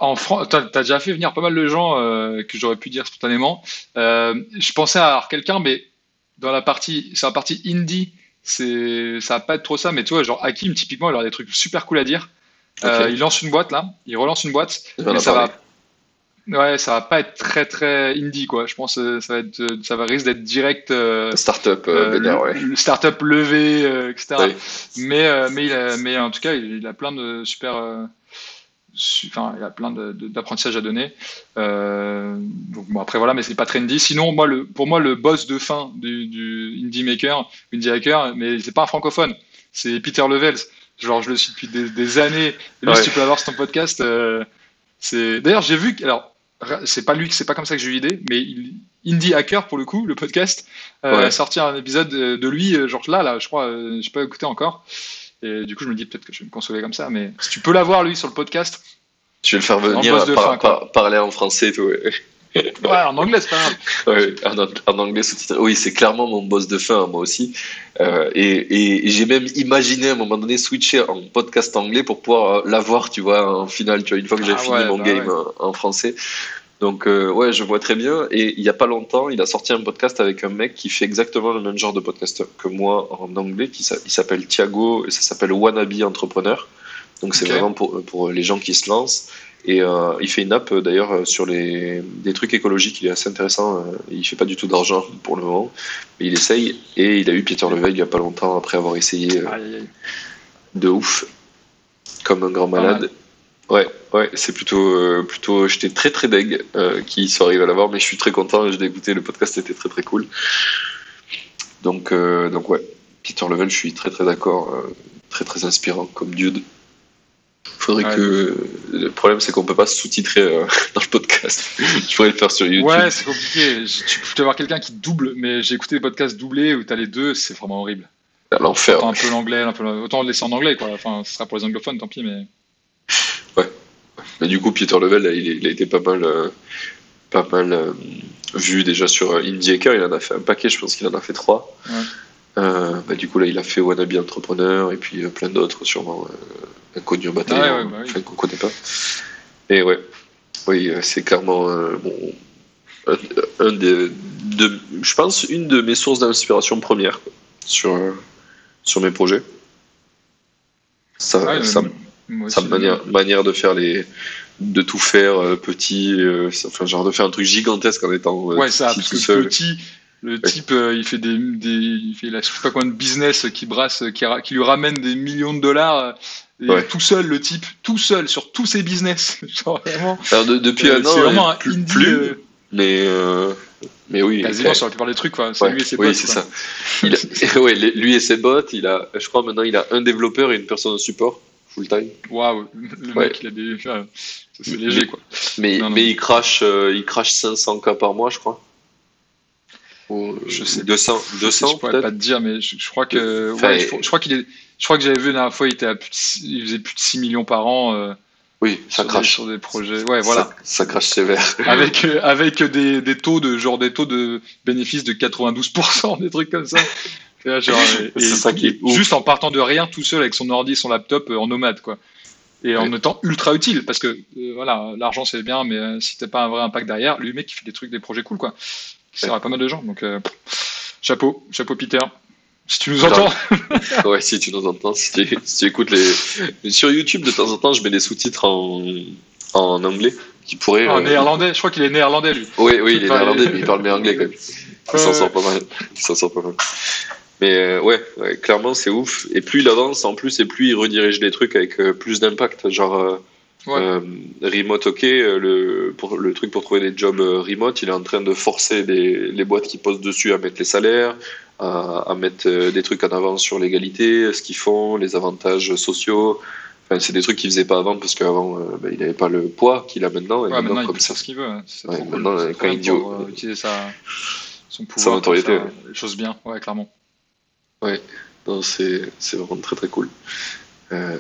En France, t'as as déjà fait venir pas mal de gens euh, que j'aurais pu dire spontanément. Euh, je pensais à avoir quelqu'un, mais dans la partie, sur la partie indie, c'est, ça va pas être trop ça. Mais tu vois, genre Hakim, typiquement, il aura des trucs super cool à dire. Euh, Ok. il lance une boîte là, il relance une boîte, mais ça parler. va, ouais, ça va pas être très très indie quoi. Je pense que ça va être, ça va risque d'être direct. euh, Startup, euh, euh, ouais. startup levé, euh, etc. Ouais. Mais, euh, mais, il a- mais en tout cas, il, il a plein de super. euh, su- Enfin, il a plein d'apprentissages à donner. Euh, donc bon, après voilà, mais c'est pas trendy. Sinon, moi, le, pour moi, le boss de fin du, du indie maker, indie hacker, mais c'est pas un francophone, c'est Peter Levels. Genre, je le suis depuis des, des années. Et lui, Ouais. si tu peux avoir sur ton podcast, euh, c'est. D'ailleurs, j'ai vu que, alors, c'est pas lui, c'est pas comme ça que j'ai eu l'idée, mais il, Indie Hacker pour le coup, le podcast, euh, a sorti un épisode de, de lui, euh, genre là, là, je crois, euh, j'ai pas écouté encore. Et du coup, je me dis peut-être que je vais me consoler comme ça, mais si tu peux l'avoir lui sur le podcast, Je vais le faire En venir boss de par- fin, quoi. par- parler en français et tout. ouais. Ouais, en anglais, c'est pas grave. Ouais, en, en anglais sous-titré. Oui, c'est clairement mon boss de fin, moi aussi. Euh, et et- et j'ai même imaginé à un moment donné switcher en podcast anglais pour pouvoir euh, l'avoir, tu vois, en finale, tu vois, une fois que j'ai Ah fini ouais, mon bah game ouais. en, en français. Donc, euh, ouais, je vois très bien. Et il y a pas longtemps, il a sorti un podcast avec un mec qui fait exactement le même genre de podcast que moi en anglais, qui il s'appelle Thiago, et ça s'appelle Wannabe Entrepreneur. Donc, c'est vraiment pour, pour les gens qui se lancent. Et euh, il fait une app euh, d'ailleurs euh, sur les, des trucs écologiques, il est assez intéressant. il fait pas du tout d'argent pour le moment, mais il essaye. Et il a eu Peter Leveil il y a pas longtemps après avoir essayé euh, de ouf, comme un grand malade. Ouais, ouais, c'est plutôt, euh, plutôt. J'étais très très deg qu'il soit arrivé à l'avoir, mais je suis très content. Je l'ai écouté, le podcast était très très cool. Donc, donc ouais, Peter Level, je suis très très d'accord, très très inspirant comme dude. Faudrait Ouais. que le problème c'est qu'on peut pas sous-titrer euh, dans le podcast. Je pourrais le faire sur YouTube. Ouais, c'est compliqué. Tu peux avoir quelqu'un qui double, mais j'ai écouté des podcasts doublés où t'as les deux, c'est vraiment horrible. l'enfer. Autant un peu l'anglais, autant le laisser en anglais, quoi. Enfin, ce sera pour les anglophones, tant pis, mais. Mais du coup, Peter Level, là, il, il a été pas mal, euh, pas mal euh, vu déjà sur Indie Hacker. Il en a fait un paquet, je pense qu'il en a fait trois. Ouais. Euh, bah, du coup, là, il a fait Wannabe Entrepreneur et puis euh, plein d'autres, sûrement euh, inconnus au bataillon, Ah ouais, ouais, bah oui. qu'on connaît pas. Et ouais, oui, euh, c'est clairement bon, un, un des, de, je pense, une de mes sources d'inspiration première quoi, sur, sur mes projets. Ça, ça, sa aussi, manière, manière de faire les, de tout faire petit, enfin genre de faire un truc gigantesque en étant Ouais, ça, petit parce tout seul. petit, le type, euh, il fait des, des il fait, il a, je sais pas combien de business qui brasse, qui, ra- qui lui ramène des millions de dollars, euh, et Ouais. tout seul, le type, tout seul, sur tous ses business. Genre, vraiment. Alors, de- depuis euh, un c'est an, vraiment euh, un plus, indie, plus, euh, mais euh, mais oui, quasiment sur la plupart des trucs, quoi. C'est Ouais, lui et ses oui, c'est ça. Il a- ouais, les- lui et ses bots, il a, je crois maintenant il a un développeur et une personne de support full time. Waouh, le Ouais. mec, il a des. enfin, ça, c'est léger, quoi. Mais, Non, non. mais il crache, euh, il crache 500 k par mois, je crois. Ou, euh, Je sais 200, Je 200 pourrais peut-être. pas te dire, mais je, je crois que. Enfin, ouais, je, je crois qu'il est. Je crois que j'avais vu la dernière fois, il, était à plus de six- il faisait plus de 6 millions par an euh, Oui, ça sur, des, crache. sur des projets. Ouais, voilà. Ça, ça crache sévère. avec euh, avec des, des taux de genre des taux de bénéfice de 92%, des trucs comme ça. Genre, et- C'est et- ça qui est juste en partant de rien, tout seul avec son ordi, son laptop, euh, en nomade, quoi. Et en Ouais. étant ultra utile, parce que voilà, l'argent c'est bien, mais si t'as pas un vrai impact derrière, lui, mec, il fait des trucs, des projets cool, quoi. Qui sert à pas mal de gens. Donc, euh, chapeau, chapeau, Peter. Si tu nous entends. Ouais, si tu nous entends, si tu, si tu écoutes les. Sur YouTube, de temps en temps, je mets des sous-titres en, en anglais qui pourraient. En euh, néerlandais, je crois qu'il est néerlandais, lui. Oui, oui, il est néerlandais, mais il parle bien anglais quand même. Il s'en sort pas mal. Il s'en sort pas mal. Mais euh, ouais, ouais, clairement, c'est ouf. Et plus il avance, en plus, et plus il redirige les trucs avec euh, plus d'impact. Genre, Ouais. euh, remote, ok, euh, le, pour, le truc pour trouver des jobs euh, remote, il est en train de forcer les, les boîtes qui posent dessus à mettre les salaires, à, à mettre des trucs en avant sur l'égalité, ce qu'ils font, les avantages sociaux. Enfin, c'est des trucs qu'il faisait pas avant parce qu'avant, euh, ben, il n'avait pas le poids qu'il a maintenant. Et Ouais, maintenant, il comme peut ça, faire ce qu'il veut. hein. Ouais, cool. maintenant, quand il dit pour, euh, utiliser sa, son pouvoir notoriété, pour faire les choses bien, ouais, clairement. Non, c'est c'est vraiment très très cool. Euh,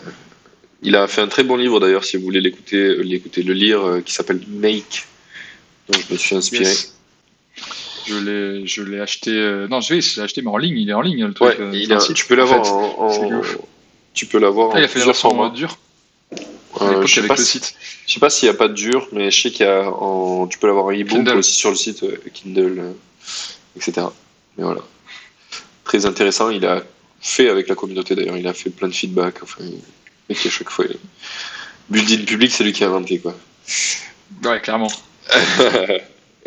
il a fait un très bon livre d'ailleurs, si vous voulez l'écouter, l'écouter, le lire, euh, qui s'appelle Make. Donc je me suis inspiré. Yes. Je l'ai, je l'ai acheté. euh, Non, je je l'ai acheté, mais en ligne. Il est en ligne, le truc. Ouais, euh, il a- site. tu peux l'avoir en, en- tu peux l'avoir Ah, il a fait plusieurs formats. Euh, je sais avec pas le si- site. Je sais pas s'il n'y a pas de dur, mais je sais qu'il y a en, tu peux l'avoir en e-book aussi sur le site euh, Kindle, euh, etc. Mais voilà. Très intéressant. Il a fait avec la communauté d'ailleurs. Il a fait plein de feedback. Enfin, qui à chaque fois. il- Building public, c'est lui qui a inventé quoi. Ouais, clairement.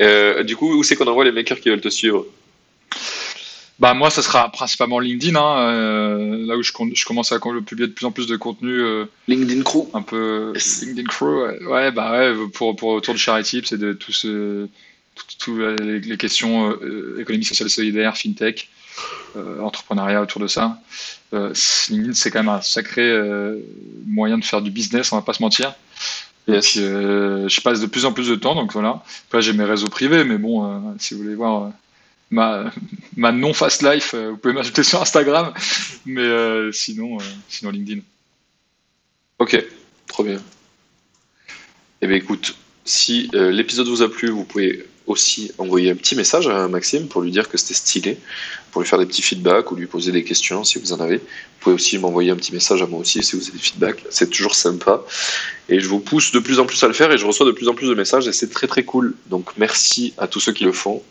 Euh, du coup, où c'est qu'on envoie les makers qui veulent te suivre? Bah, moi, ça sera principalement LinkedIn, hein, euh, là où je, commence à publier de plus en plus de contenu. euh, LinkedIn Crew. un peu. LinkedIn Crew, ouais, Ouais, bah ouais, pour, pour autour de Charity Tips et de tous les, les questions économie sociale solidaire, fintech, entrepreneuriat autour de ça. Euh, LinkedIn, c'est quand même un sacré euh, moyen de faire du business, on va pas se mentir. Et Yes. euh, je passe de plus en plus de temps, donc voilà. Après, j'ai mes réseaux privés, mais bon, euh, si vous voulez voir euh, ma, ma non fast life, euh, vous pouvez m'ajouter sur Instagram, mais euh, sinon, euh, sinon LinkedIn. Ok, trop bien. Eh bien écoute, si euh, l'épisode vous a plu, vous pouvez aussi envoyer un petit message à Maxime pour lui dire que c'était stylé, pour lui faire des petits feedbacks ou lui poser des questions si vous en avez. Vous pouvez aussi m'envoyer un petit message à moi aussi si vous avez des feedbacks, c'est toujours sympa. Et je vous pousse de plus en plus à le faire et je reçois de plus en plus de messages et c'est très très cool. Donc merci à tous ceux qui le font.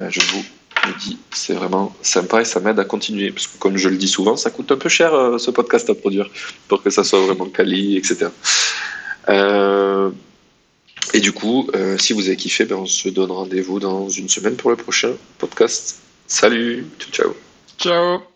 Euh, je vous le dis, c'est vraiment sympa et ça m'aide à continuer. Parce que comme je le dis souvent, ça coûte un peu cher euh, ce podcast à produire pour que ça soit vraiment quali, etc. Euh, et du coup, euh, si vous avez kiffé, ben, on se donne rendez-vous dans une semaine pour le prochain podcast. Salut, ciao ciao. Ciao